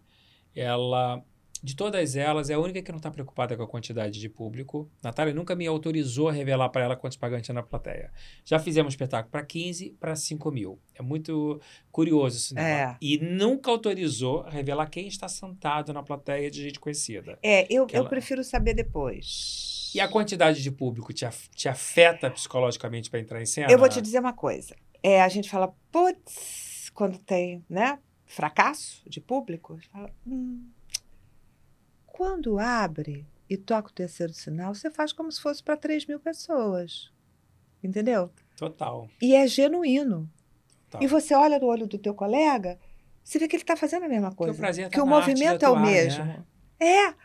[SPEAKER 2] Ela, de todas elas, é a única que não está preocupada com a quantidade de público. Natália nunca me autorizou a revelar para ela quantos pagantes na plateia. Já fizemos espetáculo para 15, para 5 mil. É muito curioso isso.
[SPEAKER 3] É.
[SPEAKER 2] E nunca autorizou a revelar quem está sentado na plateia de gente conhecida.
[SPEAKER 3] É, eu,
[SPEAKER 2] Que
[SPEAKER 3] eu
[SPEAKER 2] ela-
[SPEAKER 3] prefiro saber depois.
[SPEAKER 2] E a quantidade de público te, af- te afeta psicologicamente para entrar em cena?
[SPEAKER 3] Eu vou te dizer uma coisa. É, a gente fala, putz, quando tem, né, fracasso de público, a gente fala, hum, quando abre e toca o terceiro sinal, você faz como se fosse para 3 mil pessoas. Entendeu?
[SPEAKER 2] Total.
[SPEAKER 3] E é genuíno.
[SPEAKER 2] Tá.
[SPEAKER 3] E você olha no olho do teu colega, você vê que ele está fazendo a mesma coisa.
[SPEAKER 2] o prazer
[SPEAKER 3] que
[SPEAKER 2] tá
[SPEAKER 3] o
[SPEAKER 2] arte de
[SPEAKER 3] movimento é o
[SPEAKER 2] atuar, né?
[SPEAKER 3] mesmo. É.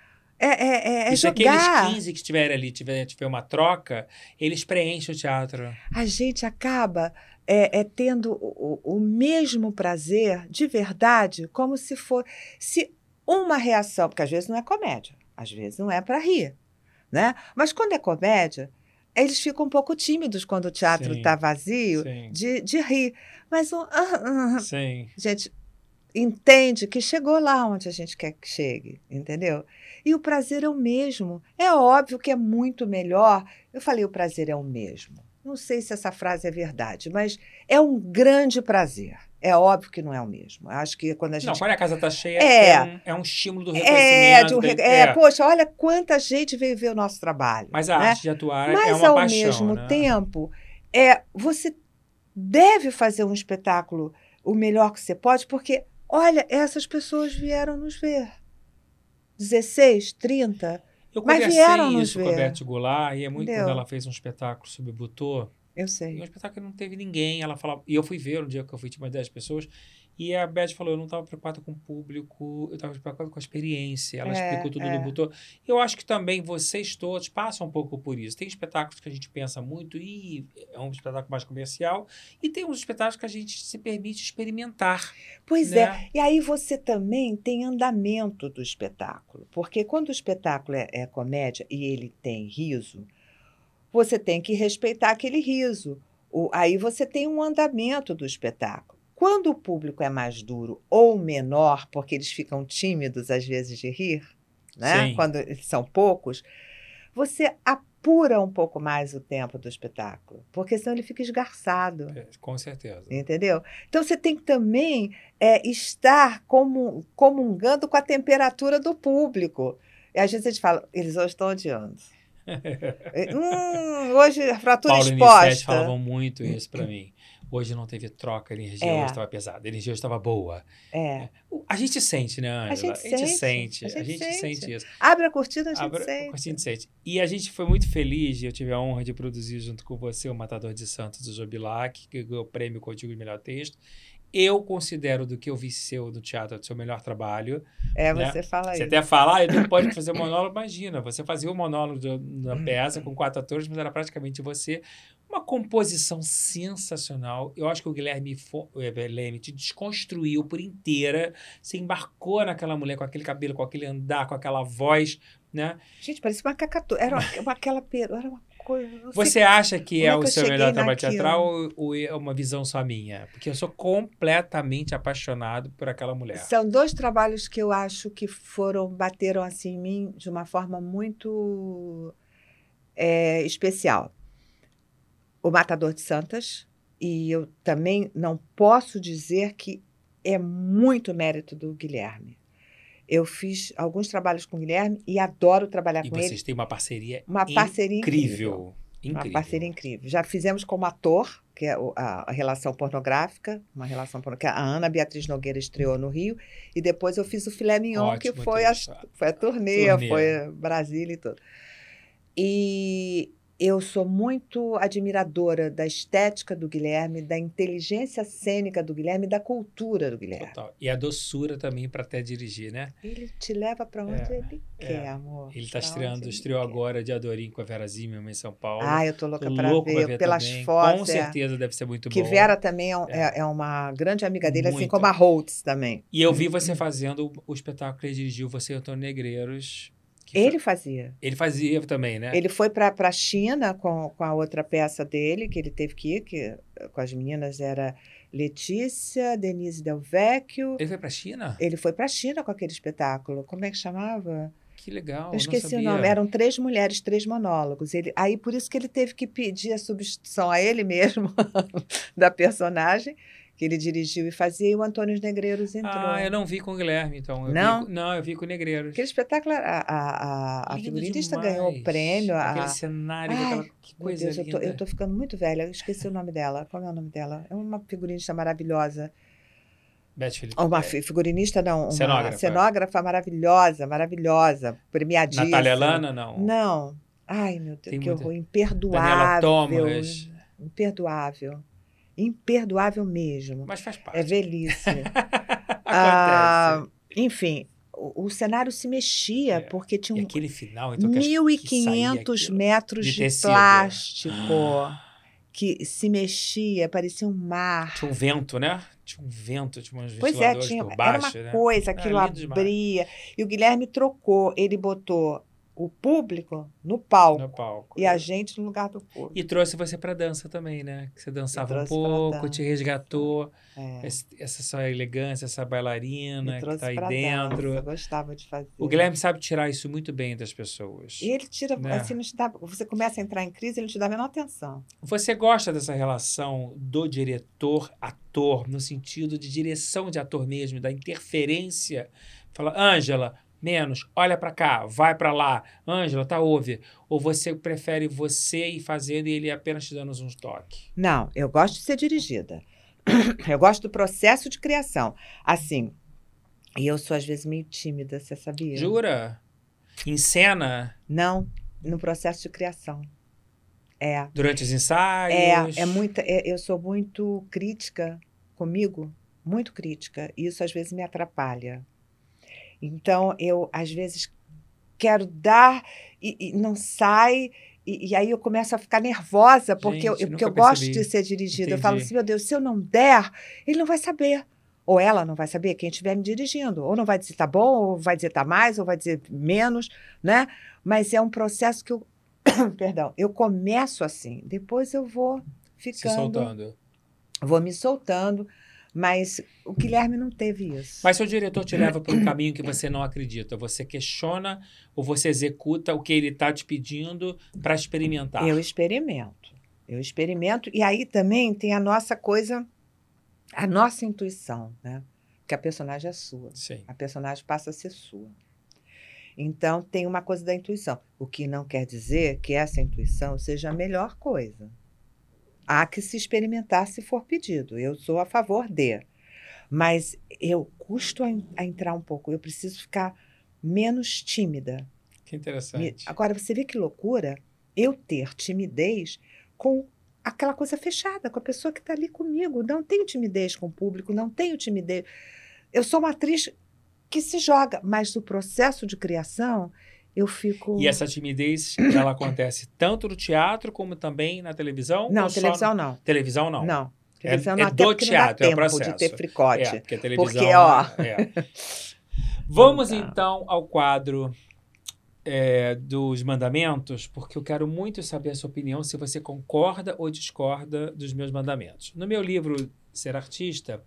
[SPEAKER 3] É, é, é, é
[SPEAKER 2] e se aqueles 15 que estiverem ali tiver, tiver uma troca, eles preenchem o teatro.
[SPEAKER 3] a gente acaba é, é, tendo o, o- o mesmo prazer de verdade, como se for se uma reação, porque às vezes não é comédia, às vezes não é para rir, né? Mas quando é comédia, eles ficam um pouco tímidos quando o teatro
[SPEAKER 2] Sim.
[SPEAKER 3] está vazio
[SPEAKER 2] Sim.
[SPEAKER 3] de, de rir. Mas um, ah, ah,
[SPEAKER 2] Sim.
[SPEAKER 3] a gente entende que chegou lá onde a gente quer que chegue, entendeu? E o prazer é o mesmo. É óbvio que é muito melhor. Eu falei o prazer é o mesmo. Não sei se essa frase é verdade, mas é um grande prazer. É óbvio que não é o mesmo. Acho que quando a
[SPEAKER 2] Não,
[SPEAKER 3] gente
[SPEAKER 2] quando a casa tá cheia,
[SPEAKER 3] É.
[SPEAKER 2] é, um, é um estímulo do
[SPEAKER 3] é,
[SPEAKER 2] reconhecimento.
[SPEAKER 3] de um re- é, poxa, olha quanta gente veio ver o nosso trabalho.
[SPEAKER 2] Mas a
[SPEAKER 3] né?
[SPEAKER 2] arte de atuar é
[SPEAKER 3] Mas
[SPEAKER 2] uma
[SPEAKER 3] ao
[SPEAKER 2] paixão,
[SPEAKER 3] mesmo
[SPEAKER 2] né?
[SPEAKER 3] tempo, é, você deve fazer um espetáculo o melhor que você pode, porque, olha, essas pessoas vieram nos ver. 16, 30,
[SPEAKER 2] Eu
[SPEAKER 3] Mas
[SPEAKER 2] conversei
[SPEAKER 3] vieram
[SPEAKER 2] isso com a
[SPEAKER 3] ver.
[SPEAKER 2] Beth Goulart, e é muito
[SPEAKER 3] Entendeu?
[SPEAKER 2] quando ela fez um espetáculo sobre Butô.
[SPEAKER 3] Eu
[SPEAKER 2] E um
[SPEAKER 3] sei.
[SPEAKER 2] espetáculo que não teve ninguém. Ela falava, e eu fui ver no dia que eu fui, tinha umas 10 pessoas. E a Beth falou: eu não estava preocupada com o público, eu estava preocupada com a experiência. Ela
[SPEAKER 3] É,
[SPEAKER 2] explicou tudo
[SPEAKER 3] é.
[SPEAKER 2] Butô. Eu acho que também vocês todos passam um pouco por isso. Tem espetáculos que a gente pensa muito e é um espetáculo mais comercial. E tem uns espetáculos que a gente se permite experimentar.
[SPEAKER 3] Pois
[SPEAKER 2] né?
[SPEAKER 3] é. E aí você também tem andamento do espetáculo. Porque quando o espetáculo é, é comédia e ele tem riso, você tem que respeitar aquele riso. O- aí você tem um andamento do espetáculo. Quando o público é mais duro ou menor, porque eles ficam tímidos às vezes de rir, né?
[SPEAKER 2] Sim.
[SPEAKER 3] quando são poucos, você apura um pouco mais o tempo do espetáculo, porque senão ele fica esgarçado.
[SPEAKER 2] É, com certeza.
[SPEAKER 3] Entendeu? Então você tem que também é, estar comu- comungando com a temperatura do público. E às vezes a gente fala, eles hoje estão odiando. É, hum, hoje a fratura
[SPEAKER 2] Paulo e Nissete
[SPEAKER 3] exposta.
[SPEAKER 2] falavam muito isso pra mim. Hoje não teve troca, a energia
[SPEAKER 3] É.
[SPEAKER 2] hoje estava pesada, a energia hoje estava boa.
[SPEAKER 3] É.
[SPEAKER 2] A gente sente, né, Angela?
[SPEAKER 3] gente sente,
[SPEAKER 2] sente,
[SPEAKER 3] a gente sente.
[SPEAKER 2] sente isso.
[SPEAKER 3] Abre a cortina, a gente
[SPEAKER 2] Abra-
[SPEAKER 3] sente.
[SPEAKER 2] a gente sente. E a gente foi muito feliz, e eu tive a honra de produzir junto com você o Matador de Santos do Jobilac, que ganhou o prêmio Contigo de Melhor Texto. Eu considero do que eu vi seu no teatro o seu melhor trabalho.
[SPEAKER 3] É,
[SPEAKER 2] né?
[SPEAKER 3] você fala
[SPEAKER 2] Você
[SPEAKER 3] isso.
[SPEAKER 2] até fala, ah, eu não pode fazer monólogo, imagina. Você fazia o monólogo do-
[SPEAKER 3] Hum.
[SPEAKER 2] da peça com quatro atores, mas era praticamente você. Uma composição sensacional. Eu acho que o Guilherme, Fo- eh, Leme te desconstruiu por inteira. Você embarcou naquela mulher com aquele cabelo, com aquele andar, com aquela voz, né?
[SPEAKER 3] Gente, parecia uma cacatua. Era uma, aquela peru, era uma coisa.
[SPEAKER 2] Você acha que é
[SPEAKER 3] é
[SPEAKER 2] o
[SPEAKER 3] que
[SPEAKER 2] seu melhor trabalho
[SPEAKER 3] naquilo?
[SPEAKER 2] teatral ou, ou é uma visão só minha? Porque eu sou completamente apaixonado por aquela mulher.
[SPEAKER 3] São dois trabalhos que eu acho que foram, bateram assim em mim de uma forma muito é, especial. O Matador de Santas, e eu também não posso dizer que é muito mérito do Guilherme. Eu fiz alguns trabalhos com o Guilherme e adoro trabalhar
[SPEAKER 2] E
[SPEAKER 3] com
[SPEAKER 2] vocês
[SPEAKER 3] ele.
[SPEAKER 2] têm uma parceria
[SPEAKER 3] Uma parceria incrível.
[SPEAKER 2] incrível. Incrível.
[SPEAKER 3] Uma parceria incrível. Já fizemos como ator, que é a, a relação pornográfica, uma relação pornográfica. A Ana Beatriz Nogueira estreou no Rio, e depois eu fiz o Filé Mignon, que
[SPEAKER 2] Ótimo
[SPEAKER 3] foi a,
[SPEAKER 2] ter
[SPEAKER 3] foi a turnê,
[SPEAKER 2] Turnê.
[SPEAKER 3] foi Brasília e tudo. E eu sou muito admiradora da estética do Guilherme, da inteligência cênica do Guilherme, da cultura do Guilherme.
[SPEAKER 2] Total. E a doçura também para até dirigir, né?
[SPEAKER 3] Ele te leva para onde
[SPEAKER 2] É,
[SPEAKER 3] ele
[SPEAKER 2] é.
[SPEAKER 3] quer, amor.
[SPEAKER 2] Ele está estreando, estreou agora de Adorim com a Vera Zimmermann em São Paulo.
[SPEAKER 3] Ah, eu tô louca para
[SPEAKER 2] pra
[SPEAKER 3] ver, pelas
[SPEAKER 2] também.
[SPEAKER 3] fotos.
[SPEAKER 2] Com
[SPEAKER 3] é.
[SPEAKER 2] certeza deve ser muito
[SPEAKER 3] Que
[SPEAKER 2] bom.
[SPEAKER 3] Vera também é, um-
[SPEAKER 2] É.
[SPEAKER 3] é- é uma grande amiga dele, assim
[SPEAKER 2] Muito.
[SPEAKER 3] como a Holtz também.
[SPEAKER 2] E eu vi você fazendo o, o espetáculo que ele dirigiu, você e o Antônio Negreiros.
[SPEAKER 3] Ele fazia.
[SPEAKER 2] ele fazia também, né?
[SPEAKER 3] Ele foi para a China com, com a outra peça dele, que ele teve que ir, que com as meninas era Letícia, Denise Del Vecchio.
[SPEAKER 2] Ele foi pra China?
[SPEAKER 3] Ele foi para a China com aquele espetáculo. Como é que chamava?
[SPEAKER 2] Que legal.
[SPEAKER 3] Eu esqueci o nome. Eram três mulheres, três monólogos. Ele, aí por isso que ele teve que pedir a substituição a ele mesmo da personagem, que ele dirigiu e fazia, e o Antônio Negreiros entrou.
[SPEAKER 2] Ah, eu não vi com o Guilherme, então. Eu
[SPEAKER 3] Não?
[SPEAKER 2] Vi, não, eu vi com o Negreiros.
[SPEAKER 3] Aquele espetáculo, a, a, a, a
[SPEAKER 2] Lindo
[SPEAKER 3] figurinista
[SPEAKER 2] demais.
[SPEAKER 3] ganhou o prêmio. A,
[SPEAKER 2] Aquele cenário,
[SPEAKER 3] Ai,
[SPEAKER 2] aquela que coisa
[SPEAKER 3] Deus, eu
[SPEAKER 2] linda.
[SPEAKER 3] tô, eu tô ficando muito velha. Eu esqueci o nome dela. Qual é o nome dela? É uma figurinista maravilhosa.
[SPEAKER 2] Beth Felipe.
[SPEAKER 3] Uma
[SPEAKER 2] é,
[SPEAKER 3] fi- figurinista, não. Uma
[SPEAKER 2] Cenógrafa.
[SPEAKER 3] cenógrafa maravilhosa, maravilhosa. Premiadíssima.
[SPEAKER 2] Natália Lana, não.
[SPEAKER 3] Não. Ai, meu Deus,
[SPEAKER 2] Tem
[SPEAKER 3] que
[SPEAKER 2] muita-
[SPEAKER 3] horror.
[SPEAKER 2] Daniela
[SPEAKER 3] Imperdoável.
[SPEAKER 2] Thomas.
[SPEAKER 3] Imperdoável. Imperdoável mesmo.
[SPEAKER 2] Mas faz parte.
[SPEAKER 3] É velhice.
[SPEAKER 2] Acontece.
[SPEAKER 3] Ah, enfim, o, o cenário se mexia
[SPEAKER 2] É.
[SPEAKER 3] porque tinha
[SPEAKER 2] e
[SPEAKER 3] um
[SPEAKER 2] aquele final, então, que as- que saía
[SPEAKER 3] 1.500
[SPEAKER 2] aquilo.
[SPEAKER 3] metros
[SPEAKER 2] de
[SPEAKER 3] de,
[SPEAKER 2] tecido.
[SPEAKER 3] plástico
[SPEAKER 2] Ah.
[SPEAKER 3] que se mexia, parecia um mar.
[SPEAKER 2] Tinha um vento, né? Tinha um vento, tinha uns
[SPEAKER 3] Pois é, tinha,
[SPEAKER 2] por
[SPEAKER 3] era
[SPEAKER 2] baixo,
[SPEAKER 3] uma
[SPEAKER 2] né?
[SPEAKER 3] coisa, aquilo
[SPEAKER 2] demais.
[SPEAKER 3] abria. E o Guilherme trocou, ele botou o público no palco
[SPEAKER 2] No palco.
[SPEAKER 3] e a gente no lugar do público.
[SPEAKER 2] E trouxe você pra dança também, né? Que você dançava um pouco, te resgatou.
[SPEAKER 3] É,
[SPEAKER 2] essa sua elegância, essa bailarina que tá aí dentro.
[SPEAKER 3] dança, eu gostava de fazer.
[SPEAKER 2] O Guilherme sabe tirar isso muito bem das pessoas.
[SPEAKER 3] E ele tira,
[SPEAKER 2] né?
[SPEAKER 3] assim, não te dá, você começa a entrar em crise, ele não te dá a menor atenção.
[SPEAKER 2] Você gosta dessa relação do diretor-ator, no sentido de direção de ator mesmo, da interferência? Fala, Ângela, menos, olha pra cá, vai pra lá. Ângela, tá, ouve. Ou você prefere você ir fazendo e ele apenas te dando uns toques?
[SPEAKER 3] Não, eu gosto de ser dirigida. Eu gosto do processo de criação. Assim, e eu sou às vezes meio tímida, você sabia?
[SPEAKER 2] Jura? Em cena?
[SPEAKER 3] Não, no processo de criação. É.
[SPEAKER 2] Durante os ensaios?
[SPEAKER 3] É, é muita, é- eu sou muito crítica comigo, muito crítica. E isso às vezes me atrapalha. Então, eu às vezes quero dar e, e não sai. E, e aí eu começo a ficar nervosa, porque, eu,
[SPEAKER 2] Gente,
[SPEAKER 3] porque
[SPEAKER 2] nunca
[SPEAKER 3] eu gosto de ser dirigida. Eu falo assim, meu Deus, se eu não der, ele não vai saber. Ou ela não vai saber, quem estiver me dirigindo. Ou não vai dizer tá bom, ou vai dizer tá mais, ou vai dizer menos, né? Mas é um processo que eu, perdão, eu começo assim, depois eu vou
[SPEAKER 2] Se
[SPEAKER 3] ficando,
[SPEAKER 2] soltando.
[SPEAKER 3] vou me soltando, mas o Guilherme não teve isso.
[SPEAKER 2] Mas se o diretor te leva para um caminho que você não acredita, você questiona ou você executa o que ele está te pedindo para experimentar?
[SPEAKER 3] Eu experimento. Eu experimento. E aí também tem a nossa coisa, a nossa intuição, né? Que a personagem é sua.
[SPEAKER 2] Sim.
[SPEAKER 3] A personagem passa a ser sua. Então tem uma coisa da intuição. O que não quer dizer que essa intuição seja a melhor coisa. Há que se experimentar se for pedido. Eu sou a favor de. Mas eu custo a, a entrar um pouco. Eu preciso ficar menos tímida.
[SPEAKER 2] Que interessante.
[SPEAKER 3] Agora, você vê que loucura eu ter timidez com aquela coisa fechada, com a pessoa que está ali comigo. Não tenho timidez com o público, não tenho timidez. Eu sou uma atriz que se joga, mas no processo de criação eu fico.
[SPEAKER 2] E essa timidez, ela acontece tanto no teatro como também na televisão?
[SPEAKER 3] Não, televisão
[SPEAKER 2] no-
[SPEAKER 3] não.
[SPEAKER 2] Televisão não.
[SPEAKER 3] Não.
[SPEAKER 2] É-
[SPEAKER 3] Televisão
[SPEAKER 2] é
[SPEAKER 3] não, até
[SPEAKER 2] do teatro, é o
[SPEAKER 3] tempo de
[SPEAKER 2] processo.
[SPEAKER 3] ter fricote.
[SPEAKER 2] É, porque a televisão.
[SPEAKER 3] Porque, ó.
[SPEAKER 2] é. Vamos
[SPEAKER 3] dá.
[SPEAKER 2] então ao quadro é, dos mandamentos, porque eu quero muito saber a sua opinião, se você concorda ou discorda dos meus mandamentos. No meu livro Ser Artista,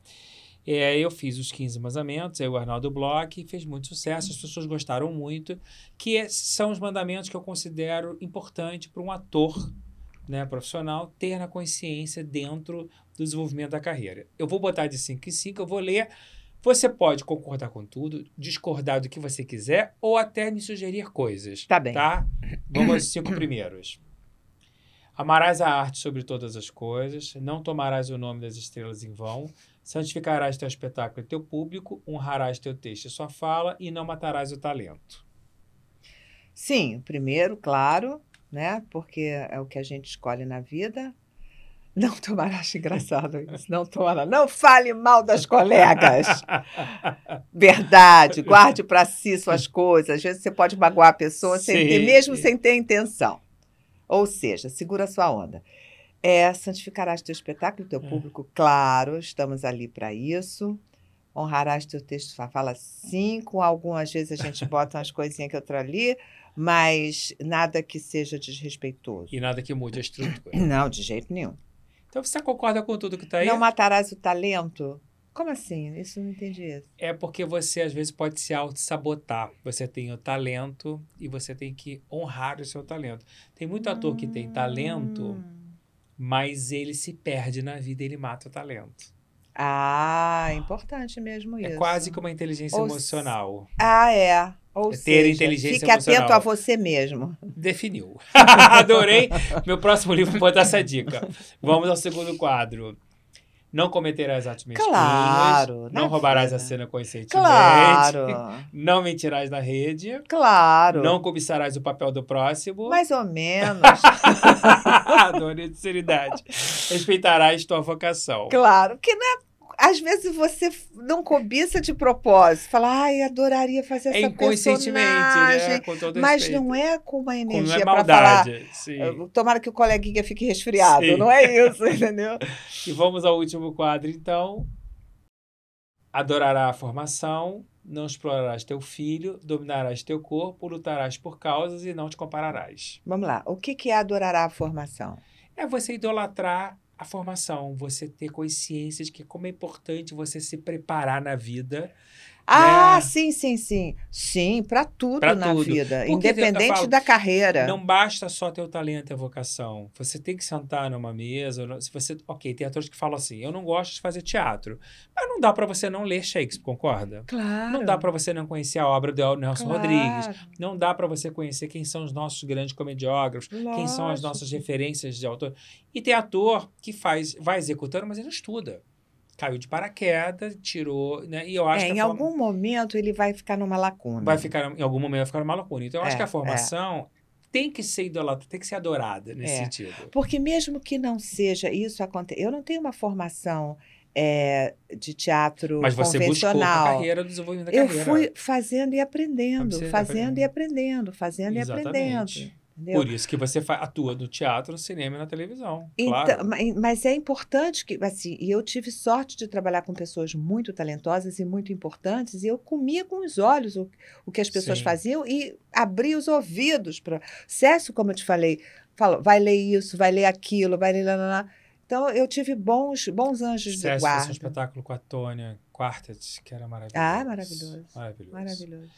[SPEAKER 2] é, eu fiz os 15 mandamentos, aí o Arnaldo Bloch fez muito sucesso, as pessoas gostaram muito, que é- são os mandamentos que eu considero importante para um ator né, profissional ter na consciência dentro do desenvolvimento da carreira. Eu vou botar de 5 em 5, eu vou ler. Você pode concordar com tudo, discordar do que você quiser ou até me sugerir coisas.
[SPEAKER 3] Tá bem.
[SPEAKER 2] Tá? Vamos aos cinco primeiros. Amarás a arte sobre todas as coisas, não tomarás o nome das estrelas em vão, santificarás teu espetáculo e teu público, honrarás teu texto e sua fala e não matarás o talento.
[SPEAKER 3] Sim, o primeiro, claro, né? Porque é o que a gente escolhe na vida. Não tomarás, acho engraçado isso. Não tomarás. Não fale mal das colegas. Verdade, guarde para si suas coisas. Às vezes você pode magoar a pessoa sem ter, mesmo sem ter intenção. Ou seja, segura a sua onda. É, santificarás teu espetáculo, teu
[SPEAKER 2] É.
[SPEAKER 3] público, claro, estamos ali para isso. Honrarás teu texto, fala sim, com algumas vezes a gente bota umas coisinhas que outra ali, mas nada que seja desrespeitoso.
[SPEAKER 2] E nada que mude a estrutura.
[SPEAKER 3] Não, de jeito nenhum.
[SPEAKER 2] Então você concorda com tudo que está aí?
[SPEAKER 3] Não matarás o talento? Como assim? Isso eu não entendi isso.
[SPEAKER 2] É porque você às vezes pode se auto-sabotar. Você tem o talento e você tem que honrar o seu talento. Tem muito ator que tem talento,
[SPEAKER 3] Hum.
[SPEAKER 2] Mas ele se perde na vida ele mata o talento.
[SPEAKER 3] Ah, importante mesmo isso.
[SPEAKER 2] É quase que uma inteligência
[SPEAKER 3] Ou
[SPEAKER 2] emocional.
[SPEAKER 3] Ah, é. Ou
[SPEAKER 2] É ter
[SPEAKER 3] seja,
[SPEAKER 2] inteligência
[SPEAKER 3] fique atento
[SPEAKER 2] emocional.
[SPEAKER 3] a você mesmo.
[SPEAKER 2] Definiu. Adorei. Meu próximo livro vou botar essa dica. Vamos ao segundo quadro. Não cometerás atos mesquinhos.
[SPEAKER 3] Claro,
[SPEAKER 2] Não roubarás a
[SPEAKER 3] vida.
[SPEAKER 2] cena conscientemente.
[SPEAKER 3] Claro,
[SPEAKER 2] Não mentirás na rede.
[SPEAKER 3] claro.
[SPEAKER 2] Não cobiçarás o papel do próximo.
[SPEAKER 3] Mais ou menos.
[SPEAKER 2] Adorei a sinceridade. Respeitarás tua vocação.
[SPEAKER 3] claro. Que não é- às vezes você não cobiça de propósito. Fala, ai, adoraria fazer
[SPEAKER 2] É
[SPEAKER 3] essa
[SPEAKER 2] inconscientemente,
[SPEAKER 3] personagem.
[SPEAKER 2] né? Com todo
[SPEAKER 3] Mas
[SPEAKER 2] respeito.
[SPEAKER 3] não é com uma energia
[SPEAKER 2] é
[SPEAKER 3] para falar.
[SPEAKER 2] maldade. Sim.
[SPEAKER 3] Tomara que o coleguinha fique resfriado.
[SPEAKER 2] Sim.
[SPEAKER 3] Não é isso, entendeu?
[SPEAKER 2] E vamos ao último quadro, então. Adorará a formação, não explorarás teu filho, dominarás teu corpo, lutarás por causas e não te compararás.
[SPEAKER 3] Vamos lá. O que, que é adorará a formação?
[SPEAKER 2] É você idolatrar a formação, você ter consciência de que como é importante você se preparar na vida.
[SPEAKER 3] Ah,
[SPEAKER 2] né?
[SPEAKER 3] sim, sim, sim. Sim, para tudo
[SPEAKER 2] Pra
[SPEAKER 3] na
[SPEAKER 2] tudo.
[SPEAKER 3] vida.
[SPEAKER 2] Porque
[SPEAKER 3] independente
[SPEAKER 2] falo,
[SPEAKER 3] da carreira.
[SPEAKER 2] Não basta só ter o talento e a vocação. Você tem que sentar numa mesa. Se você, ok, tem atores que falam assim: eu não gosto de fazer teatro, mas não dá para você não ler Shakespeare, concorda?
[SPEAKER 3] Claro.
[SPEAKER 2] Não dá para você não conhecer a obra do Nelson
[SPEAKER 3] claro,
[SPEAKER 2] Rodrigues. Não dá para você conhecer quem são os nossos grandes comediógrafos, quem são as
[SPEAKER 3] lógico.
[SPEAKER 2] nossas referências de autor. E tem ator que faz, vai executando, mas ele não estuda. Caiu de paraquedas, tirou, né? E eu acho
[SPEAKER 3] É,
[SPEAKER 2] que
[SPEAKER 3] em
[SPEAKER 2] forma-
[SPEAKER 3] algum momento ele vai ficar numa lacuna.
[SPEAKER 2] vai ficar em algum momento vai ficar uma loucura. Então eu acho
[SPEAKER 3] É,
[SPEAKER 2] que a formação tem que ser idolatrada, tem que ser adorada nesse
[SPEAKER 3] É.
[SPEAKER 2] sentido.
[SPEAKER 3] Porque mesmo que não seja isso aconte... Eu não tenho uma formação é, de teatro
[SPEAKER 2] Mas você buscou a
[SPEAKER 3] convencional.
[SPEAKER 2] carreira, desenvolvimento da
[SPEAKER 3] eu
[SPEAKER 2] carreira.
[SPEAKER 3] fui fazendo e aprendendo, fazendo
[SPEAKER 2] aprendendo.
[SPEAKER 3] e aprendendo, fazendo
[SPEAKER 2] Exatamente.
[SPEAKER 3] e aprendendo. Entendeu?
[SPEAKER 2] Por isso que você atua no teatro, no cinema e na televisão.
[SPEAKER 3] Então,
[SPEAKER 2] claro.
[SPEAKER 3] ma- mas é importante que, assim, e eu tive sorte de trabalhar com pessoas muito talentosas e muito importantes, e eu comia com os olhos o, o que as pessoas
[SPEAKER 2] Sim.
[SPEAKER 3] faziam e abria os ouvidos para. Cécio, como eu te falei, falou, vai ler isso, vai ler aquilo, vai ler. Lá, lá, lá. Então, eu tive bons, bons anjos de
[SPEAKER 2] César fez um
[SPEAKER 3] guarda.
[SPEAKER 2] espetáculo com a Tônia Quartet, que era maravilhoso.
[SPEAKER 3] Ah, maravilhoso.
[SPEAKER 2] Maravilhoso.
[SPEAKER 3] Maravilhoso.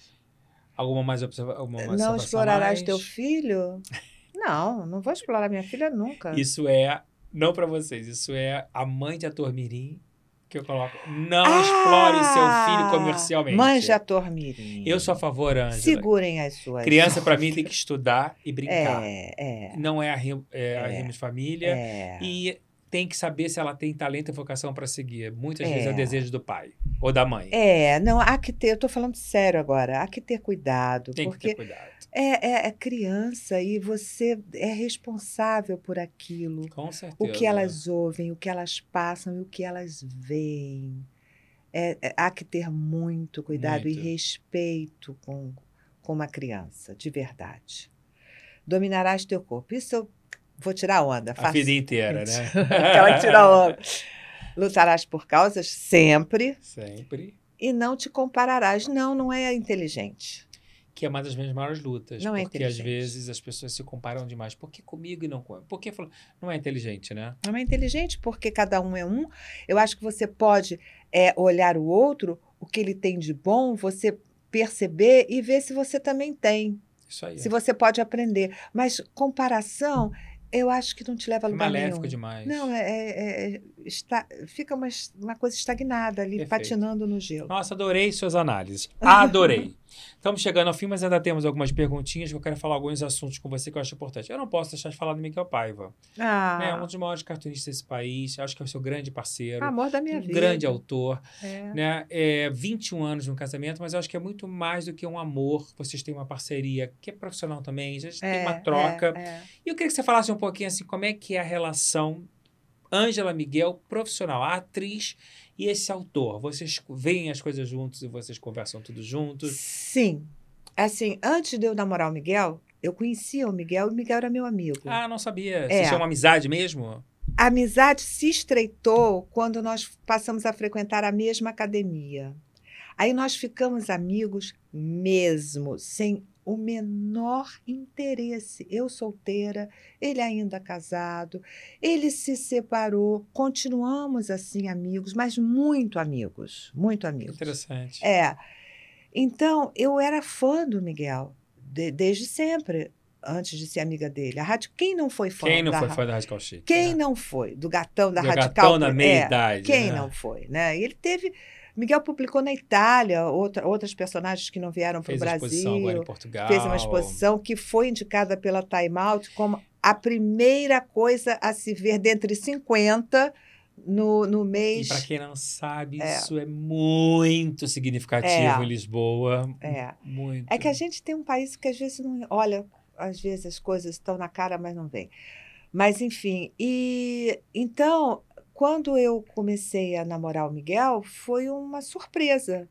[SPEAKER 2] Alguma mais observa alguma mais
[SPEAKER 3] Não
[SPEAKER 2] observação
[SPEAKER 3] explorarás
[SPEAKER 2] mais?
[SPEAKER 3] teu filho? Não, não vou explorar minha filha nunca.
[SPEAKER 2] Isso é, não pra vocês, isso é a mãe de ator mirim que eu coloco. Não
[SPEAKER 3] Ah!
[SPEAKER 2] explore seu filho comercialmente.
[SPEAKER 3] Mãe de ator mirim.
[SPEAKER 2] Eu sou a favor, Ângela.
[SPEAKER 3] Segurem as suas.
[SPEAKER 2] Criança, pra mim, tem que estudar e brincar.
[SPEAKER 3] É, é.
[SPEAKER 2] Não é a, rim, é a
[SPEAKER 3] É.
[SPEAKER 2] rima de família.
[SPEAKER 3] É.
[SPEAKER 2] E tem que saber se ela tem talento e vocação para seguir. Muitas vezes é o
[SPEAKER 3] É.
[SPEAKER 2] desejo do pai ou da mãe.
[SPEAKER 3] É, não, há que ter, eu tô falando sério agora, há que ter cuidado,
[SPEAKER 2] tem que
[SPEAKER 3] porque
[SPEAKER 2] ter cuidado.
[SPEAKER 3] é, é, é criança e você é responsável por aquilo,
[SPEAKER 2] Com certeza.
[SPEAKER 3] o que elas ouvem, o que elas passam e o que elas veem. É, é, há que ter muito cuidado
[SPEAKER 2] Muito.
[SPEAKER 3] e respeito com, com uma criança, de verdade. Dominarás teu corpo. Isso eu vou tirar onda.
[SPEAKER 2] A vida inteira, né?
[SPEAKER 3] Aquela que tira onda. Lutarás por causas sempre
[SPEAKER 2] Sempre.
[SPEAKER 3] e não te compararás. Não, não é inteligente.
[SPEAKER 2] Que é uma das minhas maiores lutas.
[SPEAKER 3] Não é
[SPEAKER 2] porque às vezes as pessoas se comparam demais. Por que comigo e não com Por que não é inteligente, né?
[SPEAKER 3] Não é inteligente porque cada um é um. Eu acho que você pode é, olhar o outro, o que ele tem de bom, você perceber e ver se você também tem.
[SPEAKER 2] Isso aí.
[SPEAKER 3] Se você pode aprender. Mas comparação, eu acho que não te leva a
[SPEAKER 2] é
[SPEAKER 3] lugar
[SPEAKER 2] maléfico
[SPEAKER 3] nenhum.
[SPEAKER 2] demais.
[SPEAKER 3] Não, é, é- é- está, fica uma, uma coisa estagnada ali,
[SPEAKER 2] Perfeito.
[SPEAKER 3] patinando no gelo.
[SPEAKER 2] Nossa, adorei suas análises. Adorei. Estamos chegando ao fim, mas ainda temos algumas perguntinhas que eu quero falar alguns assuntos com você que eu acho importante. Eu não posso deixar de falar do Miguel Paiva.
[SPEAKER 3] Ah,
[SPEAKER 2] É um dos maiores cartunistas desse país. Acho que é o seu grande parceiro.
[SPEAKER 3] amor da minha
[SPEAKER 2] um
[SPEAKER 3] vida.
[SPEAKER 2] grande autor.
[SPEAKER 3] É.
[SPEAKER 2] Né? É 21 anos de um casamento, mas eu acho que é muito mais do que um amor. Vocês têm uma parceria que é profissional também. A gente tem uma
[SPEAKER 3] É,
[SPEAKER 2] troca.
[SPEAKER 3] é, é.
[SPEAKER 2] E eu queria que você falasse um pouquinho assim, como é que é a relação Ângela Miguel, profissional, a atriz e esse autor. Vocês veem as coisas juntos e vocês conversam tudo juntos.
[SPEAKER 3] Sim. Assim, antes de eu namorar o Miguel, eu conhecia o Miguel e o Miguel era meu amigo.
[SPEAKER 2] Ah, não sabia.
[SPEAKER 3] É.
[SPEAKER 2] Vocês tinham uma amizade mesmo?
[SPEAKER 3] A amizade se estreitou quando nós passamos a frequentar a mesma academia. Aí nós ficamos amigos mesmo, sem o menor interesse. Eu solteira, ele ainda casado, ele se separou, continuamos assim amigos, mas muito amigos, muito amigos.
[SPEAKER 2] Interessante.
[SPEAKER 3] É. Então, eu era fã do Miguel, de- desde sempre. antes de ser amiga dele. A rádio, quem não foi fã
[SPEAKER 2] Quem não
[SPEAKER 3] da
[SPEAKER 2] foi fã da Radical Chic?
[SPEAKER 3] Quem
[SPEAKER 2] né?
[SPEAKER 3] não foi? Do gatão da
[SPEAKER 2] Do
[SPEAKER 3] Radical.
[SPEAKER 2] gatão na
[SPEAKER 3] é,
[SPEAKER 2] meia-idade.
[SPEAKER 3] Quem
[SPEAKER 2] né?
[SPEAKER 3] não foi, né? E ele teve. Miguel publicou na Itália outra, outras personagens que não vieram para o
[SPEAKER 2] Fez a exposição agora em
[SPEAKER 3] Brasil.
[SPEAKER 2] Portugal.
[SPEAKER 3] Fez uma exposição que foi indicada pela Time Out como a primeira coisa a se ver dentre 50 no, no
[SPEAKER 2] E
[SPEAKER 3] mês.
[SPEAKER 2] para quem não sabe,
[SPEAKER 3] É.
[SPEAKER 2] isso é muito significativo
[SPEAKER 3] É.
[SPEAKER 2] em Lisboa.
[SPEAKER 3] É.
[SPEAKER 2] Muito.
[SPEAKER 3] É que a gente tem um país que às vezes não. Olha, às vezes as coisas estão na cara, mas não vem. Mas, enfim. E então, quando eu comecei a namorar o Miguel, foi uma surpresa.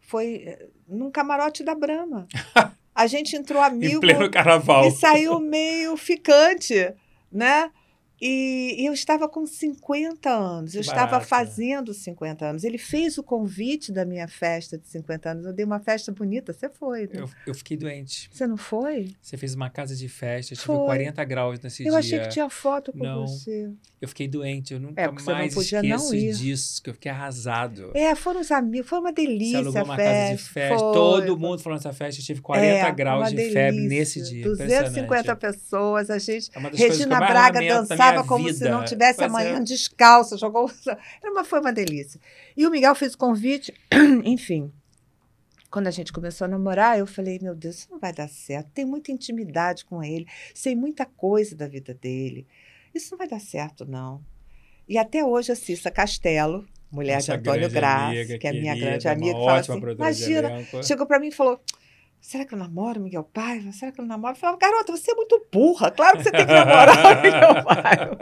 [SPEAKER 3] Foi eh, num camarote da Brahma. A gente entrou
[SPEAKER 2] Em
[SPEAKER 3] amigo
[SPEAKER 2] pleno carnaval.
[SPEAKER 3] e saiu meio ficante, né? E, e eu estava com 50 anos, eu estava fazendo 50 anos. Ele fez o convite da minha festa de 50 anos. Eu dei uma festa bonita, você foi, né?
[SPEAKER 2] Eu, eu fiquei doente.
[SPEAKER 3] Você não foi?
[SPEAKER 2] Você fez uma casa de festa, tive
[SPEAKER 3] Foi.
[SPEAKER 2] 40 graus nesse
[SPEAKER 3] eu
[SPEAKER 2] dia.
[SPEAKER 3] achei que tinha foto com
[SPEAKER 2] Não.
[SPEAKER 3] você.
[SPEAKER 2] Eu fiquei doente, eu nunca
[SPEAKER 3] É, você não
[SPEAKER 2] mais
[SPEAKER 3] podia não
[SPEAKER 2] esqueço
[SPEAKER 3] ir.
[SPEAKER 2] disso, que eu fiquei arrasado.
[SPEAKER 3] É, foram os amigos, foi uma
[SPEAKER 2] Você
[SPEAKER 3] delícia
[SPEAKER 2] alugou
[SPEAKER 3] a
[SPEAKER 2] uma
[SPEAKER 3] festa.
[SPEAKER 2] casa de festa,
[SPEAKER 3] foi,
[SPEAKER 2] todo
[SPEAKER 3] foi.
[SPEAKER 2] mundo falando nessa festa, eu tive 40
[SPEAKER 3] É,
[SPEAKER 2] graus de febre
[SPEAKER 3] delícia.
[SPEAKER 2] nesse dia.
[SPEAKER 3] 250
[SPEAKER 2] impressionante.
[SPEAKER 3] pessoas, a gente
[SPEAKER 2] É eu
[SPEAKER 3] Regina
[SPEAKER 2] mais
[SPEAKER 3] Braga dançava
[SPEAKER 2] minha
[SPEAKER 3] como se
[SPEAKER 2] vida.
[SPEAKER 3] não tivesse
[SPEAKER 2] Pois é.
[SPEAKER 3] amanhã descalça, jogou. Era uma, foi uma delícia. E o Miguel fez o convite, enfim. Quando a gente começou a namorar, eu falei: meu Deus, isso não vai dar certo. Tem muita intimidade com ele, sei muita coisa da vida dele. Isso não vai dar certo, não. E até hoje a Cissa Castelo, mulher
[SPEAKER 2] Nossa
[SPEAKER 3] de Antônio Graça, que é minha grande amiga, fala
[SPEAKER 2] ótima
[SPEAKER 3] assim: imagina, chegou para mim e falou: Será que eu namoro Miguel Paiva? Será que eu namoro? Eu falava, garota, você é muito burra. Claro que você tem que namorar Miguel Paiva.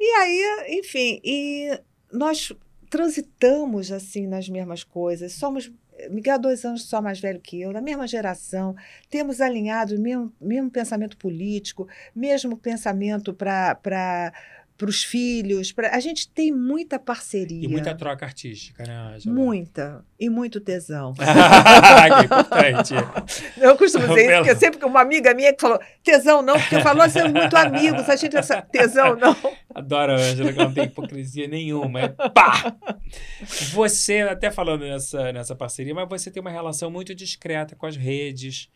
[SPEAKER 3] E aí, enfim, e nós transitamos assim nas mesmas coisas. Somos. Miguel é dois anos só mais velho que eu, da mesma geração, temos alinhado o mesmo, mesmo pensamento político, mesmo pensamento para para os filhos. Pra... A gente tem muita parceria.
[SPEAKER 2] E muita troca artística, né, Ângela?
[SPEAKER 3] Muita. E muito tesão.
[SPEAKER 2] que é importante.
[SPEAKER 3] Eu costumo dizer isso, porque sempre que uma amiga minha que falou, tesão não, porque falou, nós somos muito amigos, a gente essa tesão não.
[SPEAKER 2] Adoro a Ângela, que não tem hipocrisia nenhuma. É pá! Você, até falando nessa, nessa parceria, mas você tem uma relação muito discreta com as redes.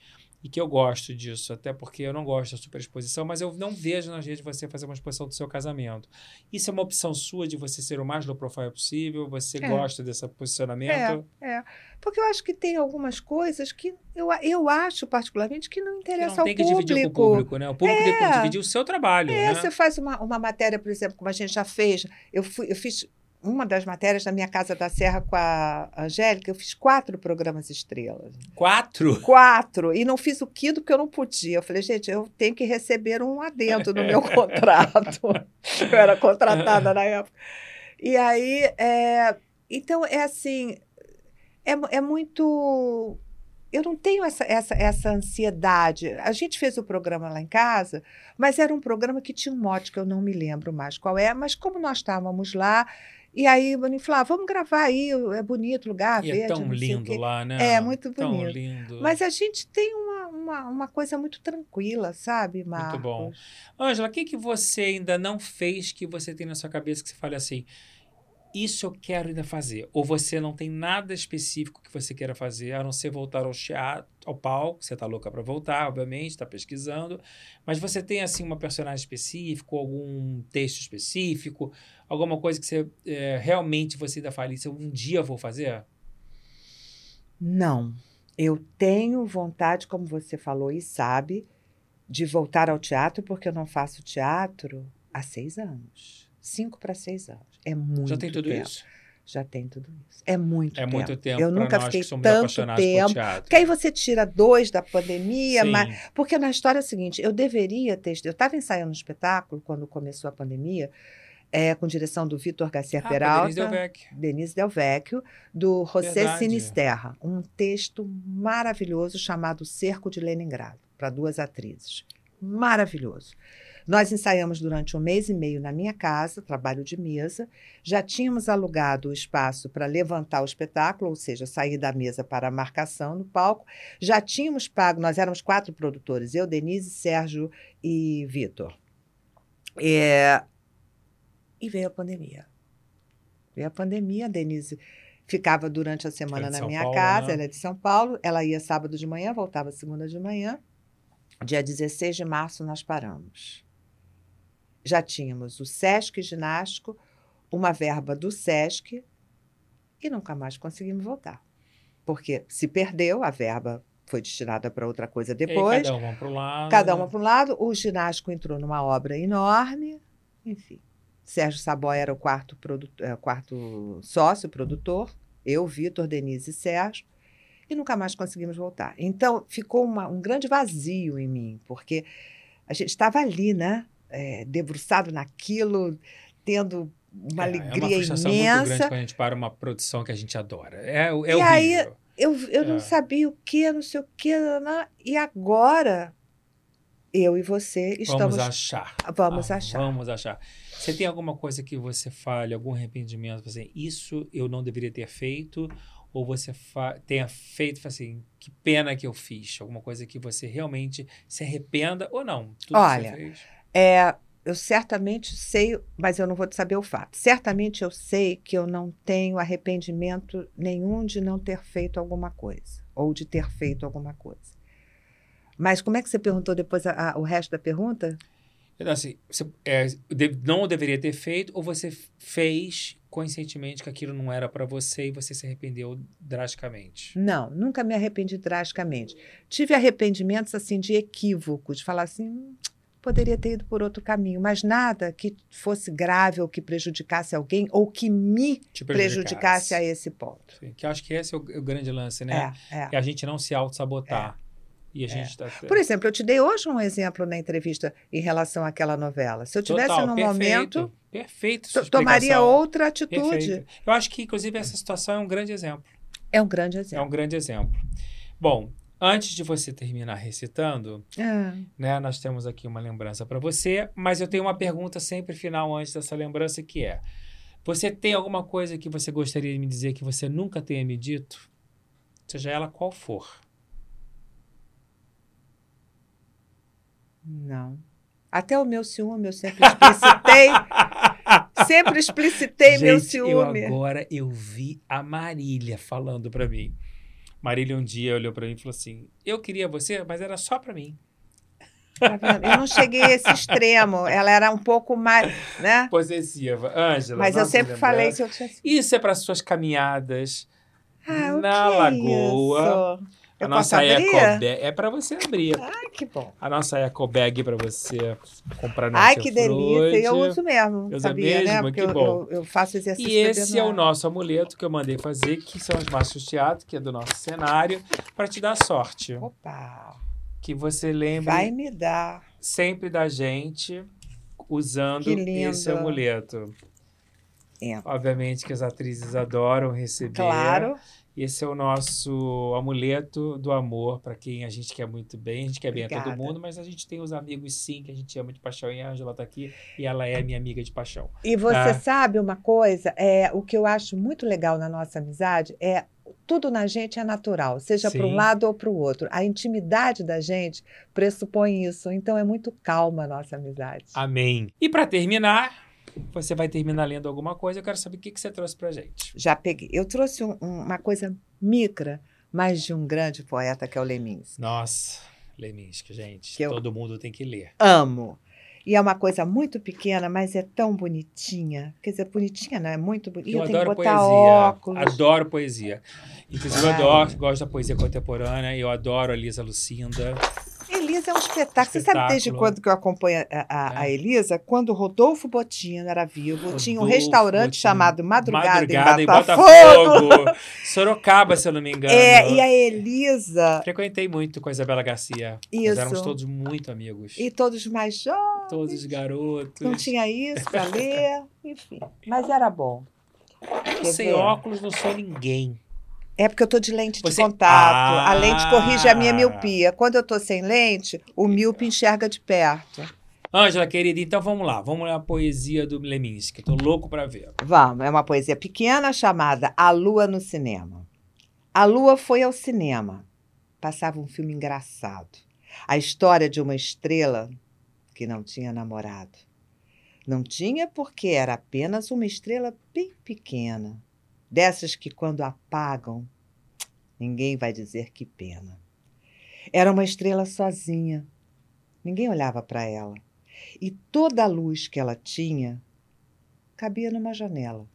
[SPEAKER 2] E que eu gosto disso, até porque eu não gosto da superexposição, mas eu não vejo nas redes você fazer uma exposição do seu casamento. Isso é uma opção sua de você ser o mais low profile possível? Você
[SPEAKER 3] É.
[SPEAKER 2] gosta desse posicionamento?
[SPEAKER 3] É, é. Porque eu acho que tem algumas coisas que eu, eu acho, particularmente, que não
[SPEAKER 2] Que
[SPEAKER 3] interessam
[SPEAKER 2] não tem que
[SPEAKER 3] ao público.
[SPEAKER 2] dividir com o público, né? O público tem que
[SPEAKER 3] É.
[SPEAKER 2] dividir o seu trabalho,
[SPEAKER 3] É,
[SPEAKER 2] né?
[SPEAKER 3] você faz uma, uma matéria, por exemplo, como a gente já fez. Eu, fui, eu fiz uma das matérias na minha Casa da Serra com a Angélica, eu fiz quatro programas estrelas.
[SPEAKER 2] Quatro?
[SPEAKER 3] Quatro. E não fiz o quinto porque eu não podia. Eu falei, gente, eu tenho que receber um adendo no meu contrato. eu era contratada na época. E aí, é, então, é assim, é, é muito. Eu não tenho essa, essa, essa ansiedade. A gente fez o programa lá em casa, mas era um programa que tinha um mote que eu não me lembro mais qual é, mas como nós estávamos lá, e aí o Boninho falou: ah, vamos gravar aí, é bonito o lugar,
[SPEAKER 2] E
[SPEAKER 3] verde.
[SPEAKER 2] é tão lindo lá, né?
[SPEAKER 3] É, muito
[SPEAKER 2] Tão
[SPEAKER 3] bonito.
[SPEAKER 2] lindo.
[SPEAKER 3] Mas a gente tem uma, uma, uma coisa muito tranquila, sabe, Marcos?
[SPEAKER 2] bom. Ângela, o que, que você ainda não fez que você tem na sua cabeça que você fale assim, isso eu quero ainda fazer? Ou você não tem nada específico que você queira fazer, a não ser voltar ao teatro, ao palco, você tá louca para voltar, obviamente, está pesquisando, mas você tem, assim, uma personagem específico, algum texto específico, alguma coisa que você é, realmente você ainda fala, isso um dia vou fazer?
[SPEAKER 3] Não. Eu tenho vontade, como você falou e sabe, de voltar ao teatro, porque eu não faço teatro há seis anos. Cinco para seis anos. É muito
[SPEAKER 2] Já tem tudo
[SPEAKER 3] tempo.
[SPEAKER 2] isso?
[SPEAKER 3] Já tem tudo isso. É muito
[SPEAKER 2] É
[SPEAKER 3] tempo.
[SPEAKER 2] muito tempo
[SPEAKER 3] Eu nunca
[SPEAKER 2] nós
[SPEAKER 3] fiquei
[SPEAKER 2] que somos
[SPEAKER 3] tanto tempo.
[SPEAKER 2] teatro.
[SPEAKER 3] Porque aí você tira dois da pandemia,
[SPEAKER 2] Sim.
[SPEAKER 3] mas Porque na história é o seguinte, eu deveria ter. Eu estava ensaiando um espetáculo quando começou a pandemia, é, com direção do Vitor Garcia
[SPEAKER 2] Ah, a
[SPEAKER 3] Peralta.
[SPEAKER 2] Denise Delvecchio.
[SPEAKER 3] Denise Del Vecchio, do José. Sinisterra. Um texto maravilhoso chamado Cerco de Leningrado, para duas atrizes. Maravilhoso. Nós ensaiamos durante um mês e meio na minha casa, trabalho de mesa. Já tínhamos alugado o espaço para levantar o espetáculo, ou seja, sair da mesa para a marcação no palco. Já tínhamos pago, nós éramos quatro produtores, eu, Denise, Sérgio e Vitor. É, E veio a pandemia. Veio a pandemia, a Denise ficava durante a semana
[SPEAKER 2] é
[SPEAKER 3] na minha
[SPEAKER 2] Paulo,
[SPEAKER 3] casa,
[SPEAKER 2] né?
[SPEAKER 3] ela é de São Paulo, ela ia sábado de manhã, voltava segunda de manhã. Dia 16 de março nós paramos. Já tínhamos o Sesc Ginástico, uma verba do Sesc e nunca mais conseguimos voltar. Porque se perdeu, a verba foi destinada para outra coisa
[SPEAKER 2] E
[SPEAKER 3] depois.
[SPEAKER 2] cada uma para um lado.
[SPEAKER 3] Cada uma para um lado. O ginástico entrou numa obra enorme. Enfim. Sérgio Saboia era o quarto, produ- eh, quarto sócio, produtor. Eu, Vitor, Denise e Sérgio. E nunca mais conseguimos voltar. Então, ficou uma- um grande vazio em mim, porque a gente estava ali, né? Eh, debruçado naquilo, tendo uma
[SPEAKER 2] É,
[SPEAKER 3] alegria
[SPEAKER 2] é uma frustração muito
[SPEAKER 3] imensa.
[SPEAKER 2] grande quando a gente para uma produção que a gente adora. É, é
[SPEAKER 3] E
[SPEAKER 2] horrível.
[SPEAKER 3] aí, Eu, eu
[SPEAKER 2] É.
[SPEAKER 3] não sabia o que, não sei o que, e agora eu e você estamos.
[SPEAKER 2] Vamos achar.
[SPEAKER 3] Vamos
[SPEAKER 2] Ah,
[SPEAKER 3] achar.
[SPEAKER 2] Vamos achar. Você tem alguma coisa que você fale, algum arrependimento, assim, isso eu não deveria ter feito? Ou você tenha feito, assim, que pena que eu fiz? Alguma coisa que você realmente se arrependa ou não?
[SPEAKER 3] Olha. É, eu certamente sei, mas eu não vou saber o fato. Certamente eu sei que eu não tenho arrependimento nenhum de não ter feito alguma coisa, ou de ter feito alguma coisa. Mas como é que você perguntou depois a- a- o resto da pergunta?
[SPEAKER 2] Então, assim, você é, não deveria ter feito, ou você fez conscientemente que aquilo não era para você e você se arrependeu drasticamente?
[SPEAKER 3] Não, nunca me arrependi drasticamente. Tive arrependimentos assim de equívoco, de falar assim, "Hum, poderia ter ido por outro caminho, mas nada que fosse grave ou que prejudicasse alguém ou que me
[SPEAKER 2] Te
[SPEAKER 3] prejudicasse a esse ponto.
[SPEAKER 2] Sim, que eu acho que esse é o, o grande lance, né?
[SPEAKER 3] É, é.
[SPEAKER 2] É a gente não se auto-sabotar. E a
[SPEAKER 3] É.
[SPEAKER 2] gente tá.
[SPEAKER 3] Por exemplo, eu te dei hoje um exemplo na entrevista em relação àquela novela. Se eu tivesse
[SPEAKER 2] Total,
[SPEAKER 3] num
[SPEAKER 2] perfeito,
[SPEAKER 3] momento,
[SPEAKER 2] Perfeito.
[SPEAKER 3] tomaria outra atitude.
[SPEAKER 2] Perfeito. Eu acho que, inclusive, essa situação é um grande exemplo.
[SPEAKER 3] É um grande
[SPEAKER 2] É
[SPEAKER 3] exemplo.
[SPEAKER 2] um grande exemplo. Bom, antes de você terminar recitando,
[SPEAKER 3] Ah,
[SPEAKER 2] né, nós temos aqui uma lembrança para você, mas eu tenho uma pergunta sempre final antes dessa lembrança que é: você tem alguma coisa que você gostaria de me dizer que você nunca tenha me dito? Seja ela qual for.
[SPEAKER 3] não. Até o meu ciúme eu sempre explicitei. sempre explicitei meu
[SPEAKER 2] Gente, eu
[SPEAKER 3] ciúme.
[SPEAKER 2] agora eu vi a Marília falando para mim. Marília um dia olhou para mim e falou assim: "Eu queria você, mas era só para mim".
[SPEAKER 3] Tá? Eu não cheguei a esse extremo. Ela era um pouco mais, né?
[SPEAKER 2] Possessiva. Ângela.
[SPEAKER 3] Mas eu sempre falei que eu tinha.
[SPEAKER 2] Isso é para suas caminhadas
[SPEAKER 3] Ah,
[SPEAKER 2] na
[SPEAKER 3] que é isso?
[SPEAKER 2] a
[SPEAKER 3] Eu
[SPEAKER 2] nossa
[SPEAKER 3] posso abrir?
[SPEAKER 2] eco bag é para você abrir.
[SPEAKER 3] Ai, que bom.
[SPEAKER 2] A nossa eco bag para você comprar no
[SPEAKER 3] Ai, que delícia. E eu uso mesmo,
[SPEAKER 2] Usa
[SPEAKER 3] sabia, né?
[SPEAKER 2] mesmo?
[SPEAKER 3] Porque
[SPEAKER 2] Que
[SPEAKER 3] eu,
[SPEAKER 2] bom.
[SPEAKER 3] eu, eu faço exercício
[SPEAKER 2] E esse é o nosso amuleto que eu mandei fazer, que são as machos teatro, que é do nosso cenário, para te dar sorte.
[SPEAKER 3] Opa,
[SPEAKER 2] Que você lembre
[SPEAKER 3] vai me dar.
[SPEAKER 2] sempre da gente usando esse amuleto.
[SPEAKER 3] É.
[SPEAKER 2] Obviamente que as atrizes adoram receber.
[SPEAKER 3] Claro.
[SPEAKER 2] Esse é o nosso amuleto do amor para quem a gente quer muito bem. A gente quer bem a todo mundo, mas a gente tem os amigos sim que a gente ama de paixão. E a Ângela tá aqui e ela é minha amiga de paixão.
[SPEAKER 3] E você
[SPEAKER 2] Ah.
[SPEAKER 3] sabe uma coisa? É, o que eu acho muito legal na nossa amizade é tudo na gente é natural, seja para um lado ou para o outro. A intimidade da gente pressupõe isso. Então é muito calma a nossa amizade.
[SPEAKER 2] Amém. E para terminar, você vai terminar lendo alguma coisa. Eu quero saber o que, que você trouxe pra gente.
[SPEAKER 3] Já peguei. Eu trouxe um- um- uma coisa micra, mas de um grande poeta que é o Leminski.
[SPEAKER 2] Nossa, Leminski, gente.
[SPEAKER 3] Que eu-
[SPEAKER 2] Todo mundo tem que ler.
[SPEAKER 3] Amo. E é uma coisa muito pequena, mas é tão bonitinha. Quer dizer, bonitinha não, é muito bonita.
[SPEAKER 2] Eu
[SPEAKER 3] eu
[SPEAKER 2] adoro poesia.
[SPEAKER 3] óculos.
[SPEAKER 2] Adoro poesia. Inclusive, eu
[SPEAKER 3] Ai.
[SPEAKER 2] adoro, gosto da poesia contemporânea. Eu adoro a Lisa Lucinda.
[SPEAKER 3] Elisa é um espetáculo. Você sabe desde quando que eu acompanho a, a- a
[SPEAKER 2] É.
[SPEAKER 3] Elisa? Quando o Rodolfo Bottino era vivo, tinha um
[SPEAKER 2] Rodolfo
[SPEAKER 3] restaurante chamado Madrugada,
[SPEAKER 2] Madrugada
[SPEAKER 3] em
[SPEAKER 2] em
[SPEAKER 3] Botafogo.
[SPEAKER 2] Botafogo. Sorocaba, se eu não me engano.
[SPEAKER 3] É, e a Elisa,
[SPEAKER 2] Frequentei muito com a Isabela Garcia. Nós
[SPEAKER 3] Isso.
[SPEAKER 2] éramos todos muito amigos.
[SPEAKER 3] e todos mais jovens,
[SPEAKER 2] Todos os garotos.
[SPEAKER 3] não tinha isso para ler, enfim. Mas era bom.
[SPEAKER 2] Eu sem
[SPEAKER 3] ver?
[SPEAKER 2] óculos não sou ninguém.
[SPEAKER 3] É porque eu tô de lente de
[SPEAKER 2] Você-
[SPEAKER 3] contato.
[SPEAKER 2] Ah!
[SPEAKER 3] A lente corrige a minha miopia. Quando eu tô sem lente, o míope enxerga de perto.
[SPEAKER 2] Ângela, querida, então vamos lá. Vamos a poesia do Leminski. Tô louco pra ver.
[SPEAKER 3] Vamos, é uma poesia pequena chamada A Lua no Cinema. A Lua foi ao cinema. Passava um filme engraçado. A história de uma estrela que não tinha namorado. Não tinha porque era apenas uma estrela bem pequena. Dessas que quando apagam, ninguém vai dizer que pena. Era uma estrela sozinha, Ninguém olhava para ela. E toda a luz que ela tinha cabia numa janela.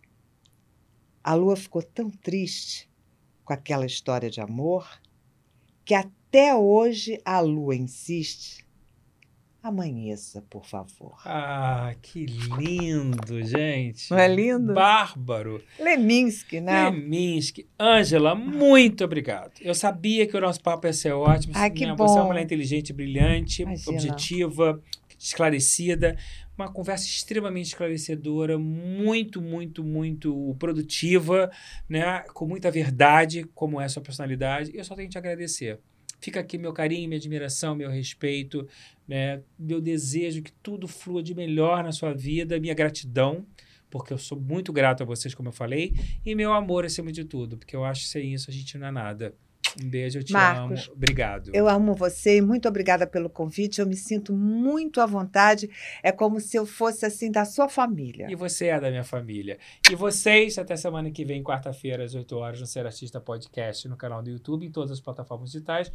[SPEAKER 3] A lua ficou tão triste com aquela história de amor que até hoje a lua insiste. Amanheça, por favor.
[SPEAKER 2] Ah, que lindo, gente.
[SPEAKER 3] Não é lindo?
[SPEAKER 2] Bárbaro.
[SPEAKER 3] Leminski, né?
[SPEAKER 2] Leminski. Ângela, muito obrigado. Eu sabia que o nosso papo ia ser ótimo.
[SPEAKER 3] Ai, que
[SPEAKER 2] Né,
[SPEAKER 3] bom.
[SPEAKER 2] Você é uma mulher inteligente, brilhante,
[SPEAKER 3] Imagina.
[SPEAKER 2] objetiva, esclarecida. Uma conversa extremamente esclarecedora, muito, muito, muito produtiva, né? com muita verdade, como é a sua personalidade. Eu só tenho que te agradecer. Fica aqui meu carinho, minha admiração, meu respeito, né? meu desejo que tudo flua de melhor na sua vida, minha gratidão, porque eu sou muito grato a vocês, como eu falei, e meu amor acima de tudo, porque eu acho que sem isso a gente não é nada. Um beijo, eu te
[SPEAKER 3] Marcos,
[SPEAKER 2] amo. Obrigado.
[SPEAKER 3] Eu amo você e muito obrigada pelo convite. Eu me sinto muito à vontade. É como se eu fosse assim da sua família.
[SPEAKER 2] E você é da minha família. E vocês, até semana que vem, quarta-feira, às 8 horas, no Ser Artista Podcast, no canal do YouTube, em todas as plataformas digitais.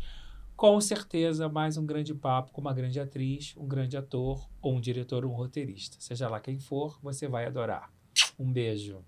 [SPEAKER 2] Com certeza, mais um grande papo com uma grande atriz, um grande ator, ou um diretor, ou um roteirista. Seja lá quem for, você vai adorar. Um beijo.